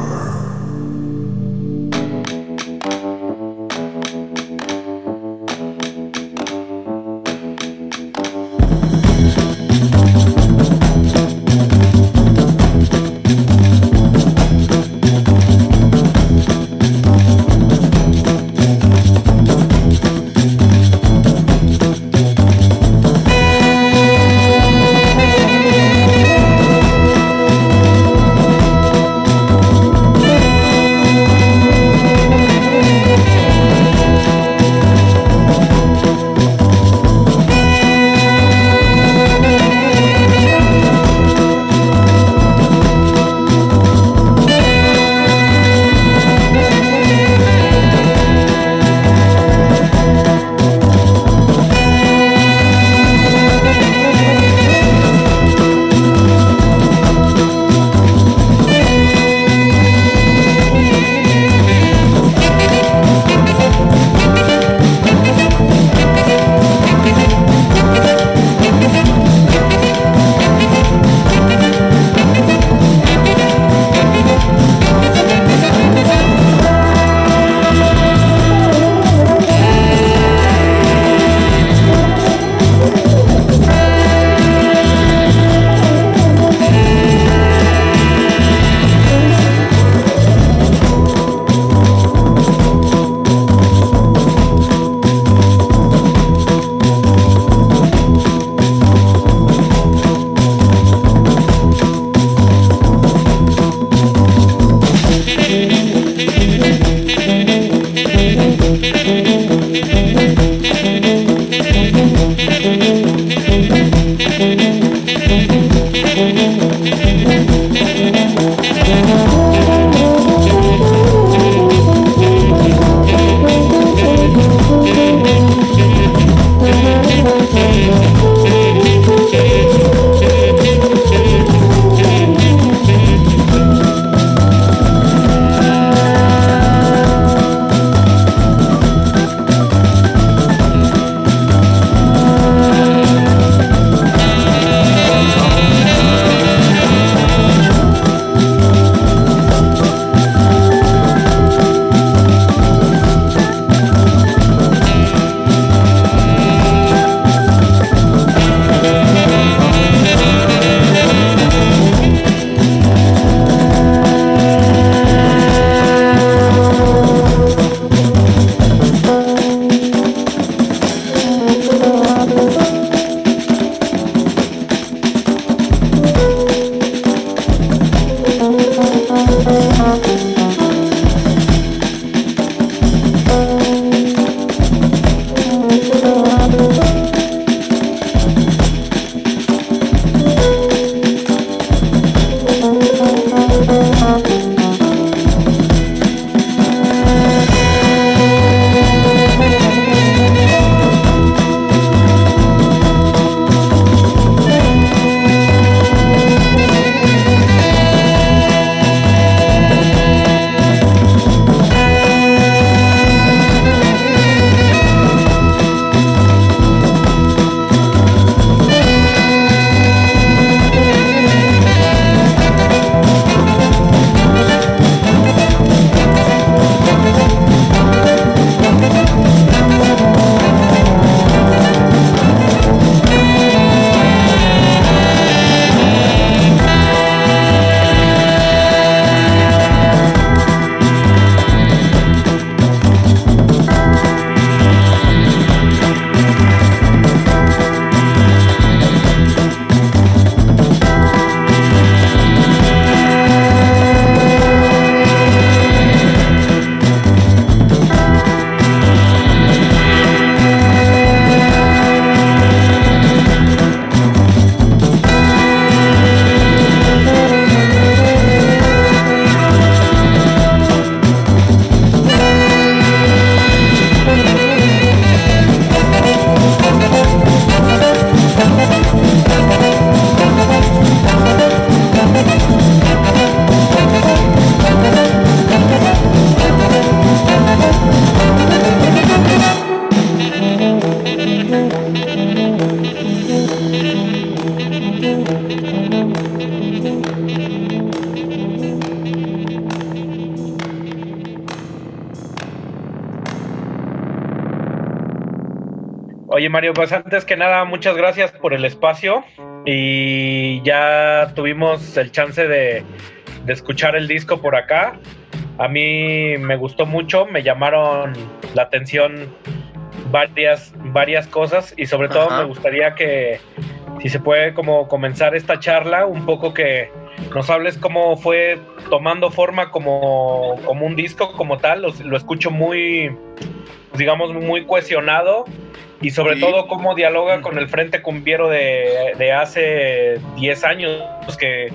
Q: Pues antes que nada, muchas gracias por el espacio y ya tuvimos el chance de, de escuchar el disco por acá. A mí me gustó mucho, me llamaron la atención varias, varias cosas y sobre todo
R: Ajá.
Q: me gustaría que si se puede como comenzar esta charla, un poco que nos hables cómo fue tomando forma como, como un disco como tal, lo, lo escucho muy, digamos, muy cohesionado y sobre
R: Sí.
Q: todo cómo dialoga con el Frente Cumbiero de, de hace 10 años, que,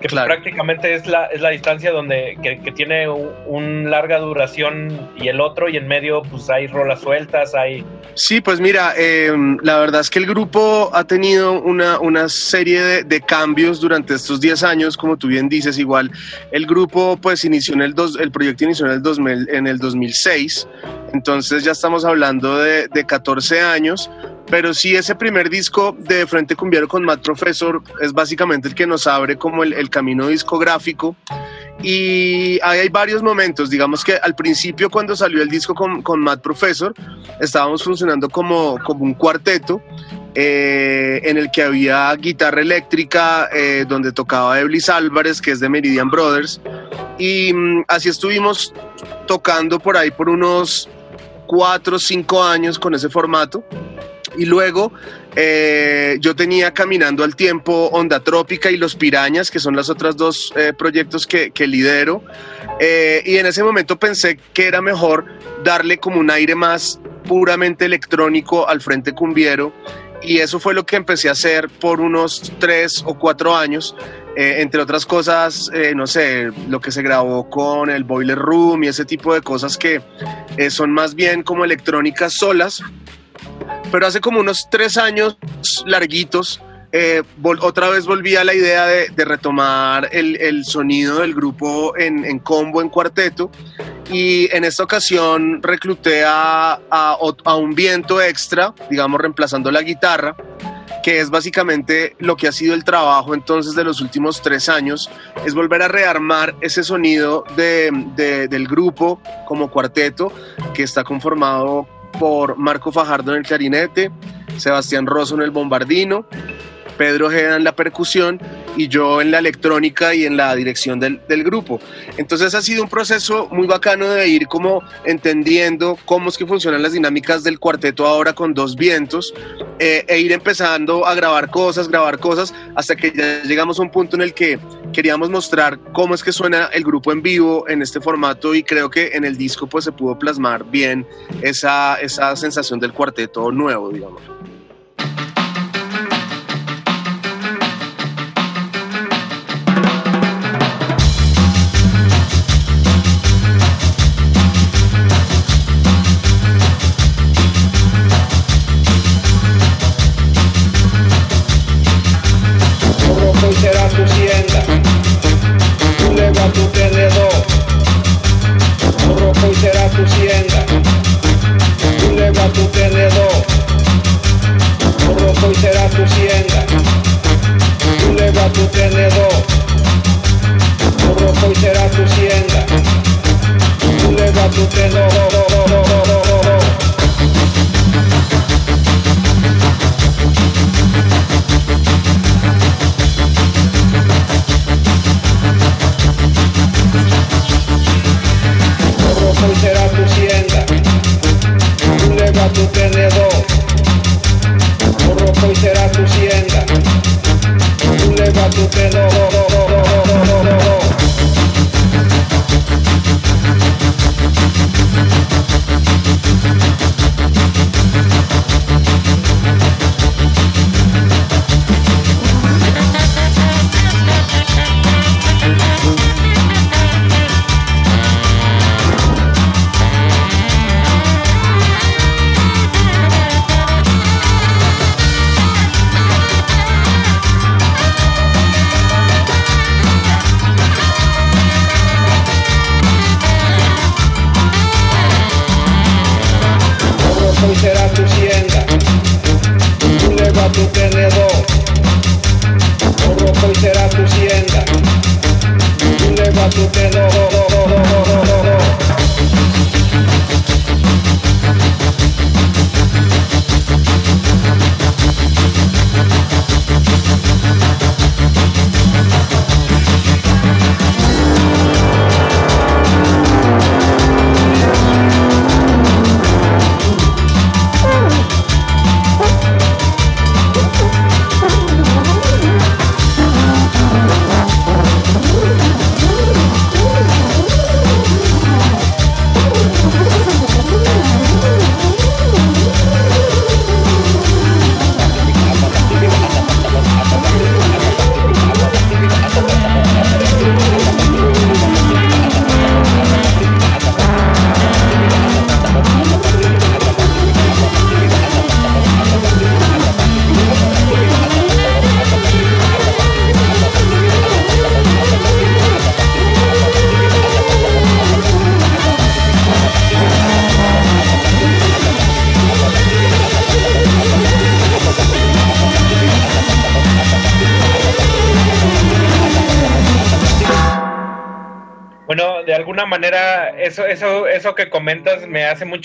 Q: que prácticamente es la, es la distancia donde que, que tiene un, un larga duración y el otro y en medio pues hay rolas sueltas, hay...
R: Sí, pues mira, eh, la verdad es que el grupo ha tenido una, una serie de, de cambios durante estos 10 años, como tú bien dices, igual el grupo pues inició en el, dos, el proyecto inició en el, 2000, en el 2006, entonces ya estamos hablando de, de 14 años, pero sí ese primer disco de Frente Cumbiero con Matt Professor es básicamente el que nos abre como el, el camino discográfico. Y ahí hay varios momentos, digamos que al principio cuando salió el disco con, con Matt Professor estábamos funcionando como, como un cuarteto eh, en el que había guitarra eléctrica eh, donde tocaba Eblis Álvarez que es de Meridian Brothers. Y mm, así estuvimos tocando por ahí por unos cuatro o cinco años con ese formato y luego eh, yo tenía Caminando al Tiempo, Onda Trópica y Los Pirañas, que son los otros dos eh, proyectos que, que lidero. Eh, y en ese momento pensé que era mejor darle como un aire más puramente electrónico al Frente Cumbiero. Y eso fue lo que empecé a hacer por unos tres o cuatro años. Eh, entre otras cosas, eh, no sé, lo que se grabó con el Boiler Room y ese tipo de cosas que eh, son más bien como electrónicas solas, pero hace como unos tres años larguitos, eh, otra vez volví a la idea de, retomar el, sonido del grupo en, en combo, en cuarteto, y en esta ocasión recluté a, un viento extra, digamos, reemplazando la guitarra, que es básicamente lo que ha sido el trabajo entonces de los últimos tres años, es volver a rearmar ese sonido de- de- del grupo como cuarteto, que está conformado por Marco Fajardo en el clarinete, Sebastián Rosso en el bombardino, Pedro Ojeda en la percusión y yo en la electrónica y en la dirección del, del grupo. Entonces ha sido un proceso muy bacano de ir como entendiendo cómo es que funcionan las dinámicas del cuarteto ahora con dos vientos eh, e ir empezando a grabar cosas, grabar cosas, hasta que ya llegamos a un punto en el que queríamos mostrar cómo es que suena el grupo en vivo en este formato y creo que en el disco pues se pudo plasmar bien esa, esa sensación del cuarteto nuevo, digamos.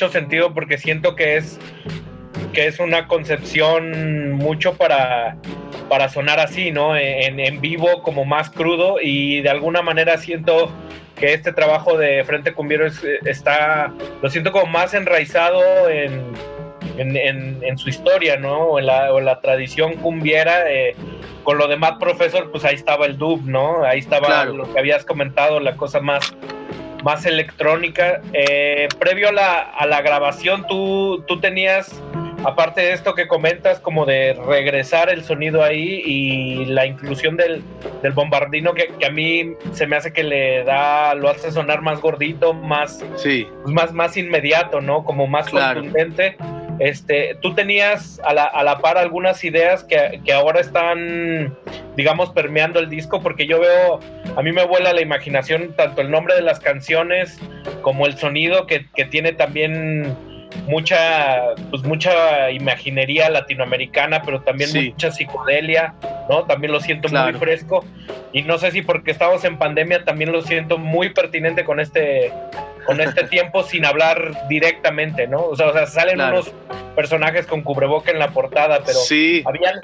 Q: Mucho sentido porque siento que es que es una concepción mucho para, para sonar así, ¿no? En, en vivo, como más crudo, y de alguna manera siento que este trabajo de Frente Cumbiero es- está, lo siento como más enraizado en, en, en- en su historia, ¿no? O en la, o en la tradición cumbiera. eh, con lo de Matt Professor, pues ahí estaba el dub, ¿no? Ahí estaba
R: Claro.
Q: lo que habías comentado, la cosa más, más electrónica. Eh, previo a la, a la grabación, tú, tú tenías, aparte de esto que comentas, como de regresar el sonido ahí y la inclusión del, del bombardino, que, que a mí se me hace que le da, lo hace sonar más gordito, más,
R: sí.
Q: más, más inmediato, ¿no? Como más
R: Claro.
Q: contundente. Este, tú tenías a la, a la par algunas ideas que, que ahora están, digamos, permeando el disco, porque yo veo, a mí me vuela la imaginación tanto el nombre de las canciones como el sonido que, que tiene también mucha, pues mucha imaginería latinoamericana, pero también
R: Sí.
Q: mucha psicodelia, ¿no? También lo siento muy fresco. Y no sé si porque estamos en pandemia también lo siento muy pertinente con este con este tiempo sin hablar directamente, ¿no? O sea, o sea salen
R: Claro.
Q: unos personajes con cubreboca en la portada, pero
R: Sí.
Q: habían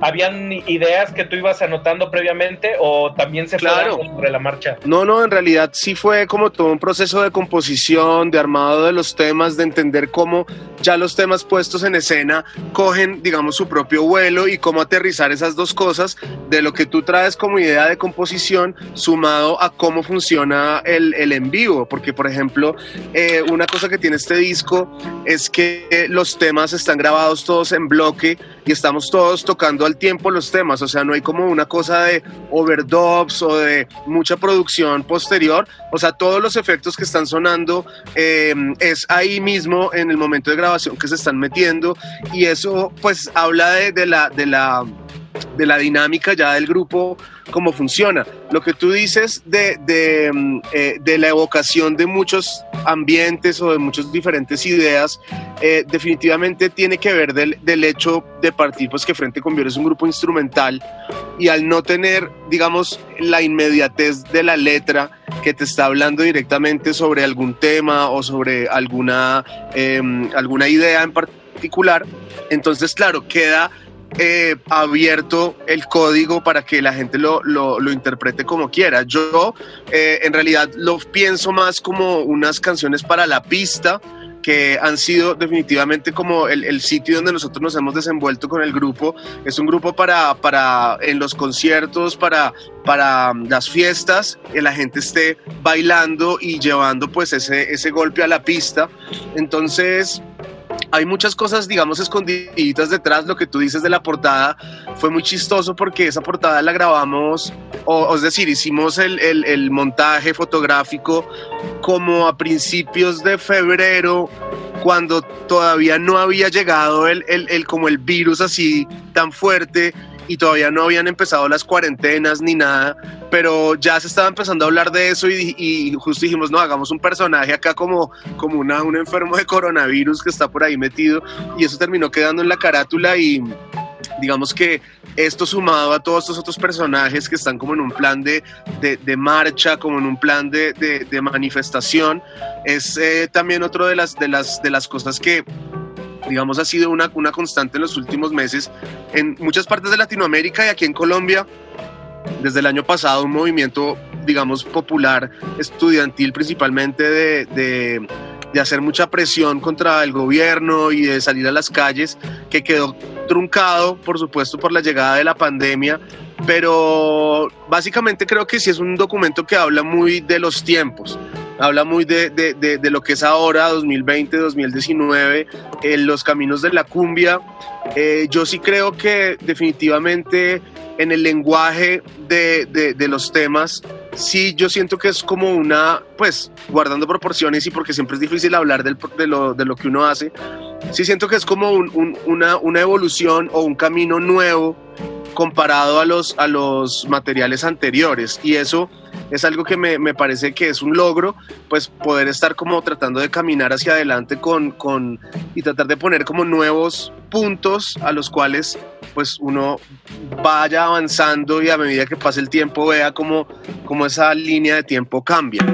Q: habían ideas que tú ibas anotando previamente o también se
R: Claro.
Q: sobre la marcha.
R: No, no, en realidad sí fue como todo un proceso de composición, de armado de los temas, de entender cómo ya los temas puestos en escena cogen, digamos, su propio vuelo y cómo aterrizar esas dos cosas de lo que tú traes como idea de composición sumado a cómo funciona el, el en vivo. Porque, por ejemplo, eh, una cosa que tiene este disco es que eh, los temas están grabados todos en bloque y estamos todos tocando al tiempo los temas, o sea, no hay como una cosa de overdubs o de mucha producción posterior, o sea, todos los efectos que están sonando eh, es ahí mismo en el momento de grabación que se están metiendo y eso pues habla de, de la... De la de la dinámica ya del grupo, cómo funciona. Lo que tú dices de, de, mm, eh, la evocación de muchos ambientes o de muchas diferentes ideas, eh, definitivamente tiene que ver del, del hecho de partir, pues que Frente con Vior es un grupo instrumental y al no tener, digamos, la inmediatez de la letra que te está hablando directamente sobre algún tema o sobre alguna, eh, alguna idea en particular, entonces, claro, queda eh, abierto el código para que la gente lo, lo, interprete como quiera. Yo eh, en realidad lo pienso más como unas canciones para la pista que han sido definitivamente como el, el sitio donde nosotros nos hemos desenvuelto con el grupo. Es un grupo para, para en los conciertos, para, para um, las fiestas, que la gente esté bailando y llevando pues ese, ese golpe a la pista. Entonces, hay muchas cosas, digamos, escondiditas detrás. Lo que tú dices de la portada fue muy chistoso porque esa portada la grabamos, o, es decir, hicimos el, el- el montaje fotográfico como a principios de febrero, cuando todavía no había llegado el, el- el- como el virus así tan fuerte y todavía no habían empezado las cuarentenas ni nada, pero ya se estaba empezando a hablar de eso y, y justo dijimos, no, hagamos un personaje acá como, como una, un enfermo de coronavirus que está por ahí metido y eso terminó quedando en la carátula y digamos que esto sumado a todos estos otros personajes que están como en un plan de, de, marcha, como en un plan de, de- de manifestación, es eh, también otro de las, de, las, de las cosas que digamos ha sido una, una constante en los últimos meses en muchas partes de Latinoamérica y aquí en Colombia. Desde el año pasado un movimiento, digamos, popular, estudiantil principalmente de, de- de hacer mucha presión contra el gobierno y de salir a las calles, que quedó truncado, por supuesto, por la llegada de la pandemia, pero básicamente creo que sí es un documento que habla muy de los tiempos, habla muy de, de- de- lo que es ahora, 2020, 2019, en los caminos de la cumbia. Eh, yo sí creo que definitivamente en el lenguaje de, de- los temas, sí yo siento que es como una, pues guardando proporciones y porque siempre es difícil hablar de, lo, de lo que uno hace, sí siento que es como un- un- una, una evolución o un camino nuevo comparado a los, a los materiales anteriores y eso es algo que me, me parece que es un logro, pues poder estar como tratando de caminar hacia adelante con, con y tratar de poner como nuevos puntos a los cuales pues uno vaya avanzando y a medida que pase el tiempo vea como, como esa línea de tiempo cambia.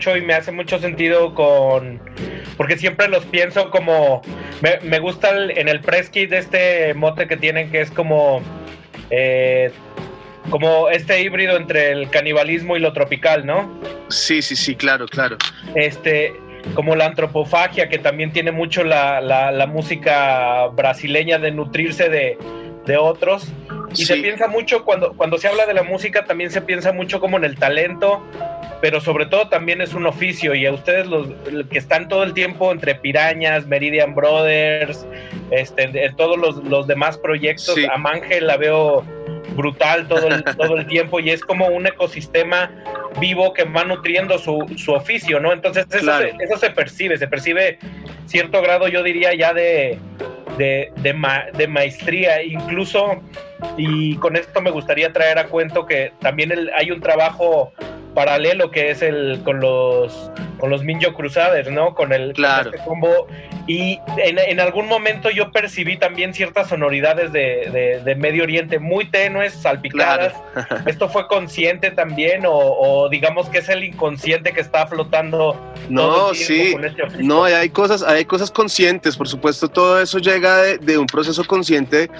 Q: Mucho y me hace mucho sentido con... Porque siempre los pienso como... Me, me gusta el- en el press kit este mote que tienen que es como... eh, como este híbrido entre el canibalismo y lo tropical, ¿no?
R: Sí, sí, sí, claro, claro.
Q: este como la antropofagia que también tiene mucho la, la, la música brasileña de nutrirse de, de otros y se piensa mucho cuando cuando se habla de la música también se piensa mucho como en el talento pero sobre todo también es un oficio y a ustedes los que están todo el tiempo entre Pirañas, Meridian Brothers, este, en todos los, los demás proyectos, a Mangel la veo brutal todo el, todo el tiempo y es como un ecosistema vivo que va nutriendo su, su oficio, ¿no? Entonces eso,
R: Claro.
Q: se, eso se percibe, se percibe cierto grado, yo diría ya de, de, de, ma- de maestría, incluso, y con esto me gustaría traer a cuento que también el- hay un trabajo paralelo que es el con los con los Minjo Crusaders, ¿no? Con el con este combo y en, en algún momento yo percibí también ciertas sonoridades de, de- de Medio Oriente muy tenues, salpicadas. ¿Esto fue consciente también o, o digamos que es el inconsciente que está flotando?
R: No, sí,
Q: con este
R: no, hay cosas, hay cosas conscientes, por supuesto, todo eso llega de, de un proceso consciente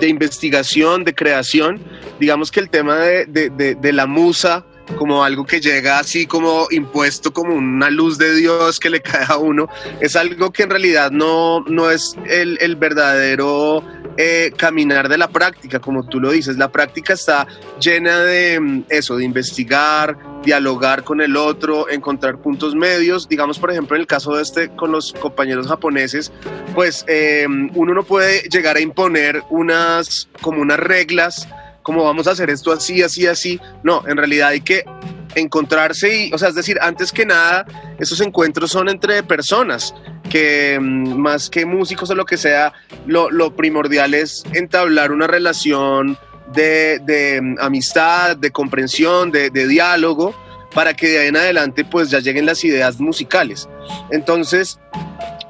R: de investigación, de creación. Digamos que el tema de- de la musa como algo que llega así como impuesto, como una luz de Dios que le cae a uno, es algo que en realidad no, no es el, el verdadero eh, caminar de la práctica, como tú lo dices. La práctica está llena de mm, eso, de investigar, dialogar con el otro, encontrar puntos medios. Digamos, por ejemplo, en el caso de este con los compañeros japoneses, pues eh, uno no puede llegar a imponer unas como unas reglas, como vamos a hacer esto así, así, así. No, en realidad hay que encontrarse y, o sea, es decir, antes que nada, esos encuentros son entre personas, que mm, más que músicos o lo que sea, lo, lo primordial es entablar una relación de, de, mm, amistad, de comprensión, de, de diálogo, para que de ahí en adelante pues ya lleguen las ideas musicales. Entonces,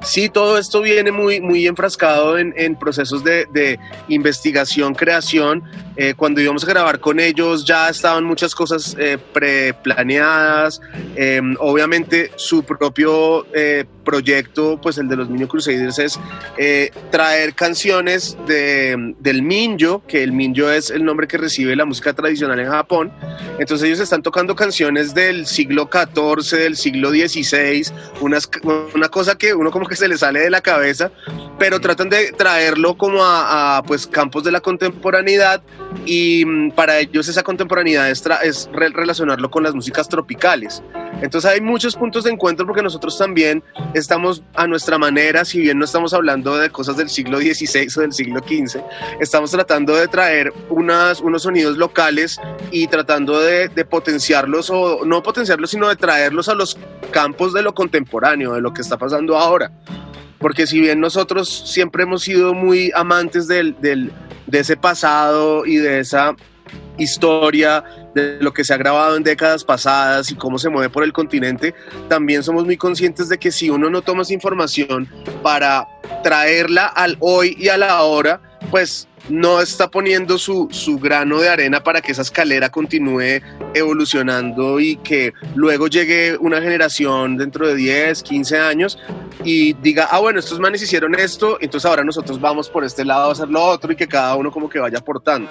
R: sí, todo esto viene muy, muy enfrascado en, en procesos de, de investigación, creación. Eh, cuando íbamos a grabar con ellos ya estaban muchas cosas eh, preplaneadas. Eh, obviamente su propio eh, proyecto, pues el de los Minjo Crusaders, es eh, traer canciones de, del Minjo, que el Minjo es el nombre que recibe la música tradicional en Japón. Entonces ellos están tocando canciones del siglo XIV, del siglo XVI, unas, una cosa que uno como que se le sale de la cabeza, pero tratan de traerlo como a, a, pues campos de la contemporaneidad y mm, para ellos esa contemporaneidad es, es re- relacionarlo con las músicas tropicales. Entonces hay muchos puntos de encuentro porque nosotros también estamos a nuestra manera, si bien no estamos hablando de cosas del siglo XVI o del siglo XV, estamos tratando de traer unas, unos sonidos locales y tratando de, de potenciarlos o no potenciarlos, sino de traerlos a los campos de lo contemporáneo, de lo que está pasando ahora. Porque si bien nosotros siempre hemos sido muy amantes del, del- de ese pasado y de esa historia de lo que se ha grabado en décadas pasadas y cómo se mueve por el continente, también somos muy conscientes de que si uno no toma esa información para traerla al hoy y a la hora, pues no está poniendo su, su grano de arena para que esa escalera continúe evolucionando y que luego llegue una generación dentro de 10, 15 años y diga, ah, bueno, estos manes hicieron esto, entonces ahora nosotros vamos por este lado a hacer lo otro y que cada uno como que vaya aportando.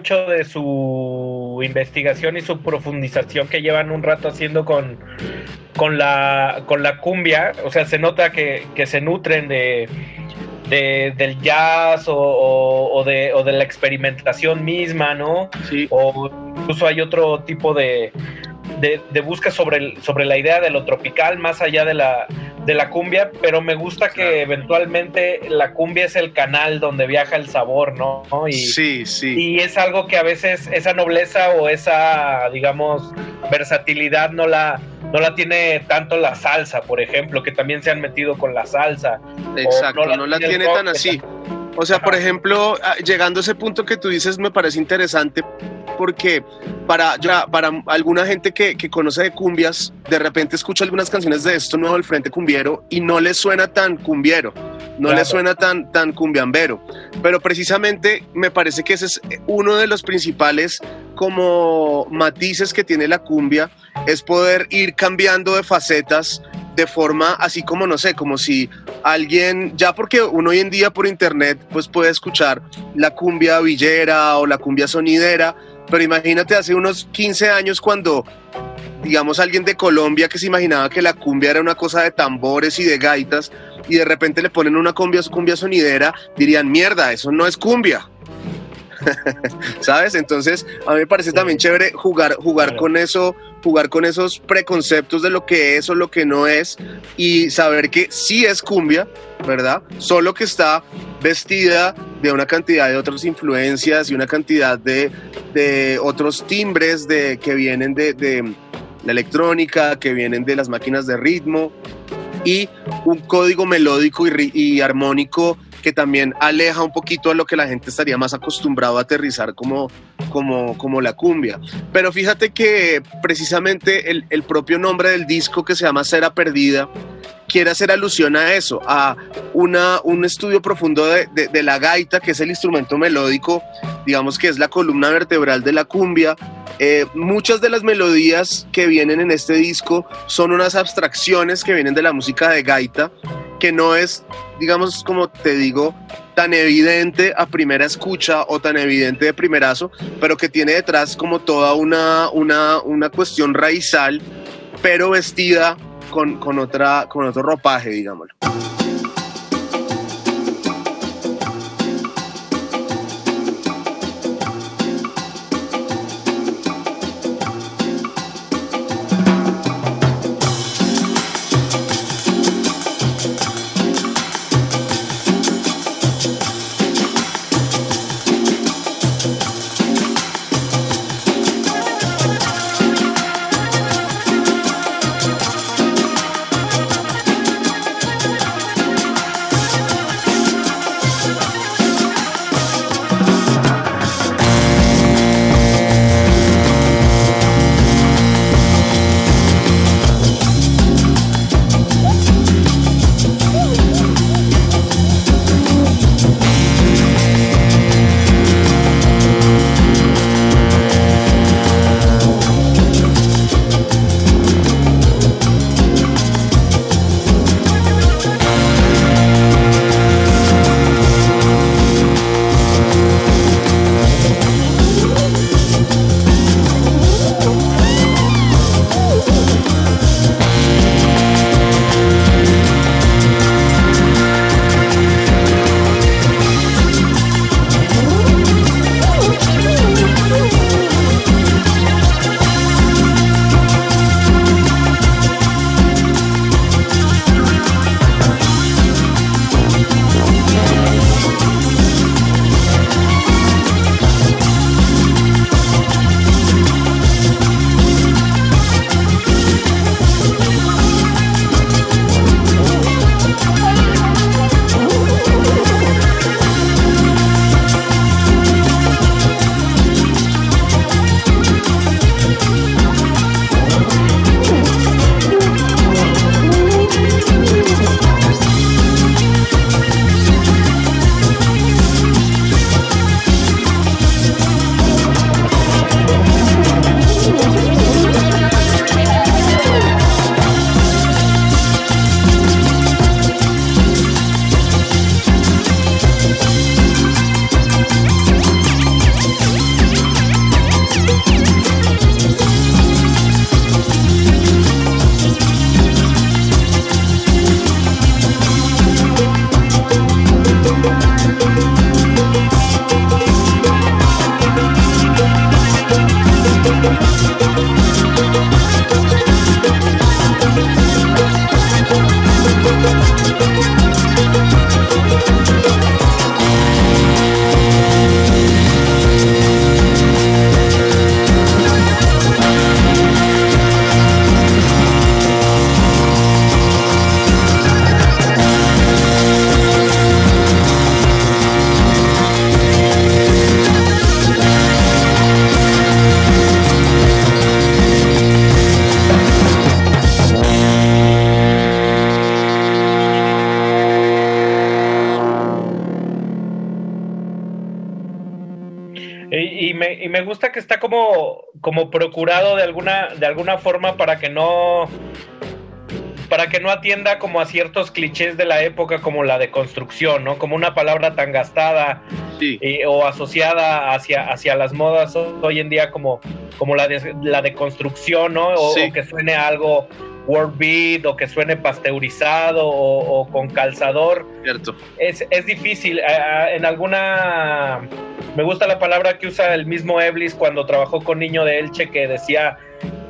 Q: Mucho de su investigación y su profundización que llevan un rato haciendo con, con, la, con la cumbia. O sea, se nota que, que se nutren de, de- del jazz o, o- o de, o de la experimentación misma, ¿no? O incluso hay otro tipo de, de, de busca sobre, el, sobre la idea de lo tropical más allá de la, de la cumbia, pero me gusta que eventualmente la cumbia es el canal donde viaja el sabor, ¿no? Y,
R: sí, sí.
Q: Y es algo que a veces esa nobleza o esa, digamos, versatilidad no la, no la tiene tanto la salsa, por ejemplo, que también se han metido con la salsa.
R: Exacto, no la,
Q: el
R: tiene
Q: rock,
R: tan así. O sea, por ejemplo, ah, llegando a ese punto que tú dices me parece interesante porque para, ya, para alguna gente que, que conoce de cumbias, de repente escucha algunas canciones de esto nuevo del Frente Cumbiero y no le suena tan cumbiero, no
Q: Claro.
R: le suena tan, tan cumbiambero. Pero precisamente me parece que ese es uno de los principales como matices que tiene la cumbia, es poder ir cambiando de facetas de forma así como no sé, como si alguien, ya porque uno hoy en día por internet pues puede escuchar la cumbia villera o la cumbia sonidera, pero imagínate hace unos 15 años cuando digamos alguien de Colombia que se imaginaba que la cumbia era una cosa de tambores y de gaitas y de repente le ponen una cumbia, cumbia sonidera, dirían, mierda, eso no es cumbia. ¿Sabes? Entonces, a mí me parece también chévere jugar, jugar con eso, jugar con esos preconceptos de lo que es o lo que no es y saber que sí es cumbia, ¿verdad? Solo que está vestida de una cantidad de otras influencias y una cantidad de, de otros timbres de, que vienen de, de la electrónica, que vienen de las máquinas de ritmo y un código melódico y, y armónico que también aleja un poquito a lo que la gente estaría más acostumbrado a aterrizar como, como, como la cumbia. Pero fíjate que precisamente el, el propio nombre del disco que se llama Cera Perdida quiere hacer alusión a eso, a una, un estudio profundo de, de- de la gaita, que es el instrumento melódico, digamos que es la columna vertebral de la cumbia. Eh, muchas de las melodías que vienen en este disco son unas abstracciones que vienen de la música de gaita, que no es, digamos, como te digo, tan evidente a primera escucha o tan evidente de primerazo, pero que tiene detrás como toda una, una, una cuestión raizal, pero vestida con, con, otra, con otro ropaje, digámoslo.
Q: Como, procurado de alguna, de alguna forma para que no para que no atienda como a ciertos clichés de la época como la de construcción, ¿no? Como una palabra tan gastada o asociada hacia, hacia las modas hoy en día como, como la, de, la de construcción, ¿no? O,
R: Sí.
Q: O que suene a algo word beat o que suene pasteurizado o, o con calzador.
R: Cierto.
Q: Es, es difícil. en alguna... Me gusta la palabra que usa el mismo Eblis cuando trabajó con Niño de Elche que decía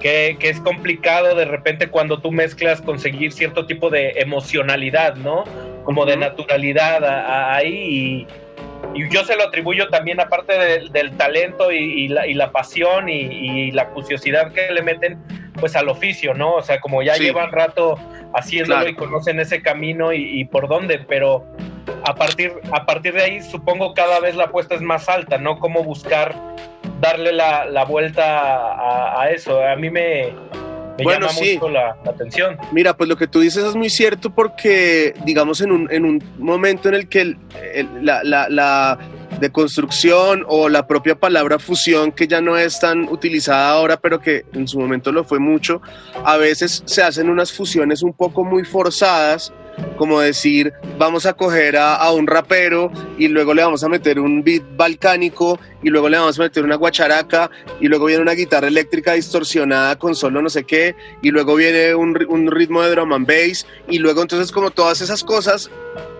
Q: que, que es complicado de repente cuando tú mezclas conseguir cierto tipo de emocionalidad, ¿no? Como de naturalidad ahí y, y yo se lo atribuyo también aparte del, del talento y, y la, y la pasión y, y la curiosidad que le meten pues al oficio, ¿no? O sea, como ya
R: Sí.
Q: llevan rato haciéndolo
R: Claro.
Q: y conocen ese camino y, y por dónde, pero a partir, a partir de ahí supongo cada vez la apuesta es más alta, ¿no? Cómo buscar darle la, la vuelta a, a eso. A mí me, me
R: Bueno,
Q: llama
R: sí.
Q: mucho la, la atención.
R: Mira, pues lo que tú dices es muy cierto porque, digamos, en un, en un momento en el que el- el- la, la, la deconstrucción o la propia palabra fusión, que ya no es tan utilizada ahora, pero que en su momento lo fue mucho, a veces se hacen unas fusiones un poco muy forzadas, como decir, vamos a coger a, a un rapero y luego le vamos a meter un beat balcánico y luego le vamos a meter una guacharaca y luego viene una guitarra eléctrica distorsionada con solo no sé qué y luego viene un, un ritmo de drum and bass y luego entonces como todas esas cosas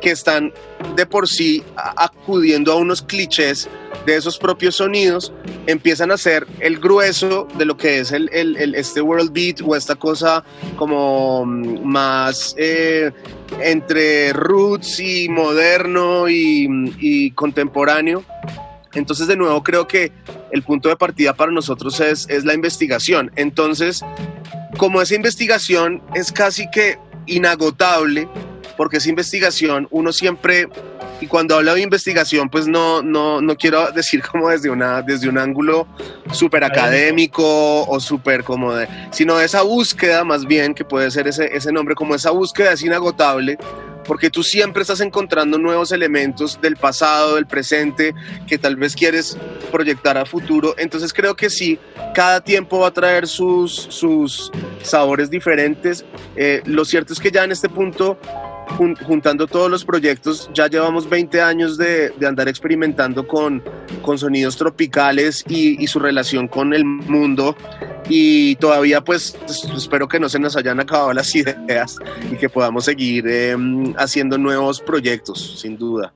R: que están de por sí acudiendo a unos clichés de esos propios sonidos empiezan a ser el grueso de lo que es el, el- el- este world beat o esta cosa como mm, más eh, entre roots y moderno y, y contemporáneo entonces, de nuevo, creo que el punto de partida para nosotros es, es la investigación. Entonces, como esa investigación es casi que inagotable, porque esa investigación uno siempre, y cuando hablo de investigación, pues no, no, no quiero decir como desde, una, desde un ángulo súper académico o súper como de, sino esa búsqueda más bien, que puede ser ese, ese nombre, como esa búsqueda es inagotable, porque tú siempre estás encontrando nuevos elementos del pasado, del presente, que tal vez quieres proyectar a futuro. Entonces creo que sí, cada tiempo va a traer sus, sus sabores diferentes. Eh, lo cierto es que ya en este punto, jun- juntando todos los proyectos, ya llevamos 20 años de, de andar experimentando con, con sonidos tropicales y, su relación con el mundo. Y todavía pues es- espero que no se nos hayan acabado las ideas y que podamos seguir eh, haciendo nuevos proyectos, sin duda.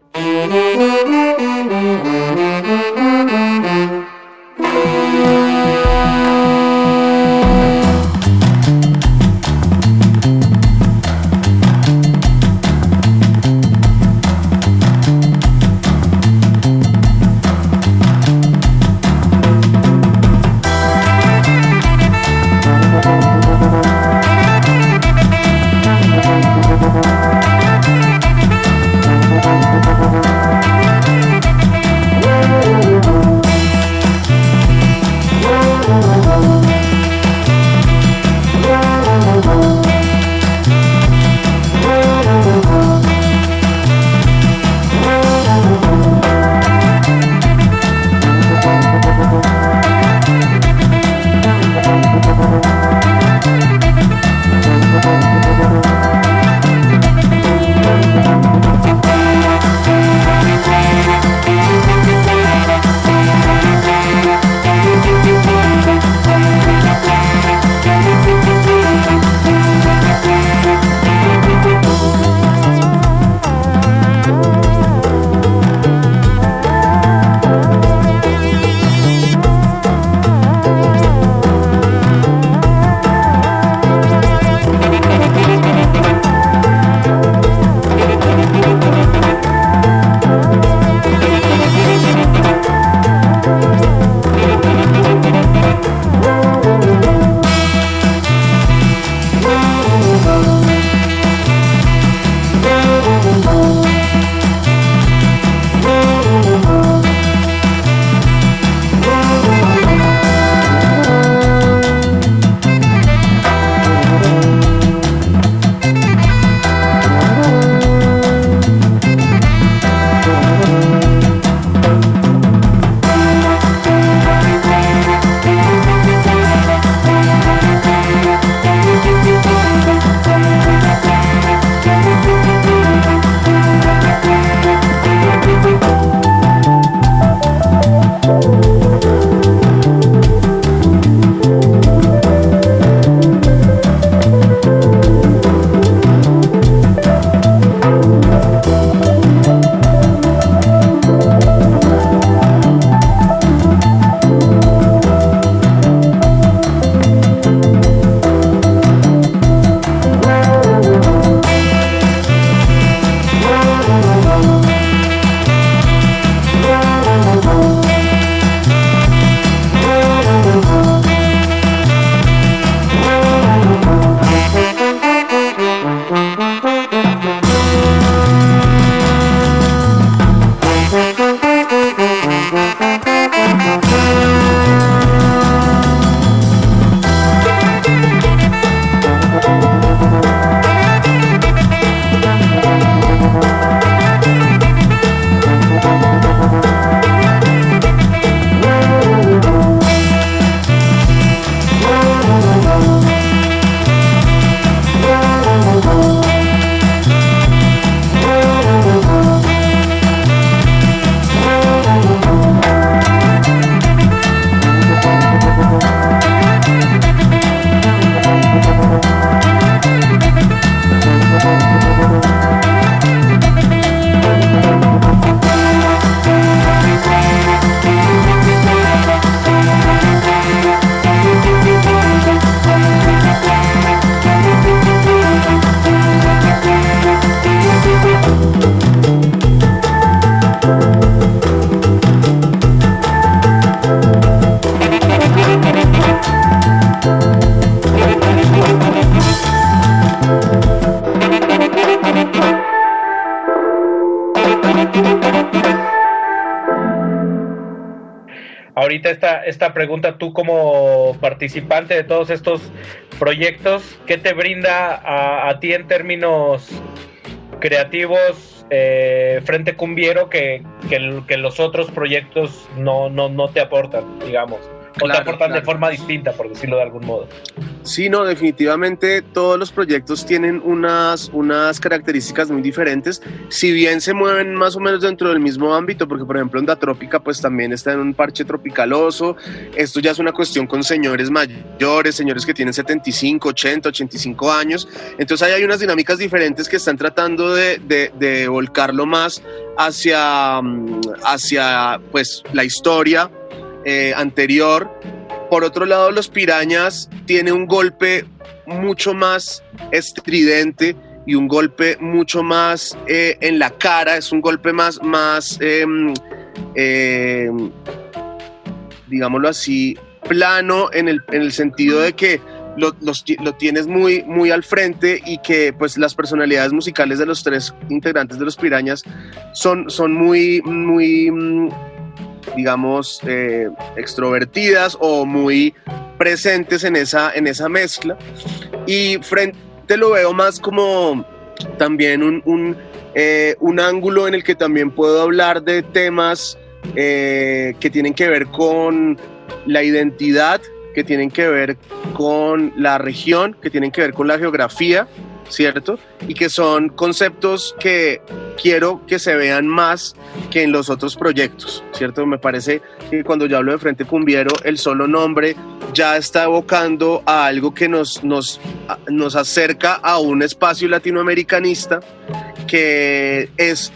Q: Participante de todos estos proyectos, ¿qué te brinda a, a ti en términos creativos eh, Frente Cumbiero que, que, que los otros proyectos no, no, no te aportan, digamos? O te
R: Claro,
Q: aportan de forma distinta, por decirlo de algún modo.
R: Sí, no, definitivamente todos los proyectos tienen unas, unas características muy diferentes, si bien se mueven más o menos dentro del mismo ámbito, porque por ejemplo Onda Trópica pues también está en un parche tropicaloso, esto ya es una cuestión con señores mayores, señores que tienen 75, 80, 85 años, entonces ahí hay unas dinámicas diferentes que están tratando de, de- de volcarlo más hacia, mm, hacia pues la historia eh, anterior. Por otro lado, los pirañas tiene un golpe mucho más estridente y un golpe mucho más eh, en la cara, es un golpe más, más em, digámoslo así, plano en el, en el sentido de que lo, los lo tienes muy, muy al frente y que pues las personalidades musicales de los tres integrantes de los pirañas son, son muy, muy, mm, digamos, eh, extrovertidas o muy presentes en esa, en esa mezcla. Y frente lo veo más como también un, un, eh, ángulo en el que también puedo hablar de temas eh, que tienen que ver con la identidad, que tienen que ver con la región, que tienen que ver con la geografía, ¿cierto? Y que son conceptos que quiero que se vean más que en los otros proyectos, ¿cierto? Me parece que cuando yo hablo de Frente Cumbiero, el solo nombre ya está evocando a algo que nos, nos, nos acerca a un espacio latinoamericanista que es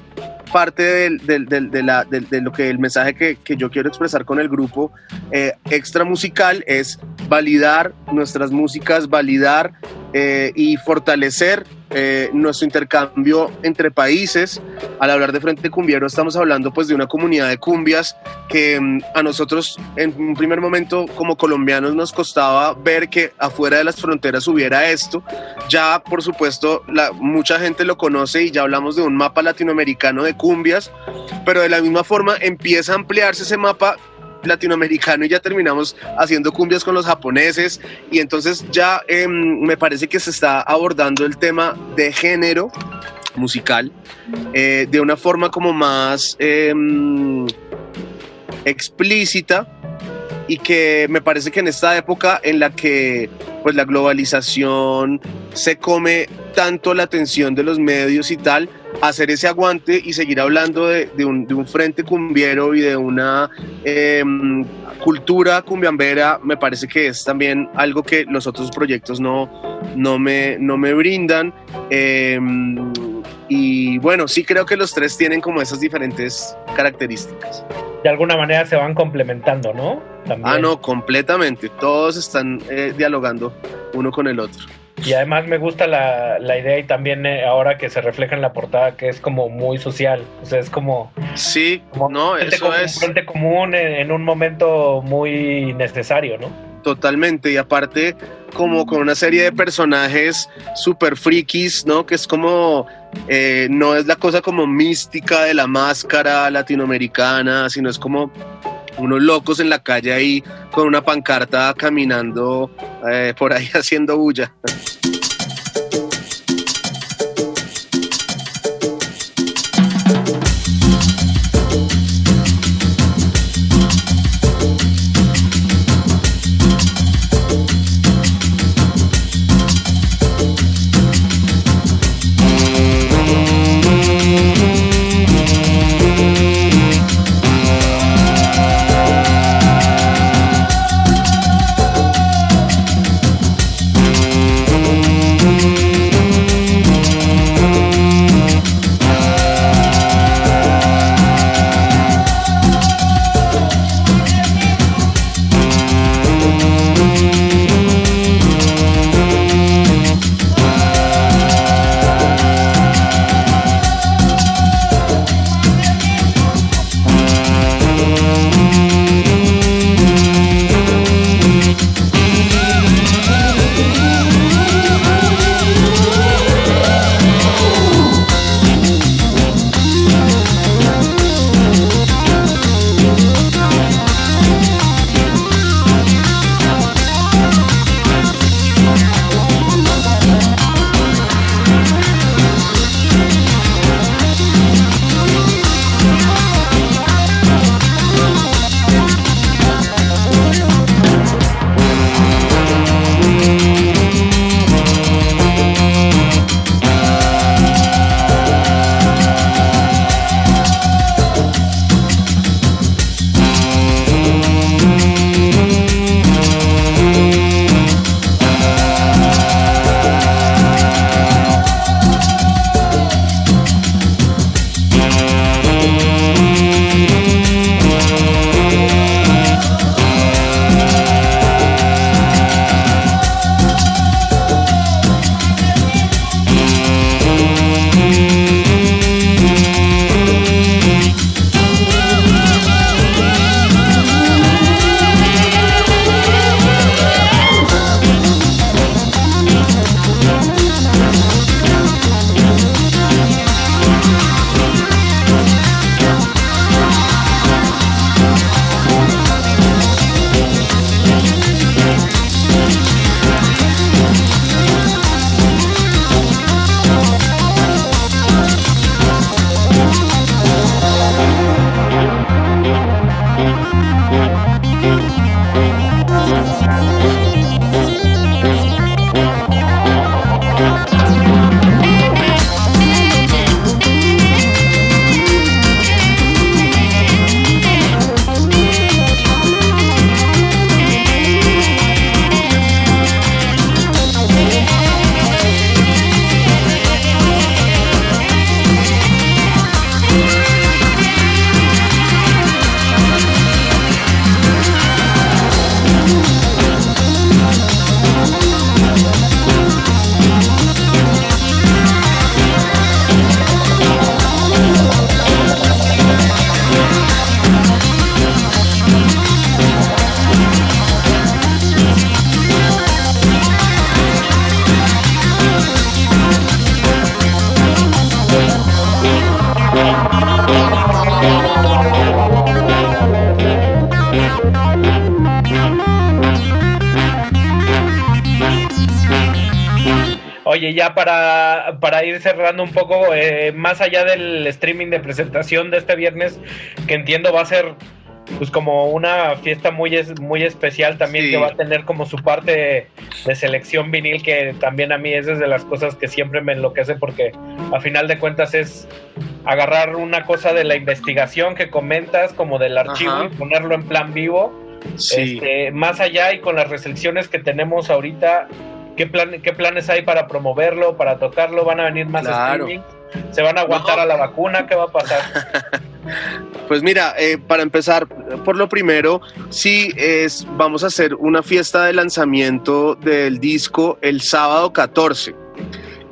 R: parte del, del- del- de, de lo que el mensaje que, que yo quiero expresar con el grupo eh, extra musical es validar nuestras músicas, validar eh, y fortalecer eh, nuestro intercambio entre países. Al hablar de Frente Cumbiero estamos hablando pues de una comunidad de cumbias que mm, a nosotros en un primer momento como colombianos nos costaba ver que afuera de las fronteras hubiera esto. Ya por supuesto mucha gente lo conoce y ya hablamos de un mapa latinoamericano de cumbias, pero de la misma forma empieza a ampliarse ese mapa latinoamericano y ya terminamos haciendo cumbias con los japoneses. Y entonces ya em, me parece que se está abordando el tema de género musical eh, de una forma como más em, explícita y que me parece que en esta época en la que pues la globalización se come tanto la atención de los medios y tal, hacer ese aguante y seguir hablando de, de un, de un frente cumbiero y de una em, cultura cumbiambera, me parece que es también algo que los otros proyectos no, no, me, no me brindan. Em, y bueno, sí creo que los tres tienen como esas diferentes características.
Q: De alguna manera se van complementando, ¿no? También.
R: Ah, no, completamente. Todos están eh, dialogando uno con el otro.
Q: Y además me gusta la, la idea y también eh, ahora que se refleja en la portada que es como muy social. O sea, es como...
R: Sí, no, eso
Q: como-
R: es
Q: frente común en, en un momento muy necesario, ¿no?
R: totalmente. Y aparte, como con una serie de personajes super frikis, ¿no? Que es como, eh, no es la cosa como mística de la máscara latinoamericana, sino es como unos locos en la calle ahí con una pancarta caminando eh, por ahí haciendo bulla.
Q: Allá del streaming de presentación de este viernes, que entiendo va a ser pues como una fiesta muy es, muy especial también
R: Sí.
Q: que va a tener como su parte de selección vinil que también a mí es de las cosas que siempre me enloquece porque a final de cuentas es agarrar una cosa de la investigación que comentas como del archivo
R: Ajá.
Q: y ponerlo en plan vivo
R: Sí.
Q: este, más allá y con las restricciones que tenemos ahorita, ¿qué, plan, ¿qué planes hay para promoverlo, para tocarlo? ¿Van a venir más
R: Claro.
Q: streaming? ¿Se van a aguantar a la vacuna? ¿Qué va a pasar?
R: Pues mira, eh, para empezar, por lo primero, sí es, vamos a hacer una fiesta de lanzamiento del disco el sábado 14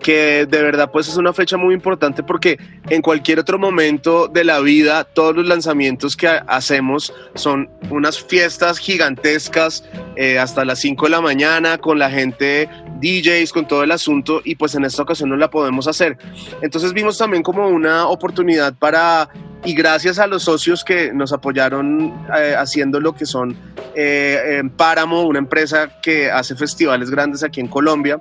R: que de verdad pues es una fecha muy importante porque en cualquier otro momento de la vida todos los lanzamientos que ha- hacemos son unas fiestas gigantescas eh, hasta las 5 de la mañana con la gente DJs, con todo el asunto y pues en esta ocasión no la podemos hacer. Entonces vimos también como una oportunidad para, y gracias a los socios que nos apoyaron eh, haciendo lo que son eh, en Páramo, una empresa que hace festivales grandes aquí en Colombia,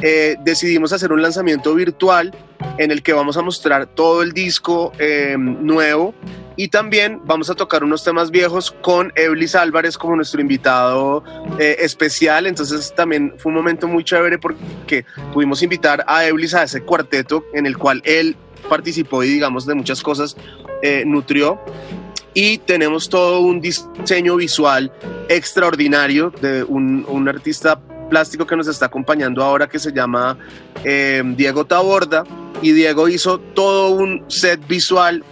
R: eh, decidimos hacer un lanzamiento virtual en el que vamos a mostrar todo el disco eh, nuevo y también vamos a tocar unos temas viejos con Eblis Álvarez como nuestro invitado eh, especial. Entonces también fue un momento muy chévere porque pudimos invitar a Eblis a ese cuarteto en el cual él participó y digamos de muchas cosas nutrió. Y tenemos todo un diseño visual extraordinario de un artista plástico que nos está acompañando ahora que se llama eh, Diego Taborda. Y Diego hizo todo un set visual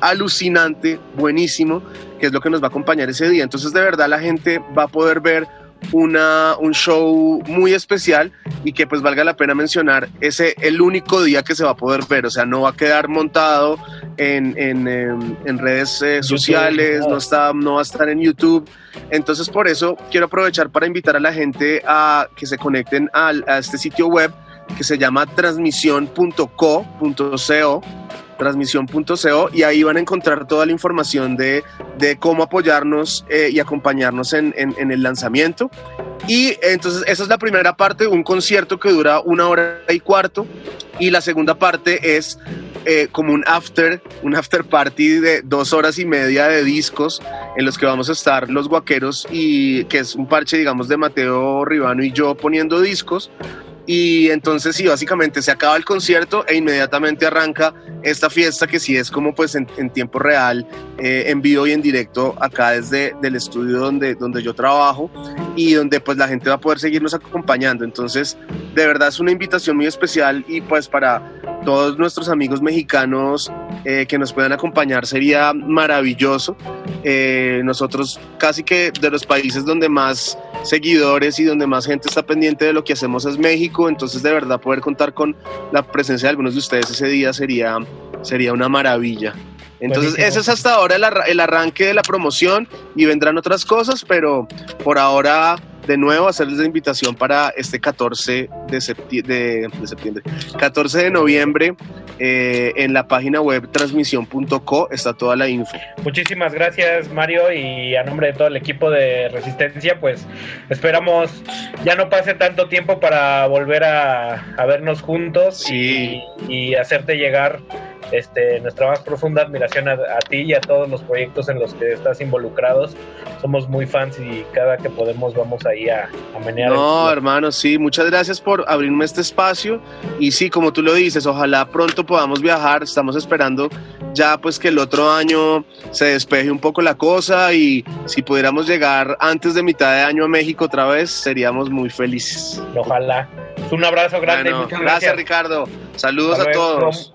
R: alucinante, buenísimo, que es lo que nos va a acompañar ese día. Entonces de verdad la gente va a poder ver una, un show muy especial y que pues valga la pena mencionar, ese el único día que se va a poder ver, o sea, no va a quedar montado en, en, em, en redes eh, sociales, no, está, no va a estar en YouTube. Entonces por eso quiero aprovechar para invitar a la gente a que se conecten al- a este sitio web que se llama transmisión.co.co transmisión.co y ahí van a encontrar toda la información de, de cómo apoyarnos eh, y acompañarnos en, en- en el lanzamiento. Y entonces esa es la primera parte, un concierto que dura una hora y cuarto y la segunda parte es eh, como un after, un after party de dos horas y media de discos en los que vamos a estar los guaqueros y que es un parche digamos de Mateo Ribano y yo poniendo discos y entonces sí, básicamente se acaba el concierto e inmediatamente arranca esta fiesta que sí es como pues en, en tiempo real, eh, en vivo y en directo acá desde el estudio donde, donde yo trabajo y donde pues la gente va a poder seguirnos acompañando. Entonces de verdad es una invitación muy especial y pues para todos nuestros amigos mexicanos eh, que nos puedan acompañar sería maravilloso. Eh, nosotros casi que de los países donde más seguidores y donde más gente está pendiente de lo que hacemos es México, entonces de verdad poder contar con la presencia de algunos de ustedes ese día sería, sería una maravilla. Entonces
Q: Buenísimo.
R: ese es hasta ahora el, arra- el arranque de la promoción y vendrán otras cosas, pero por ahora de nuevo hacerles la invitación para este 14 de, septi- de- de septiembre, 14 de noviembre eh, en la página web transmisión.co está toda la info.
Q: Muchísimas gracias Mario y a nombre de todo el equipo de Resistencia, pues esperamos ya no pase tanto tiempo para volver a, a vernos juntos y, y hacerte llegar este, nuestra más profunda admiración a, a ti y a todos los proyectos en los que estás involucrados. Somos muy fans y cada que podemos vamos ahí a, a menear. el
R: No,
Q: culo.
R: hermano, sí, muchas gracias por abrirme este espacio y sí, como tú lo dices, ojalá pronto podamos viajar, estamos esperando ya pues que el otro año se despeje un poco la cosa y si pudiéramos llegar antes de mitad de año a México otra vez, seríamos muy felices.
Q: Ojalá. Un abrazo grande y
R: Bueno,
Q: muchas
R: gracias,
Q: gracias.
R: Ricardo, saludos a todos.